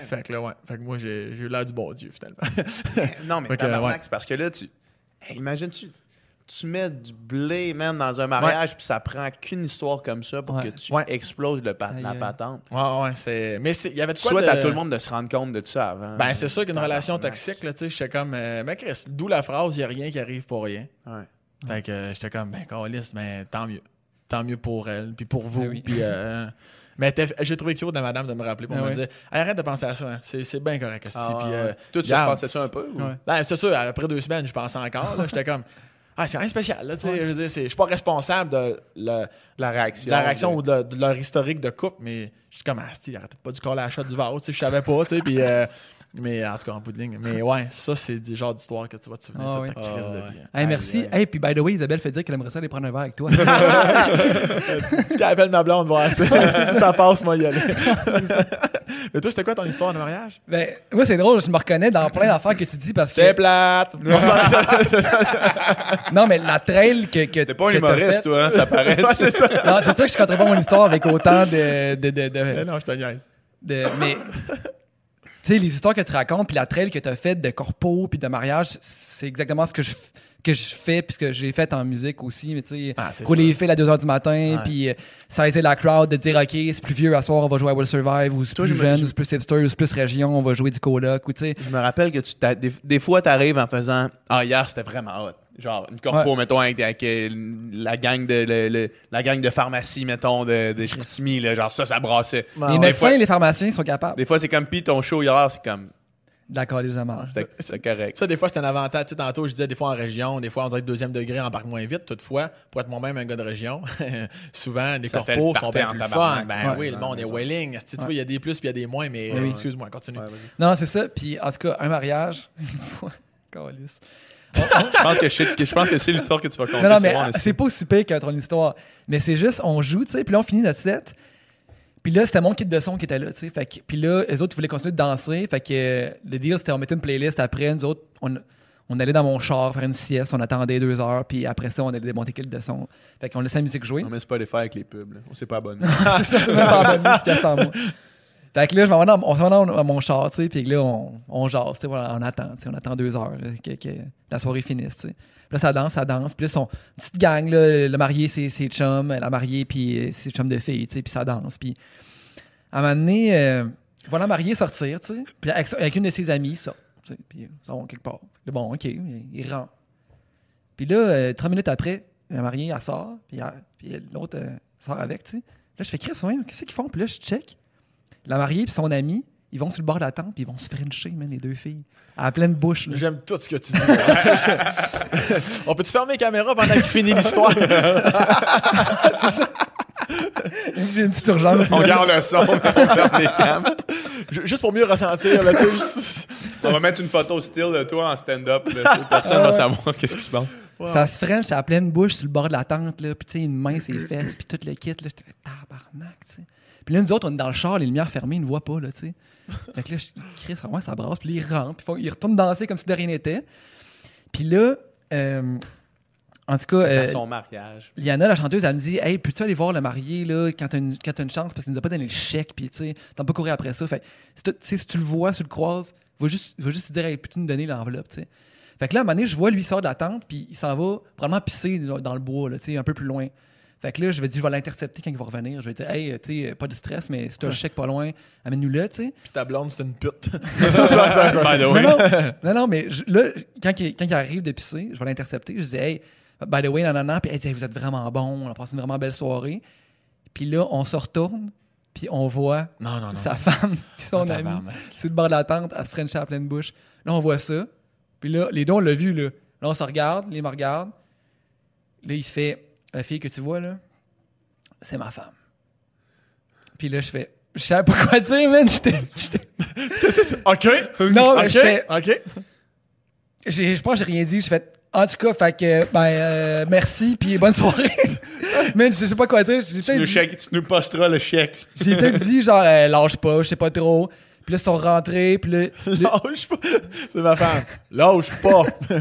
Fait que là, ouais. Fait que moi, j'ai eu l'air du bon Dieu, finalement. Non, mais tabarnak, ouais. c'est parce que là, tu. Hey, Imagine-tu. Tu mets du blé, man, dans un mariage, puis ça prend qu'une histoire comme ça pour que tu exploses le pat- la patente. ouais, ouais. c'est- Mais il y avait de Tu quoi de... à tout le monde de se rendre compte de ça avant. Ben, c'est sûr qu'une relation toxique, là, tu sais, j'étais comme... euh, mais Chris, d'où la phrase « il n'y a rien qui arrive pour rien Ouais. ». Fait que euh, j'étais comme, ben, Carlis, mais tant mieux. Tant mieux pour elle, puis pour vous, Ben oui. puis... euh, Mais j'ai trouvé cute de madame de me rappeler pour Ah me dire arrête de penser à ça, hein. c'est bien correct. Ah, Puis, euh. Toi, tu pensais ça un peu? ou- Ouais. Ben, c'est sûr, après deux semaines, je pensais encore. là. J'étais comme, ah, c'est rien de spécial. Là, tu sais. Je veux dire, je suis pas responsable de, le- La de réaction. la réaction de- ou de, de leur historique de couple, mais je suis comme, ah, il arrête pas du corps à la shot du vase. Je savais pas. Puis, euh, mais en tout cas, en bout de ligne. Mais ouais, ça, c'est du genre d'histoire que tu vas te souvenir Ah ouais. ta crise Ah de ouais. vie. Hey, merci. Hey, puis by the way, Isabelle fait dire qu'elle aimerait ça aller prendre un verre avec toi. Tu appelles ma blonde voir ça. si ça passe, moi, y aller. mais toi, c'était quoi ton histoire de mariage? ben, moi, c'est drôle, je me reconnais dans plein d'affaires que tu dis parce C'est que. plate. Non, mais la trail que. que T'es pas un humoriste, toi, hein, ça paraît. Ouais, c'est ça. Non, c'est sûr que je compterais pas mon histoire avec autant de. de, de, de- non, je te niaise. de- mais. Sais, les histoires que tu racontes, puis la trail que tu as faite de corpo, puis de mariage, c'est exactement ce que je, que je fais, puis ce que j'ai fait en musique aussi. Mais tu sais, Ah, rouler les fils à 2 h du matin, puis euh, saisir la crowd, de dire, OK, c'est plus vieux à soir, on va jouer à Will Survive, ou c'est plus jeune, je- ou c'est plus hipster, ou c'est plus région, on va jouer du coloc, ou tu sais. Je me rappelle que tu t'as- des, des fois, t'arrives en faisant Ah, hier, c'était vraiment hot. Genre, une corpo, Ouais. mettons, avec, avec, euh, la, gang de, le- le- la gang de pharmacie, mettons, de, de Chicoutimi, là, genre, ça, ça brassait. Les médecins fois- et les pharmaciens sont capables Des fois, c'est comme, pis ton show hier, c'est comme, de la calice de marge. c'était correct. Ça, des fois, c'est un avantage. Tu sais, tantôt, je disais des fois en région, des fois, on dirait que deuxième degré embarque moins vite. Toutefois, pour être moi-même un gars de région, souvent, les corpos le sont bien en plus fun. Ben Ouais. oui, le monde est welling. Tu sais, tu vois, il y a des plus puis il y a des moins, mais Oui, oui. excuse-moi, continue. Non, non, c'est ça. Puis, en tout cas, un mariage, une fois, calice. Je pense que, je sais- que- je pense que c'est l'histoire que tu vas compter. Non, non, mais c'est pas aussi pire que ton histoire. Mais c'est juste, on joue, tu sais, puis là, on finit notre set. Puis là, c'était mon kit de son qui était là, tu sais. Fait que- Puis là, les autres, ils voulaient continuer de danser. Fait que euh, le deal, c'était on mettait une playlist après. Nous autres, on, on allait dans mon char faire une sieste. On attendait deux heures. Puis après ça, on allait démonter le kit de son. Fait qu'on laissait la musique jouer. On met Spotify avec les pubs. là. On s'est pas abonné. c'est ça, c'est même pas abonné, 10 piastres par mois. Fait que là, je vais dans, va dans mon char, tu sais, puis là, on, on jase, voilà, on attend, on attend deux heures là, que, la soirée finisse, tu sais. Puis là, ça danse, ça danse, puis là, son petite gang, là, le marié, c'est ses chums, la mariée, puis euh, ses chums de filles, tu sais, puis ça danse, puis à un moment donné, euh, voilà la mariée sortir, tu sais, puis avec, une de ses amies, ça, tu sais, puis ils sont quelque part. Là, bon, OK, il, rentre. Puis là, euh, 30 minutes après, la mariée, elle sort, puis, l'autre euh, sort avec, tu sais. Là, je fais, Chris, qu'est-ce qu'ils font? Puis là, je check. La mariée et son ami, ils vont sur le bord de la tente, puis ils vont se frencher, man, les deux filles. À la pleine bouche. là. J'aime tout ce que tu dis. On peut-tu fermer les caméras pendant qu'il finit l'histoire? J'ai une petite urgence. on garde le son, on ferme les cams. Juste pour mieux ressentir, là, juste- On va mettre une photo style de toi en stand-up. là, Personne va savoir qu'est-ce qui se passe. Ça se french à pleine bouche sur le bord de la tente, là, puis tu sais, une main, ses fesses, puis tout le kit, là, j'étais tabarnak, sais. Puis là, nous autres, on est dans le char, les lumières fermées, ils ne voient pas, là, tu sais. Fait que là, je crie, ça, ouais, ça brasse, puis là, ils rentrent, puis ils retournent danser comme si de rien n'était. Puis là, euh, en tout cas, euh, son mariage. Liana, la chanteuse, elle me dit Hey, peux-tu aller voir le marié là, quand t'as une, quand une chance parce qu'il nous a pas donné le chèque, puis tu sais, t'as pas courir après ça. Fait si, tu- tu sais, si tu le vois, si tu le croises, va juste, va juste te dire Hey, peux-tu nous donner l'enveloppe, tu sais. Fait que là, à un moment donné, je vois lui sort de la tente, puis il s'en va probablement pisser dans dans le bois, là, tu sais, un peu plus loin. Fait que là, je vais dire, je vais l'intercepter quand il va revenir. Je vais dire, hey, tu sais, pas de stress, mais si t'as le chèque pas loin, amène-nous là, tu sais. Ta blonde, c'est une pute. By the Non, way. non, non, non, mais je- là, quand il, quand il arrive de pisser, je vais l'intercepter. Je dis, hey, by the way, non, non, non. Puis elle dit, Hey, vous êtes vraiment bon, on a passé une vraiment belle soirée. Puis là, on se retourne, puis on voit Non, non, non. sa femme, puis son Ah, ami, tabarnak. sur le bord de la tente, à se frencher à la pleine bouche. Là, on voit ça. Puis là, les deux, on l'a vu, là. Là, on se regarde, les me regardent. Là, il fait, la fille que tu vois, là, c'est ma femme. Puis là, je fais, je savais pas quoi dire, man. J'étais, OK. Non, mais je fais- OK. J'ai- je pense que j'ai rien dit. J'ai fait, en tout cas, fait que, ben, euh, merci, puis bonne soirée. Man, je sais pas quoi dire. J'ai Tu peut-être nous, dit- chèques- tu nous posteras le chèque. j'ai peut-être dit, genre, euh, lâche pas, je sais pas trop. Puis là, ils sont rentrés, puis là, là- Lâche pas. C'est ma femme. Lâche pas.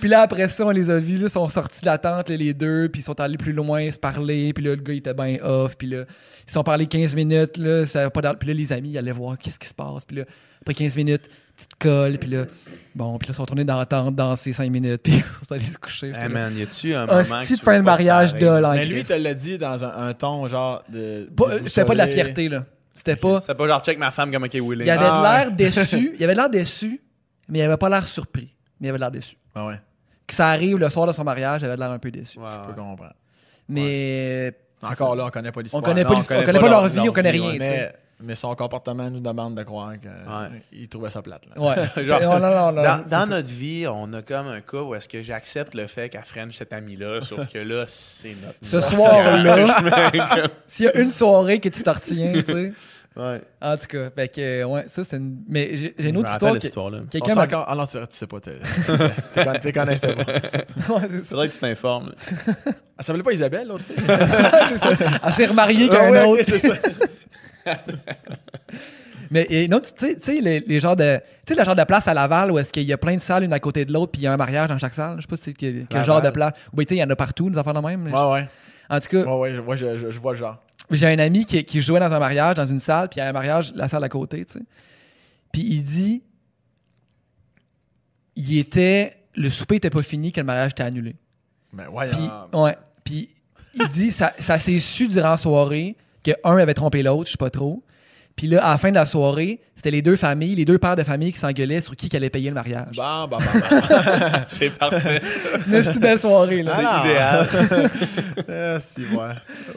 puis là, après ça, on les a vus, là, ils sont sortis de la tente, là, les deux, puis ils sont allés plus loin, se parler, puis là, le gars, il était bien off, puis là, ils sont parlé 15 minutes, là, ça pas d'al- puis là, les amis, ils allaient voir qu'est-ce qui se passe, puis là, après 15 minutes, petite colle, puis là, bon, puis là, ils sont retournés dans la tente, danser 5 minutes, puis ils sont allés se coucher. Hey là, man, y a-tu un Un moment. que style tu fin de mariage de. Mais lui, il te l'a dit dans un, un ton genre de. C'était pas de la fierté, là. C'était pas. C'est pas genre check ma femme comme OK willing. Il avait Ah, de l'air déçu. Il avait l'air déçu, mais il avait pas l'air surpris. Mais il avait l'air déçu. Ah ouais. Que ça arrive le soir de son mariage, il avait l'air un peu déçu. Ouais, Je peux ouais. comprendre. Mais. Encore là, on connaît pas On l'histoire. connaît non, pas, on l'histoire- on connaît connaît pas pas leur- leur vie, leur on connaît vie, rien. ouais. Mais, mais son comportement nous demande de croire Ouais. qu'il trouvait ça plate. Là. Ouais. Genre, C'est- oh, non, non, non, Dans, notre vie, on a comme un cas où est-ce que j'accepte le fait qu'elle French cet ami-là, sauf que là, c'est notre. Ce soir-là, là. s'il y a une soirée que tu t'en retiens, tu sais. ouais. En tout cas, fait que, ouais, ça, c'est une. Mais j'ai une autre histoire. que- Quelqu'un m'a. encore... Ah non, tu, tu sais pas. T'es t'es con- t'es connaissais pas. Ouais, c'est. Faudrait que tu t'informes. Elle s'appelait pas Isabelle, l'autre c'est ça. Elle s'est remariée qu'un Ah ouais, autre. c'est ça. Mais et une autre, tu sais- les, les genres de. Tu sais, le genre de place à Laval où est-ce qu'il y a plein de salles une à côté de l'autre, puis il y a un mariage dans chaque salle. Je sais pas si c'est quel, genre de place. Oui, tu sais, il y en a partout, des affaires de même. Ouais, ouais. En tout cas, Ouais, ouais, je, ouais, je, je- je vois le genre. j'ai un ami qui, qui jouait dans un mariage, dans une salle, puis il y a un mariage, la salle à côté, tu sais. Puis il dit. Il était. Le souper était pas fini que le mariage était annulé. Mais ouais, Puis, ouais. Puis il dit, ça, ça s'est su durant la soirée que un avait trompé l'autre, je sais pas trop. Puis là, à la fin de la soirée, c'était les deux familles, les deux pères de famille qui s'engueulaient sur qui qui allait payer le mariage. Bon, bon, bon, bon. C'est parfait. Mais c'était une belle soirée, là. C'est Ah. idéal. Ah, si, ouais.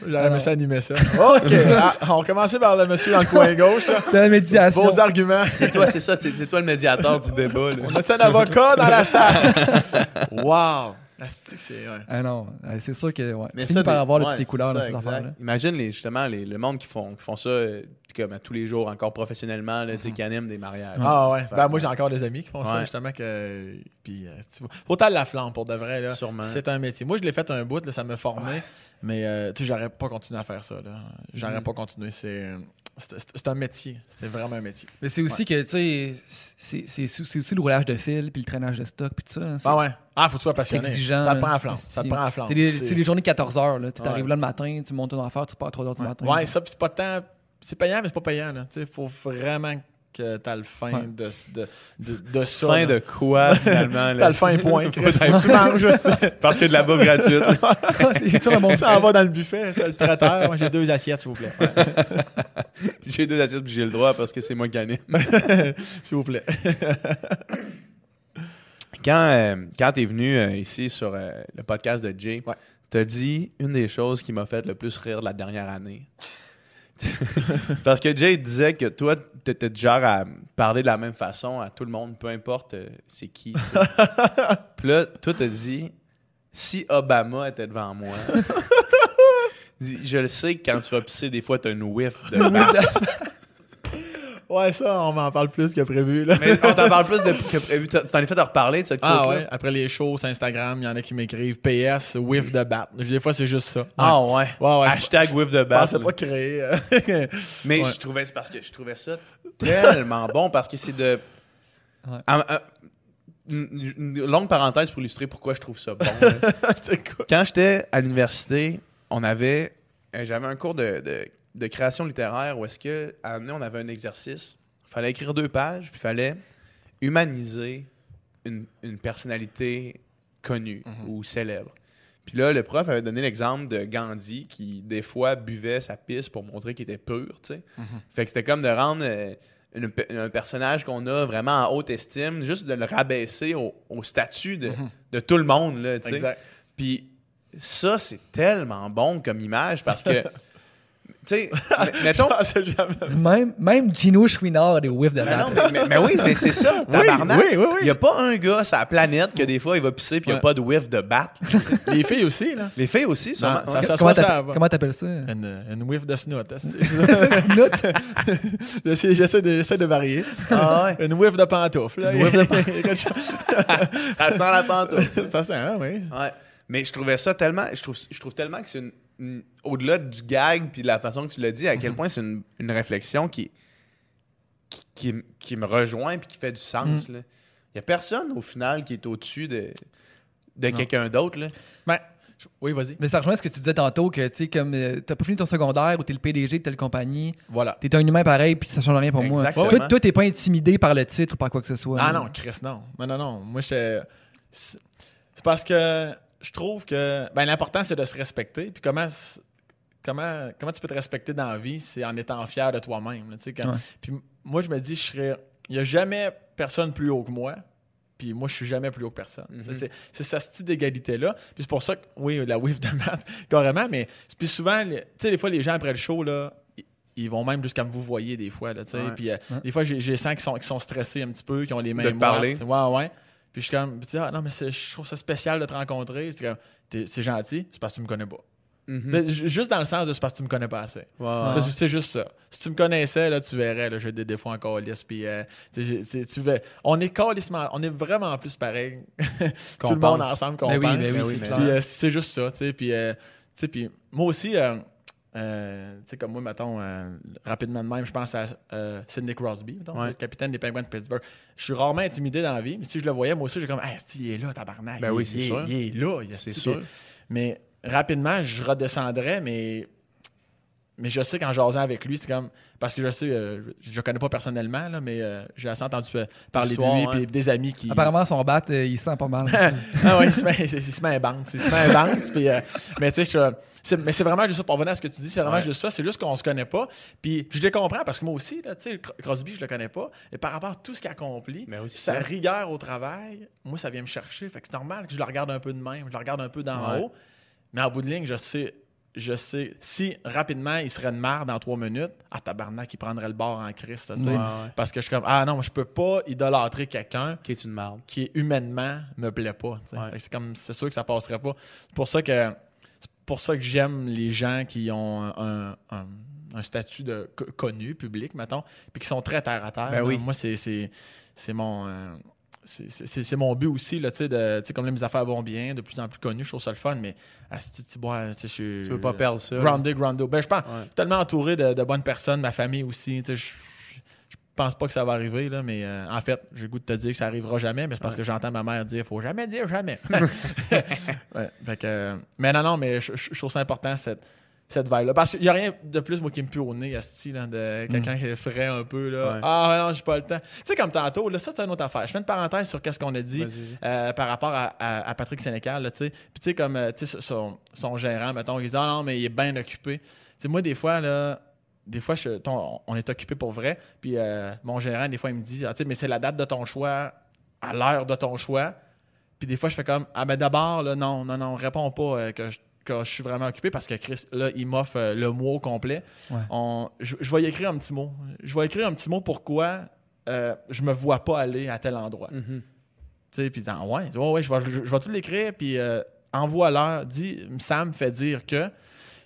J'aurais aimé ça animer ça. OK. Ah, on commençait par le monsieur dans le coin gauche. Là. C'était la médiation. Vos arguments. C'est toi, c'est ça, c'est c'est toi le médiateur du débat. là. On a un avocat dans la salle? Wow. Que c'est. ouais. Ah non, euh, c'est sûr que ouais. Mais tu finis ça, par des- avoir ouais, toutes les couleurs ça, dans ces affaires-là. Imagine les, justement les, le monde qui font, qui font ça euh, comme à tous les jours, encore professionnellement, là, sais, qui animent des mariages. Ah ouais. Ben, moi, j'ai encore des amis qui font ça, justement. que Puis, euh, la flamme pour de vrai. Là. Sûrement. C'est un métier. Moi, je l'ai fait un bout, là, ça m'a formé. Mais, euh, tu sais, j'aurais pas continué à faire ça. là. J'aurais Mhm. pas continué. C'est. C'est un métier. C'était vraiment un métier. Mais c'est aussi que, tu sais, c'est- aussi le roulage de fil, puis le traînage de stock, puis tout ça. hein, Ah ouais. Ah, faut que tu sois passionné. exigeant. ça te prend la flamme. Ça te prend la flamme. C'est des, journées de 14 heures. Là. Tu Ouais. arrives là le matin, tu montes ton affaire, tu pars à 3 heures du Ouais, matin. Ouais, ça, puis c'est pas tant. C'est payant, mais c'est pas payant. Il faut vraiment que t'as le fin Ouais. de, de, de, de ça. Fin là. de quoi, finalement? T'as le fin point. Tu manges juste. Parce que de la bouffe gratuite. c'est un bon Ça en va dans le buffet. T'as le traiteur. Moi, j'ai deux assiettes, s'il vous plaît. Ouais. j'ai deux assiettes puis j'ai le droit parce que c'est moi qui anime. S'il vous plaît. Quand, euh, quand tu es venu euh, ici sur euh, le podcast de Jay, Ouais. tu as dit une des choses qui m'a fait le plus rire de la dernière année. Parce que Jay disait que toi, tu étais du genre à parler de la même façon à tout le monde, peu importe euh, c'est qui. Puis là, toi, tu dit si Obama était devant moi. Je le sais que quand tu vas pisser, des fois, tu as une whiff de Ouais, ça, on m'en parle plus que prévu. Là. Mais on t'en parle plus depuis que prévu. T'en es fait à reparler de cette Ah ouais, après les shows sur Instagram, il y en a qui m'écrivent PS, whiff de bat. Des fois, c'est juste ça. Ouais. Ah ouais. Ouais, ouais. Hashtag whiff de basse. pensais pas créer. euh, Mais je trouvais c'est parce que je trouvais ça tellement bon parce que c'est de. Ah, ah, une, une longue parenthèse pour illustrer pourquoi je trouve ça bon. c'est? Quand j'étais à l'université, on avait j'avais un cours de, de- de création littéraire où est-ce que à un moment donné, on avait un exercice. Il fallait écrire deux pages, puis il fallait humaniser une, une personnalité connue ou célèbre. Puis là, le prof avait donné l'exemple de Gandhi qui, des fois, buvait sa pisse pour montrer qu'il était pur, tu sais. Fait que c'était comme de rendre euh, une un personnage qu'on a vraiment en haute estime, juste de le rabaisser au, au statut de, de tout le monde, là, tu sais. Puis ça, c'est tellement bon comme image parce que, tu sais, mettons... Même, même Gino Chouinard a des whiffs de Mais, non, mais, mais- mais oui, mais c'est ça, tabarnak. oui, oui, oui. Il n'y a pas un gars sur la planète que des fois, il va pisser puis il n'y a Ouais. pas de whiff de bat. Les filles aussi, là. Les filles aussi, ça- Ok. ça- Comment ça t'appelles- comment t'appelles ça? Une, une whiff de. Snoot? J'essaie j'essaie de, j'essaie de varier. Ah ouais. Une whiff de pantoufle. là. Une whiff de Ça sent la pantoufle. ça sent, hein, oui. Ouais. Mais je trouvais ça tellement. Je trouve, je trouve tellement que c'est une. Une- Au-delà du gag puis de la façon que tu l'as dit, à quel point c'est une, une réflexion qui, qui, qui, qui me rejoint puis qui fait du sens. Il n'y a personne au final qui est au-dessus de, de quelqu'un d'autre. Ben, oui, vas-y. Mais ça rejoint ce que tu disais tantôt, que tu sais, comme euh, t'as pas fini ton secondaire ou t'es le PDG de telle compagnie, Voilà. t'es un humain pareil, puis ça change rien pour Exactement. moi. Toi, toi, t'es pas intimidé par le titre ou par quoi que ce soit. Ah là. non, Chris, non. Non, non, non. Moi, j'étais. C'est parce que je trouve que. Ben, l'important, c'est de se respecter. Puis comment. Comment, comment tu peux te respecter dans la vie, c'est en étant fier de toi-même. là, tu sais, quand- Ouais. Puis moi, je me dis, je serais. Il n'y a jamais personne plus haut que moi. Puis moi, je suis jamais plus haut que personne. Mhm. C'est c'est ce style d'égalité-là. Puis c'est pour ça que, oui, la whiff de maths, carrément. Mais puis souvent, tu sais, des fois, les gens après le show, là, ils- vont même jusqu'à me vous voyer des fois. Là. Ouais. Puis euh, Ouais. des fois, j'ai j'ai sens qu'ils sont, qu'ils sont stressés un petit peu, qui ont les mains te moites, parler. Ouais, ouais. Puis je suis comme, tu ah, non, mais je trouve ça spécial de te rencontrer. C'est comme, t'es- c'est gentil, c'est parce que tu me connais pas. Mhm. Juste dans le sens de c'est parce que tu me connais pas assez. C'est juste ça. Si tu me connaissais, là, tu verrais, là, j'ai des défauts en calice. Puis, euh, tu ver- on est calissement, on est vraiment plus pareil. Tout le monde ensemble qu'on Ben oui, pense. ben oui, Ben oui, c'est euh, c'est juste ça. Puis, euh, puis moi aussi, euh, tu sais, comme moi, mettons, euh, rapidement de même, je pense à euh, Sidney Crosby, mettons, Ouais. le capitaine des Penguins de Pittsburgh. Je suis rarement intimidé dans la vie, mais si je le voyais, moi aussi, j'ai comme, ah, il est là, tabarnak. Ben il, oui, il c'est est- sûr. Il est là, il est C'est sûr. Mais rapidement, je redescendrais, mais. Mais je sais qu'en jasant avec lui, c'est comme. Parce que je sais, euh, je le connais pas personnellement, là, mais euh, j'ai assez entendu parler de lui, puis des amis qui. Apparemment, son bat, euh, il sent pas mal. ah ouais, il se met, il se met un bounce. Il se met un bounce. puis, euh, mais tu sais, mais c'est vraiment juste ça. Pour revenir à ce que tu dis, c'est vraiment Ouais. juste ça. C'est juste qu'on se connaît pas. Puis, je les comprends parce que moi aussi, là, tu sais, Cro- Crosby, je le connais pas. Et par rapport à tout ce qu'il accomplit, sa ça. rigueur au travail, moi, ça vient me chercher. Fait que c'est normal que je le regarde un peu de même. Je le regarde un peu d'en Ouais. haut. Mais en bout de ligne, je sais je sais, si rapidement il serait de marre dans trois minutes, à tabarnak, il prendrait le bord en Christ, tu sais. Ouais, ouais. Parce que je suis comme, ah non, je peux pas idolâtrer quelqu'un Qui est une marde. qui humainement me plaît pas. Ouais. C'est comme c'est sûr que ça passerait pas. C'est pour ça que c'est pour ça que j'aime les gens qui ont un, un- un statut de co- connu, public, mettons, puis qui sont très terre à terre. Ben oui. Moi, c'est mon euh, c'est- mon but aussi là, tu sais, de tu sais, comme là, mes affaires vont bien, de plus en plus connu, je trouve ça le fun, mais tu sais, je suis Tu veux pas perdre ça. grounded, grounded. Ben, je pense Ouais. tellement entouré de, de bonnes personnes, ma famille aussi. Je, pense pas que ça va arriver, là, mais euh, en fait, j'ai le goût de te dire que ça arrivera jamais, mais c'est parce Ouais. que j'entends ma mère dire faut jamais dire jamais. Ouais, fait que, euh, mais non, non, mais je trouve ça important cette, cette vibe-là. Parce qu'il n'y a rien de plus, moi, qui me pue au nez, asti, là, de quelqu'un qui est frais un peu. Là. Ouais. Ah, non, j'ai pas le temps. Tu sais, comme tantôt, là, ça, c'est une autre affaire. Je fais une parenthèse sur qu'est-ce qu'on a dit. Euh, par rapport à, à- à Patrick Sénécal, là, tu sais. Puis, tu sais, comme, euh, tu sais, son, son gérant, mettons, il dit, ah non, mais il est bien occupé. Tu sais, moi, des fois, là, des fois, je- ton- on est occupé pour vrai. Puis, euh, mon gérant, des fois, il me dit, ah, tu sais, mais c'est la date de ton choix, à l'heure de ton choix. Puis, des fois, je fais comme, ah, ben d'abord, là, non, non, non, réponds pas euh, que je que je suis vraiment occupé parce que Chris, là, il m'offre euh, le mot au complet. Ouais. On- je, je vais y écrire un petit mot. Je vais écrire un petit mot pourquoi euh, je me vois pas aller à tel endroit. Mhm. Tu sais, puis dans, ouais, ouais, je vais, je, je vais tout l'écrire, puis euh, envoie-leur, dis, Sam fait dire que.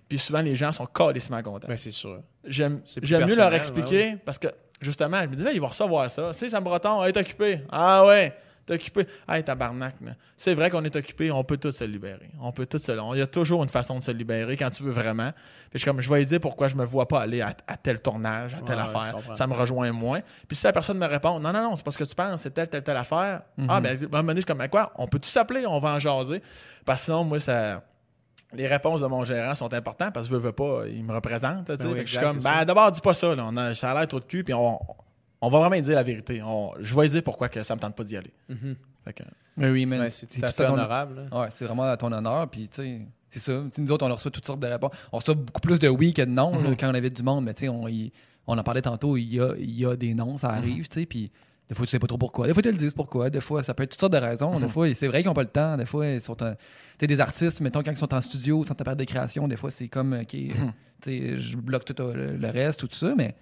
Puis souvent, les gens sont calissement contents. Ben, c'est sûr. J'aime mieux leur personnel, expliquer parce que, justement, je me dis, là, ils vont recevoir ça. Tu sais, Sam Breton, t'es occupé. Ah ouais, t'es occupé. Hey, tabarnak. C'est vrai qu'on est occupé, on peut tous se libérer. On peut tous se Il y a toujours une façon de se libérer quand tu veux vraiment. Puis je suis comme, je vais lui dire pourquoi je me vois pas aller à, à tel tournage, à telle Ouais, affaire. ça me rejoint moins. Puis si la personne me répond, non, non, non, c'est parce que tu penses, c'est telle, telle, telle affaire. Ah, ben, à un moment donné, je suis comme, Ben, quoi, on peut-tu s'appeler, on va en jaser. Parce que sinon, moi, ça. Les réponses de mon gérant sont importantes parce que je veux, veux pas, il me représente. Ben oui, je suis comme, ben d'abord, dis pas ça. Là. On a, ça a l'air trop de cul, puis on, on va vraiment dire la vérité. On- je vais dire pourquoi que ça me tente pas d'y aller. Mhm. Fait que, Mais oui, mais c'est tout à fait ton- honorable. Ouais, c'est vraiment à ton honneur. Puis, tu sais, c'est ça. Nous autres, on reçoit toutes sortes de réponses. On reçoit beaucoup plus de oui que de non Mhm. là, quand on avait du monde. Mais, tu sais, on, y- on en parlait tantôt. Il y a, il y a des noms, Mhm. ça arrive, tu sais. Puis, des fois, tu sais pas trop pourquoi. Des fois, ils le disent pourquoi. Des fois, ça peut être toutes sortes de raisons. Mhm. Des fois, c'est vrai qu'ils n'ont pas le temps. Des fois, ils sont. un- Tu sais, des artistes, mettons, quand ils sont en studio, sont en période de création, des fois, c'est comme, OK, Mhm. tu sais, je bloque tout le, le reste, tout ça. Mais,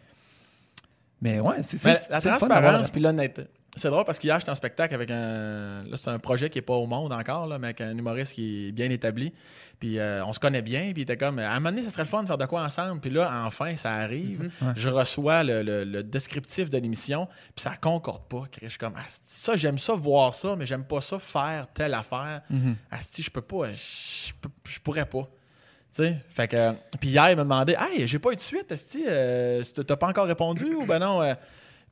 mais ouais, c'est c'est- la transparence puis l'honnêteté. C'est drôle parce qu'hier, j'étais en spectacle avec un. Là, c'est un projet qui n'est pas au monde encore, là, mais avec un humoriste qui est bien établi. Puis euh, on se connaît bien. Puis il était comme. À un moment donné, ça serait le fun de faire de quoi ensemble. Puis là, enfin, ça arrive. Ouais. Je reçois le, le- le descriptif de l'émission. Puis ça concorde pas. Je suis comme. Ça, j'aime ça voir ça, mais j'aime pas ça faire telle affaire. Mhm. Asti, je peux pas. Je, je pourrais pas. Tu sais, fait que. Puis hier, il m'a demandé Hey, j'ai pas eu de suite, Asti, euh, t'as pas encore répondu ou ben non euh,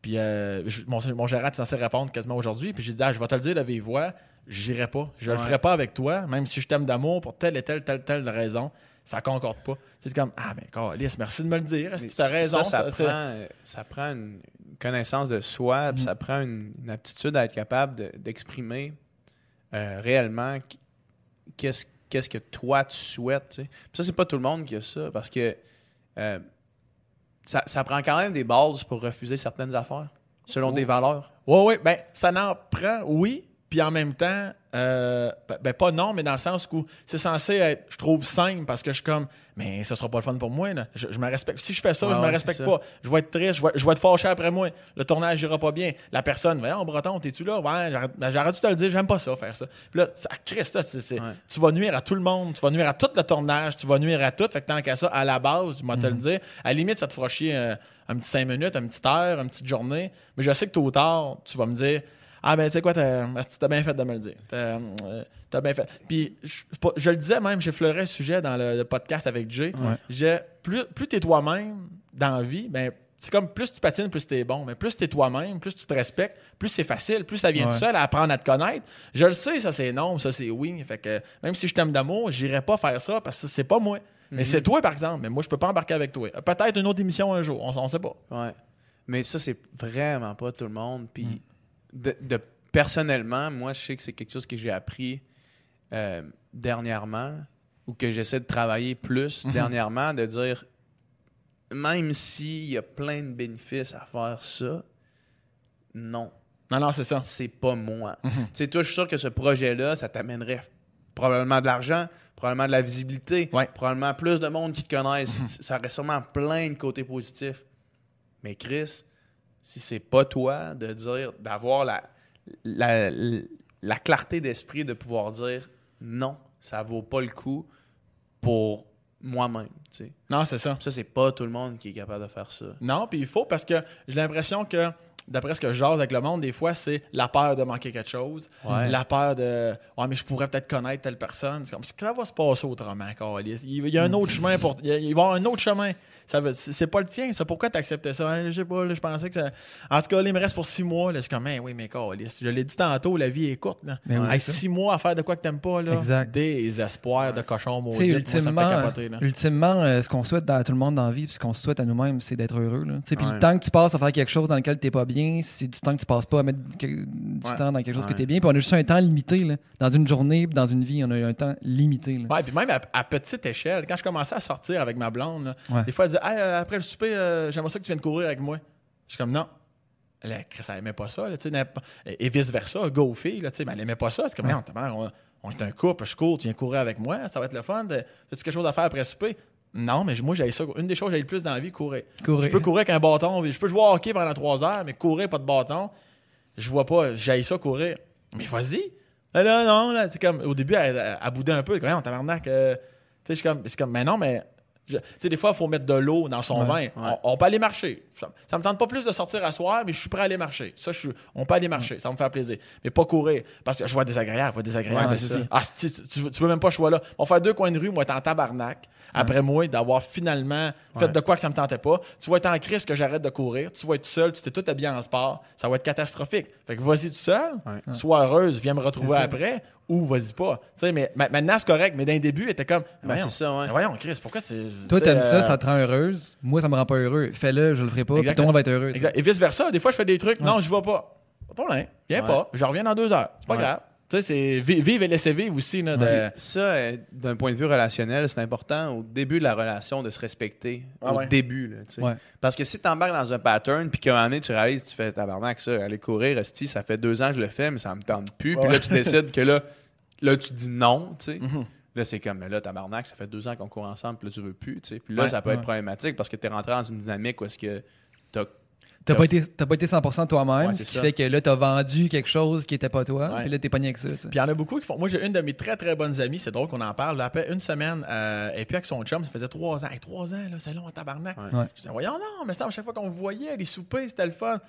Puis euh, mon, mon gérant est censé répondre quasiment aujourd'hui. Puis j'ai dit ah, Je vais te le dire de vive voix, j'irai pas. Je le ferai pas avec toi, même si je t'aime d'amour pour telle et telle, telle, telle raison. Ça concorde pas. C'est comme Ah, ben, Alice, merci de me le dire. Mais Asti, t'as raison? Ça, ça, ça- prend, euh, ça prend une connaissance de soi, Mhm. ça prend une, une aptitude à être capable de- d'exprimer réellement qu- qu'est-ce qu'est-ce que toi tu souhaites. tu sais. Puis ça, c'est pas tout le monde qui a ça, parce que euh, ça, ça prend quand même des bases pour refuser certaines affaires, selon Oh. des valeurs. Oui, oui, ben, ça n'en prend, oui, puis en même temps, euh, ben, ben, pas non, mais dans le sens où c'est censé être, je trouve, simple parce que je suis comme, mais ça sera pas le fun pour moi, là. Je, je me respecte. Si je fais ça, je me respecte pas. Je vais être triste, je vais, je vais être fâché après moi. Le tournage ira pas bien. La personne, voyons, Breton, t'es-tu là? Ouais, j'arrête- ben, j'aurais dû te le dire, j'aime pas ça, faire ça. Puis là, ça, là, c'est- Ouais. tu vas nuire à tout le monde, tu vas nuire à tout le tournage, tu vas nuire à tout. Fait que tant qu'à ça, à la base, moi te le dire, à la limite, ça te fera chier euh, un petit 5 minutes, une petite heure, une petite journée. Mais je sais que tôt ou tard, tu vas me dire Ah ben tu sais quoi, t'as t'as bien fait de me le dire. T'as euh, bien fait. Puis je, le disais même, j'effleurais le sujet dans le, le podcast avec Jay. J'ai- Plus, plus t'es toi-même dans la vie, ben c'est comme plus tu patines, plus t'es bon. Mais plus t'es toi-même, plus tu te respectes, plus c'est facile, plus ça vient Ouais. tout seul à apprendre à te connaître. Je le sais, ça c'est non, ça c'est oui. Fait que même si je t'aime d'amour, j'irai pas faire ça parce que c'est pas moi. Mais c'est toi par exemple. Mais moi je peux pas embarquer avec toi. Peut-être une autre émission un jour, on, on sait pas. Ouais. Mais ça, c'est vraiment pas tout le monde. Puis, Mm. De, de- personnellement, moi, je sais que c'est quelque chose que j'ai appris euh, dernièrement ou que j'essaie de travailler plus Mm-hmm. dernièrement, de dire, même s'il y a plein de bénéfices à faire ça, non, Non, non, c'est ça. c'est pas moi. Mm-hmm. Tu sais, toi, je suis sûr que ce projet-là, ça t'amènerait probablement de l'argent, probablement de la visibilité, Ouais. probablement plus de monde qui te connaissent. Ça aurait sûrement plein de côtés positifs. Mais Chris, si c'est pas toi de dire, d'avoir la, la, la clarté d'esprit de pouvoir dire non, ça vaut pas le coup pour moi-même. tu sais. Non, c'est ça. Ça, c'est pas tout le monde qui est capable de faire ça. Non, puis il faut parce que j'ai l'impression que, d'après ce que je avec le monde, des fois, c'est la peur de manquer quelque chose. Ouais. La peur de Ouais, mais je pourrais peut-être connaître telle personne. C'est comme ça va se passer autrement, Carlis. Il y a un autre chemin pour. Il va y avoir un autre chemin. Ça C'est pas le tien. C'est pourquoi tu acceptais ça? Hein, je sais pas, là, je pensais que ça. En tout cas, là, il me reste pour six mois. Là, je suis comme, Hein, oui, mais Carlis. Je l'ai dit tantôt, la vie est courte. Là. Ben oui, Hey, ça. six mois à faire de quoi que t'aimes pas. Là. Exact. Des espoirs de cochon maudit. Moi, ça me ultimement, fait capoter. Là. ultimement euh, ce qu'on souhaite à tout le monde dans la vie, puis ce qu'on se souhaite à nous-mêmes, c'est d'être heureux. Puis Ouais. le temps que tu passes à faire quelque chose dans lequel tu n'es pas bien, c'est du temps que tu passes pas à mettre que- du Ouais. temps dans quelque chose que Ouais. tu es bien. Puis on a juste un temps limité. Là. Dans une journée, dans une vie, on a un temps limité. là. Ouais, puis même à, à petite échelle, quand je commençais à sortir avec ma blonde, là, des fois, elle disait Hey, euh, après le souper, euh, j'aimerais ça que tu viennes courir avec moi. Je suis comme non. Elle, elle aimait pas ça. Là, tu sais, n'importe- et vice-versa, go fille, là, mais elle aimait pas ça. C'est comme, non, on, on est un couple, je cours, tu viens courir avec moi, ça va être le fun. As-tu quelque chose à faire après le souper? Non, mais moi, j'ai ça. Une des choses que j'ai le plus dans la vie, courir. Courir. Je peux courir avec un bâton, je peux jouer au hockey pendant trois heures, mais courir, pas de bâton, je vois pas, j'ai ça courir. Mais vas-y. Là, non, là, c'est comme, au début, elle, elle, elle boudait un peu. Comme, on tabarnak. euh, suis comme, c'est comme, mais non, mais. Tu sais, des fois, il faut mettre de l'eau dans son Ouais, vin. On, on peut aller marcher. Ça, ça me tente pas plus de sortir à soir, mais je suis prêt à aller marcher. Ça, je suis, on peut aller marcher. Ça va me faire plaisir. Mais pas courir. Parce que je vois désagréable. Je vois désagréable. Ouais. Ah, tu, tu veux- même pas que je sois là. On va faire deux coins de rue, moi, être en tabarnak. Après moi, d'avoir finalement fait de quoi que ça me tentait pas. Tu vas être en crise que j'arrête de courir. Tu vas être seul. Tu t'es tout habillé en sport. Ça va être catastrophique. Fait que vas-y tout seul. Sois heureuse. Viens me retrouver C'est après. Ou vas-y pas. Tu sais, mais ma- maintenant, c'est correct. Mais d'un début, était comme. Ben, voyons, c'est ça, ouais. mais voyons, Chris, pourquoi tu. Toi, t'aimes ça, euh, ça te rend heureuse. Moi, ça me rend pas heureux. Fais-le, je le ferai pas. Puis tout le monde va être heureux. Exact. Et vice-versa. Des fois, je fais des trucs. Non, je vais pas. Pas de problème. Viens pas. Je reviens dans deux heures. C'est pas grave. Tu sais, c'est vi- vivre et laisser vivre aussi. Là, de- Ça, euh, d'un point de vue relationnel, c'est important au début de la relation de se respecter. Ah au ouais. début. Là, tu sais. Ouais. Parce que si tu embarques dans un pattern, puis qu'à un moment donné, tu réalises, tu fais tabarnak, ça, aller courir, esti, ça fait deux ans que je le fais, mais ça me tente plus. Puis Ouais. là, tu décides que là, là, tu dis non, tu sais. Mhm. Là, c'est comme, mais là, tabarnak, ça fait deux ans qu'on court ensemble, puis là, tu veux plus, tu sais. Puis là, Ouais. ça peut Ouais. être problématique parce que tu es rentré dans une dynamique où est-ce que t'as T'as pas, été, t'as pas été 100% toi-même, Ouais, ce qui ça. fait que là, t'as vendu quelque chose qui était pas toi, puis là, t'es pogné avec ça. Puis il y en a beaucoup qui font. Moi, j'ai une de mes très très bonnes amies, c'est drôle qu'on en parle. là, Après une semaine, euh, et puis avec son chum, ça faisait trois ans. Hey, trois ans, là, c'est long en tabarnak. Je disais, voyons, non, mais ça, à chaque fois qu'on voyait, les soupers, c'était le fun.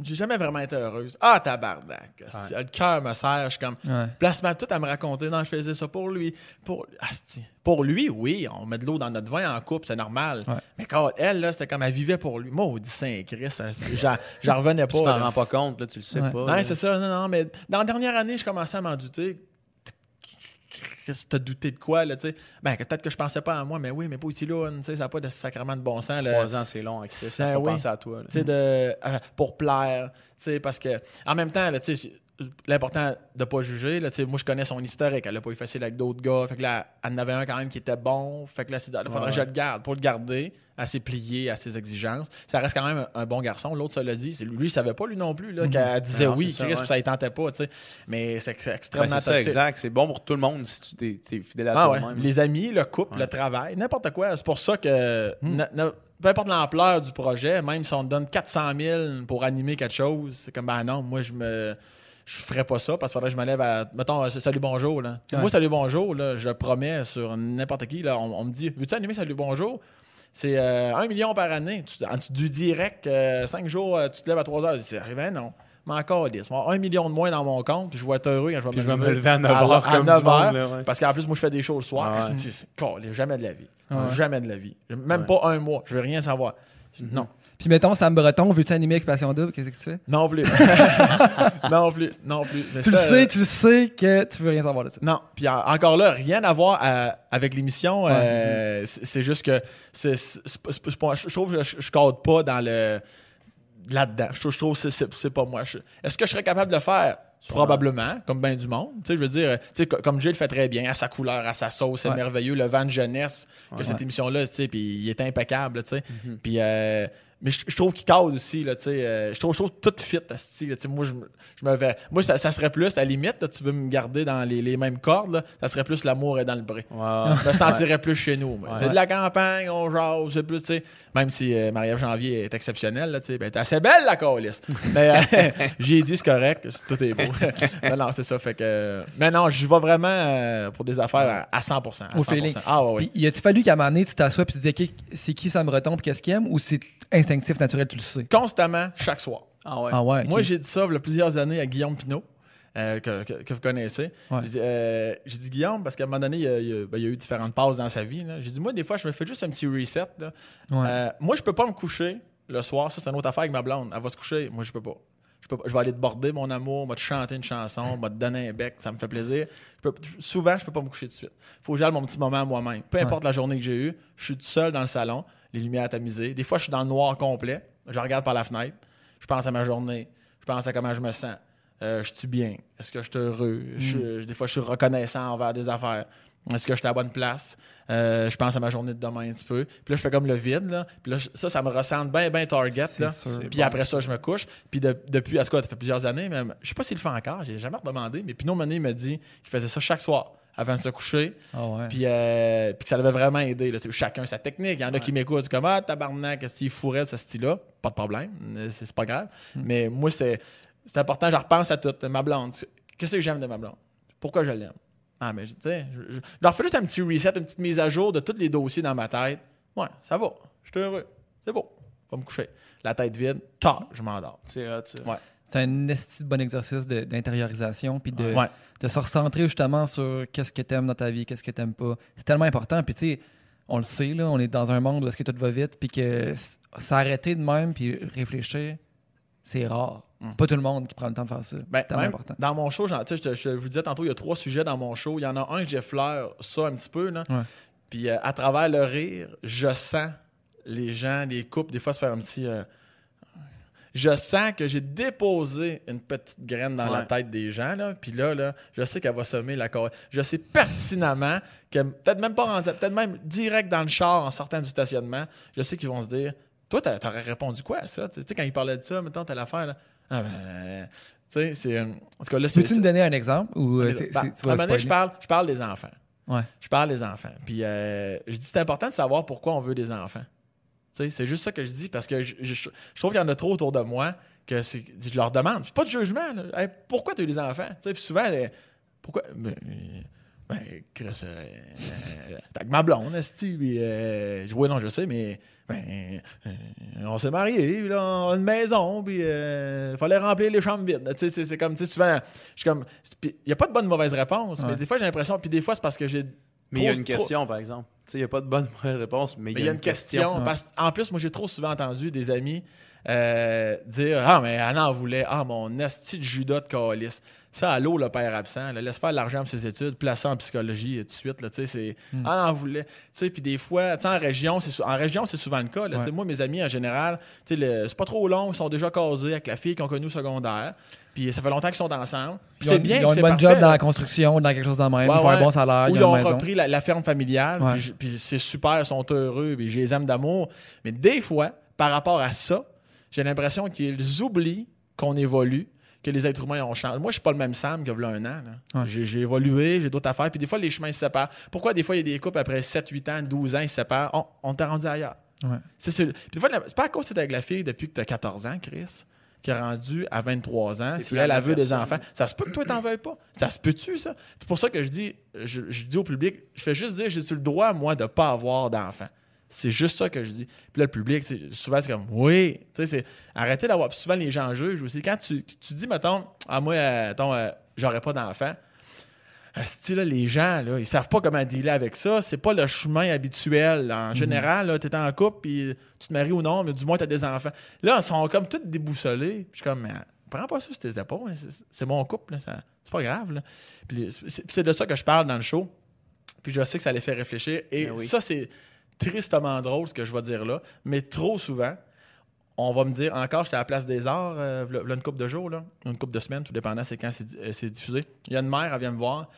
J'ai jamais vraiment été heureuse. Ah, tabarnak. asti, Le cœur me serre. Je suis comme. Ouais. Placement tout à me raconter. Non, je faisais ça pour lui. Pour, asti. pour lui, oui, on met de l'eau dans notre vin en couple, c'est normal. Ouais. Mais quand elle, là, c'était comme elle vivait pour lui. Maudit Saint-Christ, j'en j'en revenais pas. Tu t'en rends pas compte, là, tu le sais Ouais. pas. Non, c'est ça, non, non, mais dans la dernière année, je commençais à m'en douter. Que t'as douté de quoi, là, tu sais? Ben, peut-être que je pensais pas à moi, mais oui, mais pas ici, là, tu sais, ça n'a pas de sacrement de bon sens, là. Trois ans, c'est long, avec ça. Ça, Ça faut oui. penser à toi. là. Tu sais, de, euh, pour plaire, tu sais, parce que, en même temps, là, tu sais, l'important de pas juger, là, moi, je connais son historique, elle a pas eu facile avec d'autres gars, fait que là, elle en avait un quand même qui était bon, fait que là, il faudrait Ouais, que je ouais. le garde. Pour le garder, à ses pliés, à ses exigences, ça reste quand même un, un bon garçon. L'autre, ça l'a dit, c'est lui, il savait pas, lui non plus, là, qu'elle disait Non, oui, ça, Chris, ouais. puis ça, il tentait pas, tu sais. Mais c'est Ouais, extrêmement c'est ça, exact. C'est bon pour tout le monde si tu t'es fidèle à Ah ouais. toi-même. Les amis, le couple, Ouais. le travail, n'importe quoi. C'est pour ça que, Hmm. peu importe l'ampleur du projet, même si on te donne 400 000 pour animer quelque chose, c'est comme, ben non, moi, je me. Je ferais pas ça parce qu'il faudrait que je me lève à. Mettons, euh, salut bonjour. Là. Ouais. Moi, salut bonjour, là, je promets sur n'importe qui. Là, on, on me dit Veux-tu animer salut bonjour? C'est euh, 1 million par année. Tu, en dessous du direct, 5 jours, euh, tu te lèves à 3 heures. C'est ben non. Mais encore, il va 1 million de moins dans mon compte, puis je vais être heureux quand je vais Puis me je vais me lever à 9 heures à comme 9 du monde, heures, là, ouais. Parce qu'en plus, moi, je fais des shows le soir. Ah ouais. C'est- c'est- calé, jamais de la vie. Ah ouais. Jamais de la vie. Même Ouais. pas un mois. Je veux rien savoir. Non. Puis mettons, Sam Breton, veux-tu animer avec Passion Double? Qu'est-ce que tu fais? Non plus. non plus. Non plus. Mais Tu le sais, euh, tu le sais que tu veux rien savoir de ça. Non. Puis en- encore là, rien à voir à- avec l'émission. Ouais. euh, c'est c'est juste que c'est- c'est- c'est pas- c'est pas- je trouve que je, je cadre pas dans le là-dedans. Je trouve, je trouve que c'est- c'est c'est pas moi. Je- Est-ce que je serais capable de le faire? Probablement, comme bien du monde. Tu sais, je veux dire, tu sais, co- comme le fait très bien, à sa couleur, à sa sauce, c'est Ouais. merveilleux. Le vent de jeunesse que Ouais. cette émission-là, tu sais, puis il est impeccable, tu sais. Mhm. Puis, euh, mais je, je trouve qu'il cause aussi, là, tu sais. euh, je, trouve, je trouve tout fit, asti, là, tu sais. Moi, je, me- je me vais. Moi, ça, ça serait plus, à la limite, là, tu veux me garder dans les, les mêmes cordes, là, ça serait plus l'amour est dans le bras. Ouais. Je me sentirais plus chez nous. Ouais. C'est de la campagne, on jase, c'est plus, tu sais. Même si euh, Marie-Ève Janvier est exceptionnelle, là, tu sais, ben, t'es assez belle, la calice. Mais euh, j'ai dit, c'est correct, c'est- tout est beau. non, non, c'est ça. Fait que. Mais non, je vais vraiment pour des affaires à, à 100%. à Au 100%. feeling. Ah, ouais, ouais. Puis, y a-tu fallu qu'à un moment donné, tu t'assoies et tu te dis, OK, c'est qui Sam Breton puis qu'est-ce qu'il aime ou c'est instinctif, naturel, tu le sais? Constamment, chaque soir. Ah ouais. Ah ouais. Moi, j'ai dit ça il y a plusieurs années à Guillaume Pinot, euh, que, que- que vous connaissez. Ouais. J'ai dit, euh, j'ai dit, Guillaume, parce qu'à un moment donné, il y a, il ben, il a eu différentes pauses dans sa vie. là. J'ai dit, moi, des fois, je me fais juste un petit reset. là. Ouais. Euh, moi, je peux pas me coucher le soir. Ça, c'est une autre affaire avec ma blonde. Elle va se coucher. Moi, je peux pas. Je, peux pas. je vais aller te border, mon amour, va te chanter une chanson, va te donner un bec, ça me fait plaisir. Je peux- souvent, je peux pas me coucher tout de suite. Faut que j'aille mon petit moment à moi-même. Peu importe la journée que j'ai eue, je suis tout seul dans le salon, les lumières tamisées. Des fois, je suis dans le noir complet. Je regarde par la fenêtre. Je pense à ma journée. Je pense à comment je me sens. Euh, je suis bien? Est-ce que je suis heureux? Je- des fois, je suis reconnaissant envers des affaires. Est-ce que je suis à la bonne place? Euh, je pense à ma journée de demain un petit peu. Puis là, je fais comme le vide. Là. Puis là, ça, ça me ressemble bien, bien target. Là. sûr. Puis après ça, je me couche. Puis de- depuis, à ce cas, ça fait plusieurs années, même, je sais pas s'il le fait encore, j'ai jamais redemandé, mais Pinot Mené me dit qu'il faisait ça chaque soir avant de se coucher. Ouais. Puis, euh, puis que ça l'avait vraiment aidé. Là. Chacun sa technique. Il y en a qui m'écoutent comme Ah, tabarnak, s'il fourrait de ce style-là, pas de problème, euh, c'est pas grave. Mais moi, c'est important, je repense à tout. Ma blonde, qu'est-ce que j'aime de ma blonde? Pourquoi je l'aime? Ah, mais tu sais, je, je- je leur fais juste un petit reset, une petite mise à jour de tous les dossiers dans ma tête. Ouais, ça va, je suis heureux, c'est beau, va me coucher. La tête vide, tard, je m'endors. C'est hot, ça. Ouais. C'est un esti bon exercice d'intériorisation puis de, Ouais. de se recentrer justement sur qu'est-ce que t'aimes dans ta vie, qu'est-ce que t'aimes pas. C'est tellement important. Puis tu sais, on le sait, là, on est dans un monde où est-ce que tout va vite, puis que s'arrêter de même puis réfléchir, c'est rare. Mm. Pas tout le monde qui prend le temps de faire ça. Ben, c'est important. Dans mon show, je, te- je vous disais tantôt, il y a trois sujets dans mon show. Il y en a un que j'effleure ça un petit peu. Là. Ouais. Puis euh, à travers le rire, je sens les gens, les couples, des fois se faire un petit. euh, je sens que j'ai déposé une petite graine dans la tête des gens. Là. Puis là, là, je sais qu'elle va semer la cor- Je sais pertinemment que, peut-être même pas rendu, peut-être même direct dans le char en sortant du stationnement, je sais qu'ils vont se dire Toi, t'a- t'aurais répondu quoi à ça Tu sais, quand ils parlaient de ça, maintenant, t'as l'affaire. Là. Ah ben. Tu sais, c'est. En tout cas, là, c'est. Peux-tu me donner un exemple ou euh, Ben, à un moment donné, je parle, je parle des enfants. Ouais. Je parle des enfants. Puis euh, je dis c'est important de savoir pourquoi on veut des enfants. C'est juste ça que je dis parce que je, je- je trouve qu'il y en a trop autour de moi que c'est- je leur demande. C'est pas de jugement. là. Hey, pourquoi tu as eu des enfants? Tu sais, Puis souvent, pourquoi? Ben, ben, Chris, euh, euh, t'as que ma blonde, puis euh, je- oui, non, je sais, mais ben, euh, on s'est mariés, puis là, on a une maison, puis il fallait remplir les chambres vides. Tu sais, c'est- comme, tu sais, souvent, je suis comme, il n'y a pas de bonne ou mauvaise réponse, mais des fois, j'ai l'impression, puis des fois, c'est parce que j'ai. Mais il y a une question, par exemple. Tu sais, il n'y a pas de bonne réponse, mais il y a une question. Parce- en plus, moi, j'ai trop souvent entendu des amis euh, dire Ah, mais Anna en voulait. Ah, mon esti de Judas de calice. Ça, allô, le père absent. là, laisse faire l'argent pour ses études, place ça en psychologie tout de suite. Là, tu sais, c'est Anna en voulait. Tu sais, Puis des fois, tu sais, en région, c'est en région, c'est souvent le cas. là, tu sais, Ouais. Moi, mes amis, en général, tu sais, le- c'est pas trop long. Ils sont déjà casés avec la fille qu'ils ont connue au secondaire. Puis ça fait longtemps qu'ils sont ensemble. Puis Ils ont- c'est bien. Ils ont puis un c'est bon parfait, job dans la construction, dans quelque chose dans le même. Ouais, ils font un bon salaire, Ou ils ont une repris la, la ferme familiale, puis c'est super, ils sont heureux, puis je les aime d'amour. Mais des fois, par rapport à ça, j'ai l'impression qu'ils oublient qu'on évolue, que les êtres humains ont changé. Moi, je suis pas le même Sam qu'il y a un an. Ouais. J'ai, évolué, j'ai d'autres affaires, puis des fois, les chemins se séparent. Pourquoi des fois, il y a des couples après 7, 8 ans, 12 ans, ils se séparent? On, on t'a rendu ailleurs. Ouais. C'est, c'est- puis des fois, la- c'est pas à cause que avec la fille depuis que tu as 14 ans, Chris, qui est rendu à 23 ans. Si elle a vu des enfants, ça se peut que toi, t'en veuilles pas. Ça se peut-tu, ça? C'est pour ça que je dis, je, je dis au public, je fais juste dire, j'ai-tu le droit, moi, de pas avoir d'enfants? C'est juste ça que je dis. Puis là, le public, souvent, c'est comme, oui. Tu sais, c'est arrêtez d'avoir. Puis souvent, les gens jugent aussi. Quand tu, tu dis, mettons, ah, moi, euh, euh, j'aurais pas d'enfants. Asti, là, les gens, là, ils savent pas comment dealer avec ça. C'est pas le chemin habituel. En général, tu es en couple, puis tu te maries ou non, mais du moins, tu as des enfants. Là, ils sont comme tous déboussolés. Puis je suis comme, mais prends pas ça sur tes épaules. hein. C'est- mon couple. C'est pas grave. là. Puis c'est de ça que je parle dans le show. Puis je sais que ça les fait réfléchir. Et Ben oui. ça, c'est tristement drôle, ce que je vais dire là. Mais trop souvent, on va me dire, encore, j'étais à la place des arts, euh, une couple de jours, là, une couple de semaines, tout dépendant c'est quand c'est euh, c'est diffusé. Il y a une mère, elle vient me voir.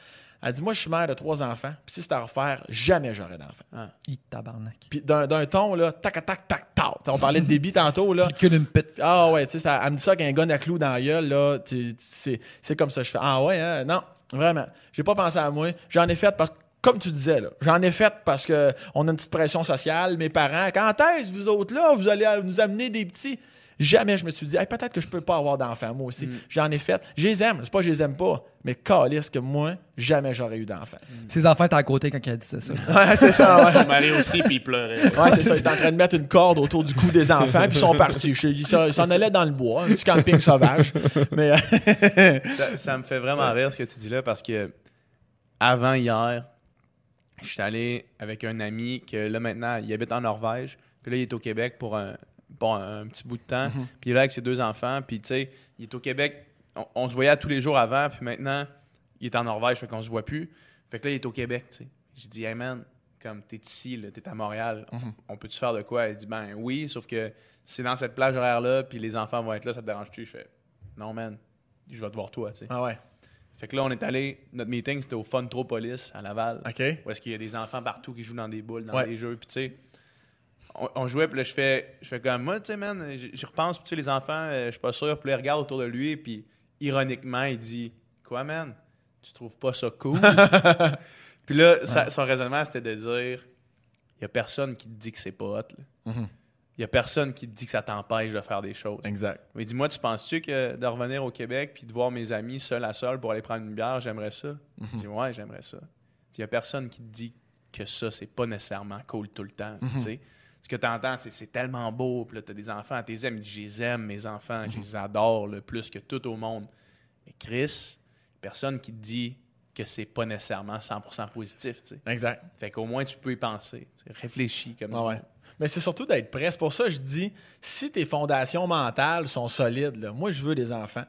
Elle dit Moi, je suis mère de trois enfants, puis si c'était à refaire, jamais j'aurais d'enfants. Tabarnak. Puis d'un, ton, là, tac, tac, tac, tac. On parlait de débit tantôt, là. C'est que d'une pète. Ah ouais, tu sais, ça- elle me dit ça qu'un gun à clou dans la gueule, là, c'est, c'est comme ça que je fais. Ah ouais, hein? non, vraiment. J'ai pas pensé à moi. J'en ai fait parce que, comme tu disais, là, j'en ai fait parce que on a une petite pression sociale, mes parents. Quand est-ce, vous autres, là, vous allez nous amener des petits? Jamais je me suis dit, Hey, peut-être que je peux pas avoir d'enfants, moi aussi. J'en ai fait. Je les aime, c'est pas que je les aime pas, mais calisse que moi, jamais j'aurais eu d'enfants. Ses enfants étaient à côté quand elle disait ça. Ouais, c'est ça, ouais. Il m'allait aussi, puis il pleurait. Ouais, c'est ça. Il est en train de mettre une corde autour du cou des enfants, puis ils sont partis. Ils s'en- ils s'en allaient dans le bois, un petit camping sauvage. Mais euh, ça, ça me fait vraiment rire ce que tu dis là parce que avant hier, je suis allé avec un ami que là maintenant, il habite en Norvège. Puis là, il est au Québec pour un, bon, un petit bout de temps. Puis il est là avec ses deux enfants. Puis tu sais, il est au Québec. On, on se voyait tous les jours avant. Puis maintenant, il est en Norvège, fait qu'on se voit plus. Fait que là, il est au Québec, tu sais. J'ai dit, hey man, comme t'es ici, là, t'es à Montréal, on peut-tu faire de quoi? Il dit, ben oui, sauf que c'est dans cette plage horaire-là, puis les enfants vont être là, ça te dérange-tu? Je fais, non man, je vais te voir toi, tu sais. ah ouais. Fait que là, on est allé, notre meeting, c'était au Funtropolis à Laval. OK. Où est-ce qu'il y a des enfants partout qui jouent dans des boules, dans Ouais. des jeux. Puis tu sais, on, on jouait, puis là, je fais, je fais comme moi, tu sais, man, j'y j'y repense, puis tu sais, les enfants, euh, je suis pas sûr. Puis là, il regarde autour de lui, puis ironiquement, il dit Quoi, man? Tu trouves pas ça cool? Puis là, sa- son raisonnement, c'était de dire Il y a personne qui te dit que c'est pas hot. là. Mhm. Il y a personne qui te dit que ça t'empêche de faire des choses. Exact. Il dit Moi, tu penses-tu que de revenir au Québec puis de voir mes amis seul à seul pour aller prendre une bière, j'aimerais ça? Il dit Ouais, j'aimerais ça. Il y a personne qui te dit que ça, c'est pas nécessairement cool tout le temps. sais. Ce que tu entends, c'est c'est tellement beau. Puis là, tu as des enfants, tes dit Je les aime, mes enfants, je les adore le plus que tout au monde. Mais Chris, personne qui te dit que c'est pas nécessairement 100% positif. Exact. Fait qu'au moins, tu peux y penser. Réfléchis comme ça. Mais c'est surtout d'être prêt. C'est pour ça que je dis, si tes fondations mentales sont solides, là, moi, je veux des enfants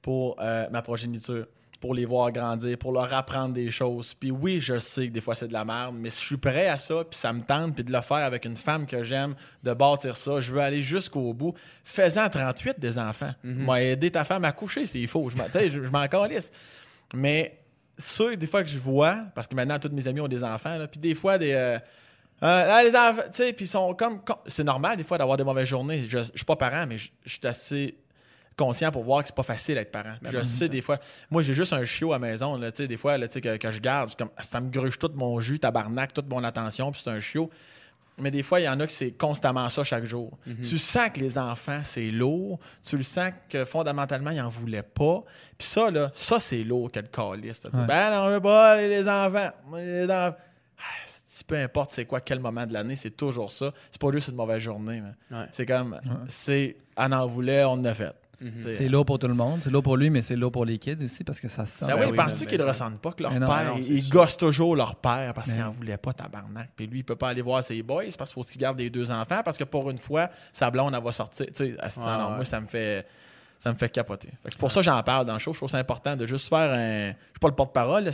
pour euh, ma progéniture, pour les voir grandir, pour leur apprendre des choses. Puis oui, je sais que des fois, c'est de la merde, mais je suis prêt à ça, puis ça me tente, puis de le faire avec une femme que j'aime, de bâtir ça. Je veux aller jusqu'au bout. Fais-en 38 des enfants. Moi, aider ta femme à coucher, s'il faut. Je m'en, je, je m'en calisse. Mais ceux, des fois, que je vois, parce que maintenant, tous mes amis ont des enfants, là, puis des fois, des. euh, euh, là, les enfants, tu sais, puis sont comme. com- C'est normal, des fois, d'avoir des mauvaises journées. Je, je suis pas parent, mais je, je suis assez conscient pour voir que c'est pas facile d'être parent. Puis je sais, des fois. Moi, j'ai juste un chiot à la maison, là, tu sais, des fois, là, que, que je garde. Comme, ça me gruge tout mon jus, tabarnak, toute mon attention, puis c'est un chiot. Mais des fois, il y en a que c'est constamment ça chaque jour. Tu sens que les enfants, c'est lourd. Tu le sens que fondamentalement, ils n'en voulaient pas. Puis ça, là, ça, c'est lourd que le calice. Ouais. Ben, non, on veut pas les enfants. Les enfants. Ah, c'est- peu importe c'est quoi, quel moment de l'année, c'est toujours ça. C'est pas juste une mauvaise journée. mais Ouais. C'est comme, c'est, on en voulait, on en a fait. Sais. C'est lourd pour tout le monde. C'est lourd pour lui, mais c'est lourd pour les kids aussi parce que ça se sent. Ah Ben oui, oui, penses-tu ben, qu'ils ne ben, ressentent pas que leur non, père, non, ils, gossent toujours leur père parce qu'ils n'en voulaient pas, tabarnak. Puis lui, il peut pas aller voir ses boys parce qu'il faut qu'il garde les deux enfants parce que pour une fois, sa blonde, elle va sortir. Tu sais, non, ouais. moi, ça me fait. Ça me fait capoter. C'est pour ça que j'en parle dans le show. Je trouve ça important de juste faire un. Je suis pas le porte-parole,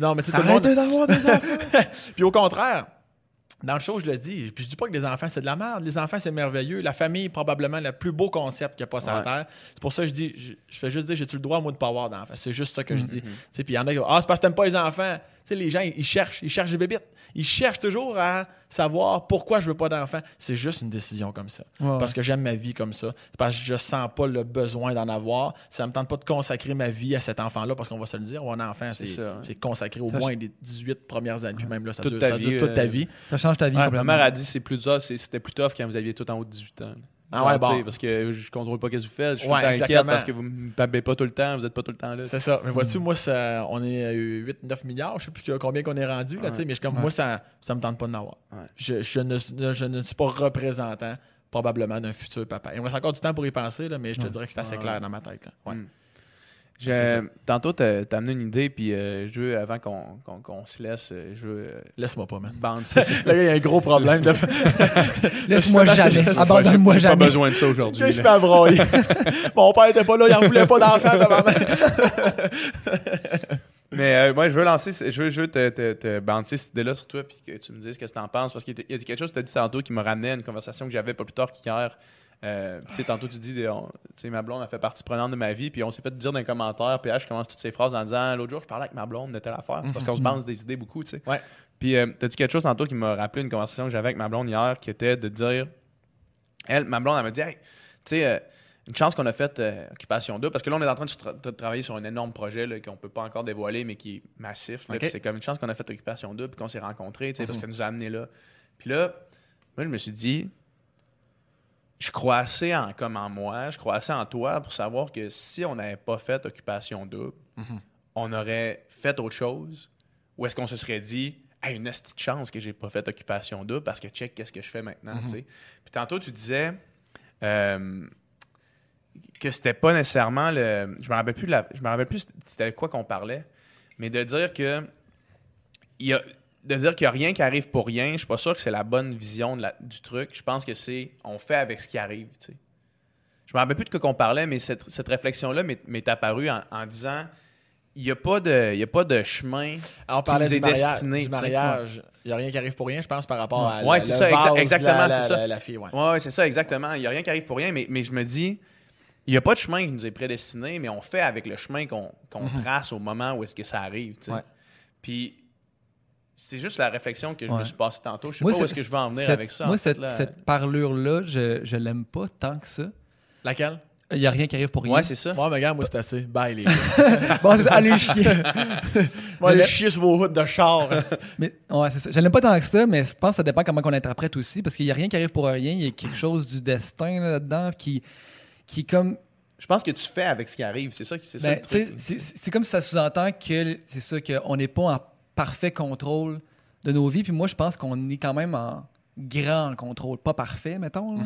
Non, mais tu tout le monde. d'avoir des enfants. Puis au contraire, dans le show, je le dis. Puis je dis pas que les enfants, c'est de la merde. Les enfants, c'est merveilleux. La famille est probablement le plus beau concept qu'il n'y a pas sur la. Terre. C'est pour ça que je dis, je, je fais juste dire, j'ai-tu le droit, moi, de pas avoir d'enfants? C'est juste ça que je Mm-hmm. dis. Puis il y en a qui ah, c'est parce que t'aimes pas les enfants. Tu sais, les gens, ils, ils cherchent, ils cherchent des bébites. Ils cherchent toujours à savoir pourquoi je veux pas d'enfants. C'est juste une décision comme ça. Ouais, Parce que j'aime ma vie comme ça. C'est parce que je sens pas le besoin d'en avoir. Ça me tente pas de consacrer ma vie à cet enfant-là parce qu'on va se le dire, un enfant, c'est C'est ça, c'est consacré au Ça, moins les 18 premières années. Puis même là, ça Toute dure, ta ça dure vie, toute ta euh, vie. Ça change ta vie Ouais, ma mère a dit c'est plus dur, c'est- c'était plus tough quand vous aviez tout en haut de 18 ans. Ah ouais, bon. Parce que je contrôle pas ce que vous faites. Je suis Ouais, tout inquiète parce que vous me tapez pas tout le temps, vous êtes pas tout le temps là. C'est ça. Mais vois-tu, moi, ça, on est à 8-9 milliards. Je sais plus combien qu'on est rendu. Là, Ouais. mais je, comme, Ouais. moi, ça ça me tente pas d'en avoir. Ouais. Je, je ne, je ne suis pas représentant probablement d'un futur papa. Il me reste encore du temps pour y penser, là, mais je te dirais que c'est assez clair dans ma tête. Là. Ouais. Mm. Je- Tantôt, t'as t'as amené une idée, puis euh, je veux, avant qu'on se laisse, euh, je veux euh, Laisse-moi pas, man. ça. Là, il y a un gros problème. de- Laisse-moi jamais. Abandonne-moi J'ai pas besoin de ça aujourd'hui. Je suis là. pas broyé. Mon père était pas là, il en voulait pas d'enfant. Mais euh, moi, je veux lancer, je veux, je veux te, te, te bouncer cette idée-là sur toi, puis que tu me dises ce que tu en penses, parce qu'il y a quelque chose que tu as dit tantôt qui m'a ramené à une conversation que j'avais pas plus tard qu'hier Euh, tantôt, tu dis, on- tu sais, ma blonde a fait partie prenante de ma vie, puis on s'est fait dire dans les commentaires, puis là, je commence toutes ces phrases en disant, l'autre jour, je parlais avec ma blonde de telle affaire, parce qu'on se balance des idées beaucoup, tu sais. Ouais. Puis, euh, t'as dit quelque chose tantôt qui m'a rappelé une conversation que j'avais avec ma blonde hier, qui était de dire, elle, ma blonde, elle m'a dit, hey, tu sais, euh, une chance qu'on a fait euh, Occupation 2, parce que là, on est en train de, tra- de travailler sur un énorme projet qu'on peut pas encore dévoiler, mais qui est massif. c'est comme une chance qu'on a fait Occupation 2, puis qu'on s'est rencontrés, tu sais, parce qu'elle nous a amenés là. Puis là, moi, je me suis dit, je crois assez en, comme en moi, je crois assez en toi pour savoir que si on n'avait pas fait Occupation 2, Mhm. on aurait fait autre chose, ou est-ce qu'on se serait dit, hey, une petite chance que j'ai pas fait Occupation 2 parce que check, qu'est-ce que je fais maintenant, tu sais. Puis tantôt, tu disais euh, que c'était pas nécessairement le. Je me rappelle plus, de la- je me rappelle plus c'était quoi qu'on parlait, mais de dire que. Il y a, de dire qu'il n'y a rien qui arrive pour rien, je suis pas sûr que c'est la bonne vision de la- du truc. Je pense que c'est on fait avec ce qui arrive, tu sais. Je me rappelle plus de quoi qu'on parlait, mais cette, cette réflexion-là m'est m'est apparue en, en disant il n'y a, pas de- y a pas de chemin. Alors, on qui parlait nous est mariage. destiné, du mariage. Il n'y a rien qui arrive pour rien, je pense, par rapport à Ouais, la- c'est ça, exa- exactement, la, ça. la- fille, ouais. Ouais, ouais, c'est ça, exactement. Il n'y a rien qui arrive pour rien, mais, mais je me dis, il n'y a pas de chemin qui nous est prédestiné, mais on fait avec le chemin qu'on qu'on trace au moment où est-ce que ça arrive. tu sais. Mhm. Ouais. Puis, c'est juste la réflexion que je Ouais. me suis passée tantôt. Je sais Moi, pas où c'est- est-ce que je vais en venir Cette- avec ça. Moi, en fait, cette, là. cette parlure-là, je, je l'aime pas tant que ça. Laquelle? Il n'y a rien qui arrive pour rien. Ouais, c'est ça. Moi, mais gars, moi, c'est assez. Bye, les gars. bon, c'est ça. Allez chier. Moi, Je aller l'ai- chier sur vos routes de char. mais, ouais, c'est ça. Je l'aime pas tant que ça, mais je pense que ça dépend comment on interprète aussi, parce qu'il n'y a rien qui arrive pour rien. Il y a quelque chose du destin là, là-dedans qui, qui est comme Je pense que tu fais avec ce qui arrive. C'est ça, qui- c'est ça Ben, le truc. c'est comme si ça sous-entend que c'est ça qu'on n'est pas en parfait contrôle de nos vies. Puis moi, je pense qu'on est quand même en grand contrôle, pas parfait, mettons. là.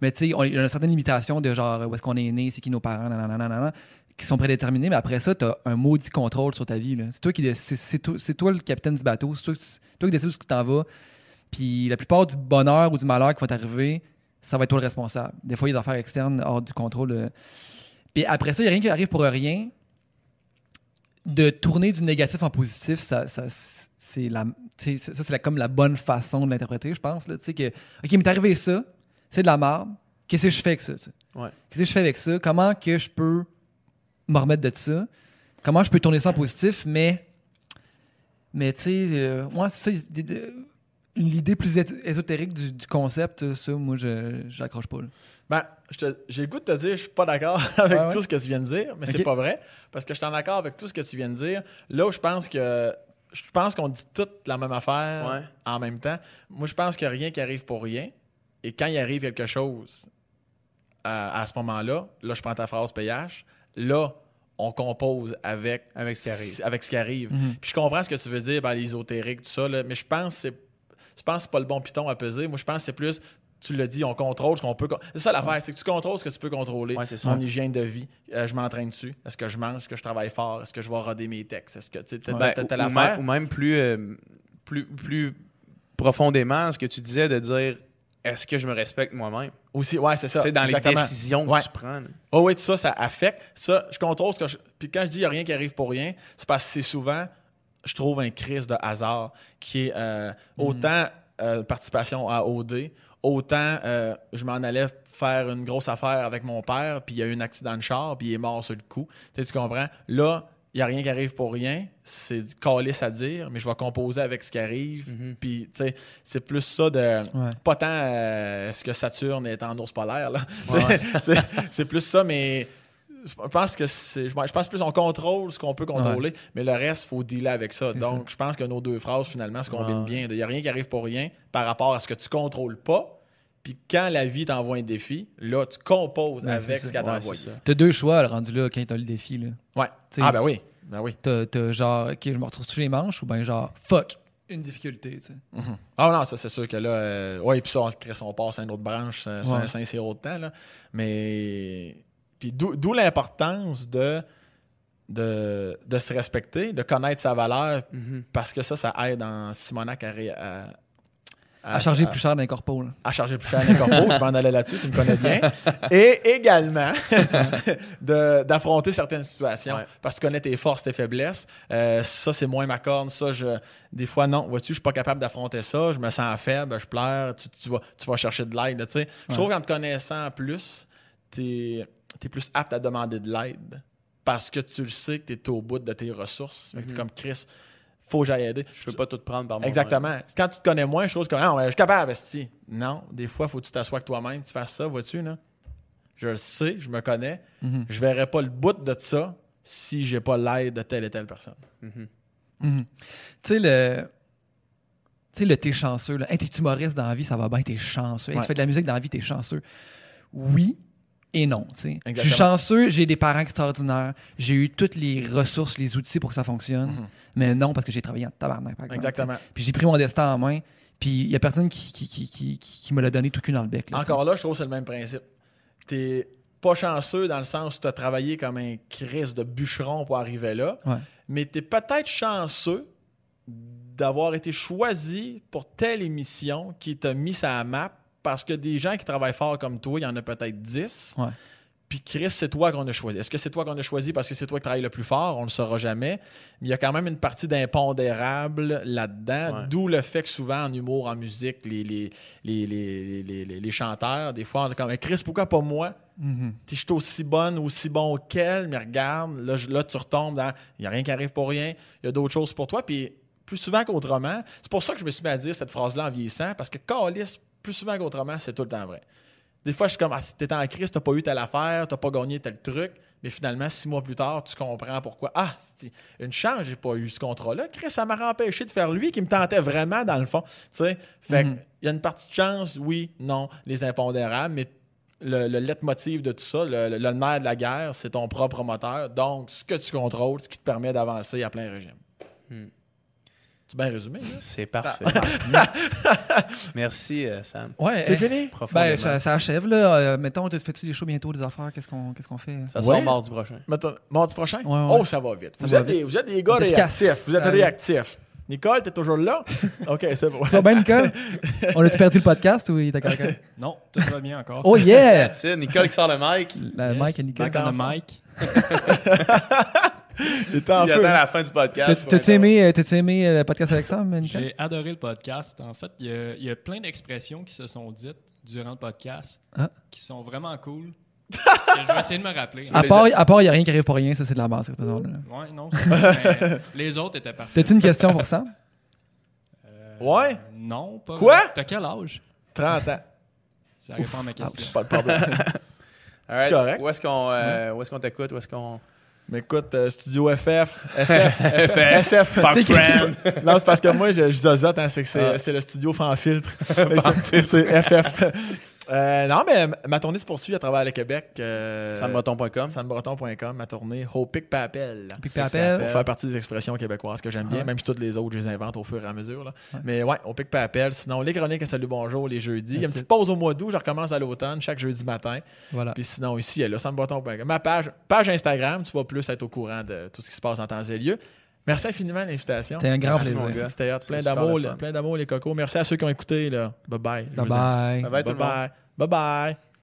Mais tu sais, il y a une certaine limitation de genre où est-ce qu'on est né, c'est qui nos parents, nanana, nanana, qui sont prédéterminés. Mais après ça, tu as un maudit contrôle sur ta vie. là. C'est toi qui c'est toi, le capitaine du bateau. C'est toi, c'est toi qui décides où tu t'en vas. Puis la plupart du bonheur ou du malheur qui va t'arriver, ça va être toi le responsable. Des fois, il y a des affaires externes hors du contrôle. euh. Puis après ça, il n'y a rien qui arrive pour rien. De tourner du négatif en positif, ça, ça, c'est la, ça, c'est comme la bonne façon de l'interpréter, je pense. Là, tu sais que, OK, il m'est arrivé ça, c'est de la merde. Qu'est-ce que je fais avec ça? tu sais? Ouais. Qu'est-ce que je fais avec ça? Comment que je peux me remettre de ça? Comment je peux tourner ça en positif? Mais, mais tu sais, euh, moi, c'est ça, l'idée plus ésotérique du, du concept, ça, moi, je j'accroche pas. là. Ben, j'ai le goût de te dire, je suis pas d'accord avec ouais. tout ce que tu viens de dire, mais c'est Ok. pas vrai. Parce que je suis en accord avec tout ce que tu viens de dire. Là où je pense que. Je pense qu'on dit toute la même affaire Ouais. en même temps. Moi, je pense qu'il n'y a rien qui arrive pour rien. Et quand il arrive quelque chose à, à ce moment-là, là, je prends ta phrase PH, là, on compose avec, Avec ce qui arrive. avec ce qui arrive. Mhm. Puis je comprends ce que tu veux dire, ben, l'ésotérique, tout ça, là, mais je pense que c'est je pense que c'est pas le bon piton à peser. Moi, je pense que c'est plus, tu l'as dit, on contrôle ce qu'on peut. C'est ça l'affaire, c'est que tu contrôles ce que tu peux contrôler. Ouais. Mon hygiène de vie, euh, je m'entraîne dessus. Est-ce que je mange, est-ce que je travaille fort, est-ce que je vais roder mes textes, est-ce que tu t'as ou, ou même plus, euh, plus, plus profondément, ce que tu disais de dire est-ce que je me respecte moi-même? Aussi, ouais, c'est ça. Tu sais, dans exactement. les décisions Ouais. que tu prends. là. Oh oui, tout ça, ça affecte. Ça, je contrôle ce que je. Puis quand je dis il n'y a rien qui arrive pour rien, c'est parce que c'est souvent, je trouve, un crise de hasard qui est euh, autant euh, participation à OD, autant euh, je m'en allais faire une grosse affaire avec mon père, puis il y a eu un accident de char, puis il est mort sur le coup. Tu, sais, tu comprends? Là, il n'y a rien qui arrive pour rien. C'est calice à dire, mais je vais composer avec ce qui arrive. Mhm. Puis, tu sais, c'est plus ça de. Ouais. Pas tant euh, est-ce que Saturne est en ours polaire, là. C'est plus ça, mais je pense que c'est. Je pense plus on contrôle ce qu'on peut contrôler, mais le reste, il faut dealer avec ça. C'est Donc, je pense que nos deux phrases, finalement, se combinent Ouais. bien. Il n'y a rien qui arrive pour rien par rapport à ce que tu contrôles pas. Puis quand la vie t'envoie un défi, là, tu composes Ouais, avec c'est ce qu'elle t'a Ouais, envoyé. c'est ça. T'as deux choix, là, rendu là, quand t'as le défi. Là. Ouais. T'sais- Ah, ben oui. Ben oui. T'as, t'as genre, OK, je me retrouve sous les manches, ou bien genre, fuck, une difficulté, tu sais. Mhm. Ah non, ça c'est sûr que là, euh, ouais, puis ça, on, crée son passe à une autre branche, euh, Ouais. un de temps, là. Mais, puis d'où l'importance de, de, de se respecter, de connaître sa valeur, Mhm. parce que ça, ça aide en Simonac à, à, À charger plus cher d'un corpo. là. à charger plus cher un corpo, je m'en allais là-dessus, tu me connais bien. Et également, d'affronter certaines situations Ouais. parce que tu connais tes forces, tes faiblesses. Euh, ça, c'est moins ma corne. Ça, je, des fois, non. Vois-tu, je suis pas capable d'affronter ça. Je me sens faible, je pleure. Tu, tu vas, tu vas chercher de l'aide. sais. Je trouve qu'en te connaissant plus, tu es, plus apte à demander de l'aide parce que tu le sais que tu es au bout de tes ressources. Fait que t'es comme Chris, faut que j'aille aider. Je peux pas tout prendre par moi. Exactement. Quand tu te connais moins, je trouve que ah, ouais, je suis capable, esti. Non, des fois, il faut que tu t'assoies avec toi-même, tu fasses ça, vois-tu, là? Je le sais, je me connais. Mhm. Je verrai pas le bout de ça si j'ai pas l'aide de telle et telle personne. Mhm. Tu sais, le. Tu sais, le t'es chanceux. Là. Hey, t'es humoriste dans la vie, ça va bien, t'es chanceux. Hey, Ouais. Tu fais de la musique dans la vie, t'es chanceux. Oui et non. tu sais. Je suis chanceux, j'ai des parents extraordinaires, j'ai eu toutes les ressources, les outils pour que ça fonctionne. Mhm. Mais non, parce que j'ai travaillé en tabarnak, par exemple. Exactement. Puis j'ai pris mon destin en main, puis il y a personne qui, qui, qui, qui, qui me l'a donné tout cul dans le bec. là. Encore là, je trouve que c'est le même principe. T'es pas chanceux dans le sens où tu as travaillé comme un Chris de bûcheron pour arriver là, Ouais. mais tu es peut-être chanceux d'avoir été choisi pour telle émission qui t'a mis la map parce que des gens qui travaillent fort comme toi, il y en a peut-être 10. Ouais. Puis Chris, c'est toi qu'on a choisi. Est-ce que c'est toi qu'on a choisi parce que c'est toi qui travailles le plus fort? On le saura jamais. Mais il y a quand même une partie d'impondérable là-dedans, Ouais. d'où le fait que souvent en humour, en musique, les, les, les, les, les, les- les chanteurs, des fois, on est comme Chris, pourquoi pas moi? Mhm. Si je suis aussi bonne, aussi bon qu'elle, mais regarde, là, je- là tu retombes dans il n'y a rien qui arrive pour rien, il y a d'autres choses pour toi. Puis plus souvent qu'autrement, c'est pour ça que je me suis mis à dire cette phrase-là en vieillissant, parce que Calis, plus souvent qu'autrement, c'est tout le temps vrai. Des fois, je suis comme, ah, t'es en crise, t'as pas eu telle affaire, t'as pas gagné tel truc, mais finalement, six mois plus tard, tu comprends pourquoi. Ah, une chance, j'ai pas eu ce contrat-là. Chris, ça m'a empêché de faire lui qui me tentait vraiment, dans le fond. Tu sais, fait Mhm. il y a une partie de chance, oui, non, les impondérables, mais le, le leitmotiv de tout ça, le, le- le nerf de la guerre, c'est ton propre moteur. Donc, ce que tu contrôles, ce qui te permet d'avancer à plein régime. Hmm. Tu bien résumé, là? C'est parfait. Merci, euh, Sam. Ouais, C'est eh, fini? Ben, ça, ça achève, là. Euh, mettons, tu fais-tu des shows bientôt, des affaires? Qu'est-ce qu'on qu'est-ce qu'on fait? Ça sort Ouais. mardi prochain. Mettons, mardi prochain? Ouais, ouais. Oh, ça va vite. Ça vous, va êtes vite. Des, vous êtes des gars réactifs. Vous êtes réactifs. Nicole, t'es toujours là? OK, c'est bon. Ça va bien, Nicole? On a-tu perdu le podcast ou il était correct? Non, tout va bien encore. Oh yeah! Nicole qui sort le mic. La Yes, Mike et Nicole. Back on the mic. Il était en Il feu. attend la fin du podcast. T'as- pour T'as-tu aimé, euh, t'as-tu aimé euh, le podcast avec Sam? J'ai adoré le podcast. En fait, il y a, il y a plein d'expressions qui se sont dites durant le podcast Ah. qui sont vraiment cool. Je vais essayer de me rappeler. À part, à part, il n'y a rien qui arrive pour rien, ça c'est de la base, cette raison-là. Ouais, non, c'est ça, mais les autres étaient parfaits. T'as-tu une question pour Sam? Euh, Ouais? Non, pas. Quoi? T'as quel âge? 30 ans. Ça répond à ma question. Pas de problème. All right. C'est correct. Où est-ce qu'on euh, où est-ce qu'on t'écoute? Où est-ce qu'on. Mais écoute, euh, Studio FF, SF, FF. SF. Fuck friend. Non, c'est parce que moi, je, je zozote, hein, c'est que c'est, Ah. c'est le studio sans filtre. c'est FF. Euh, non, mais ma tournée se poursuit à travers le Québec. Euh, SamBreton.com. SamBreton.com, ma tournée Hopic Papel. Pic Papel. Pour faire partie des expressions québécoises que j'aime bien, même si toutes les autres, je les invente au fur et à mesure. là. Mais ouais, au pic Papel. Sinon, les chroniques à Salut Bonjour les jeudis. Il y a une petite pause au mois d'août, je recommence à l'automne, chaque jeudi matin. Voilà. Puis sinon, ici, il y a là, sambreton.com. Ma page, page Instagram, tu vas plus être au courant de tout ce qui se passe en temps et lieu. Merci infiniment l'invitation. C'était un grand Merci, plaisir. C'était hot. plein d'amour, plein d'amour les cocos. Merci à ceux qui ont écouté là. Bye bye. Bye bye. Bye bye tout Bye le monde. bye. Bye bye.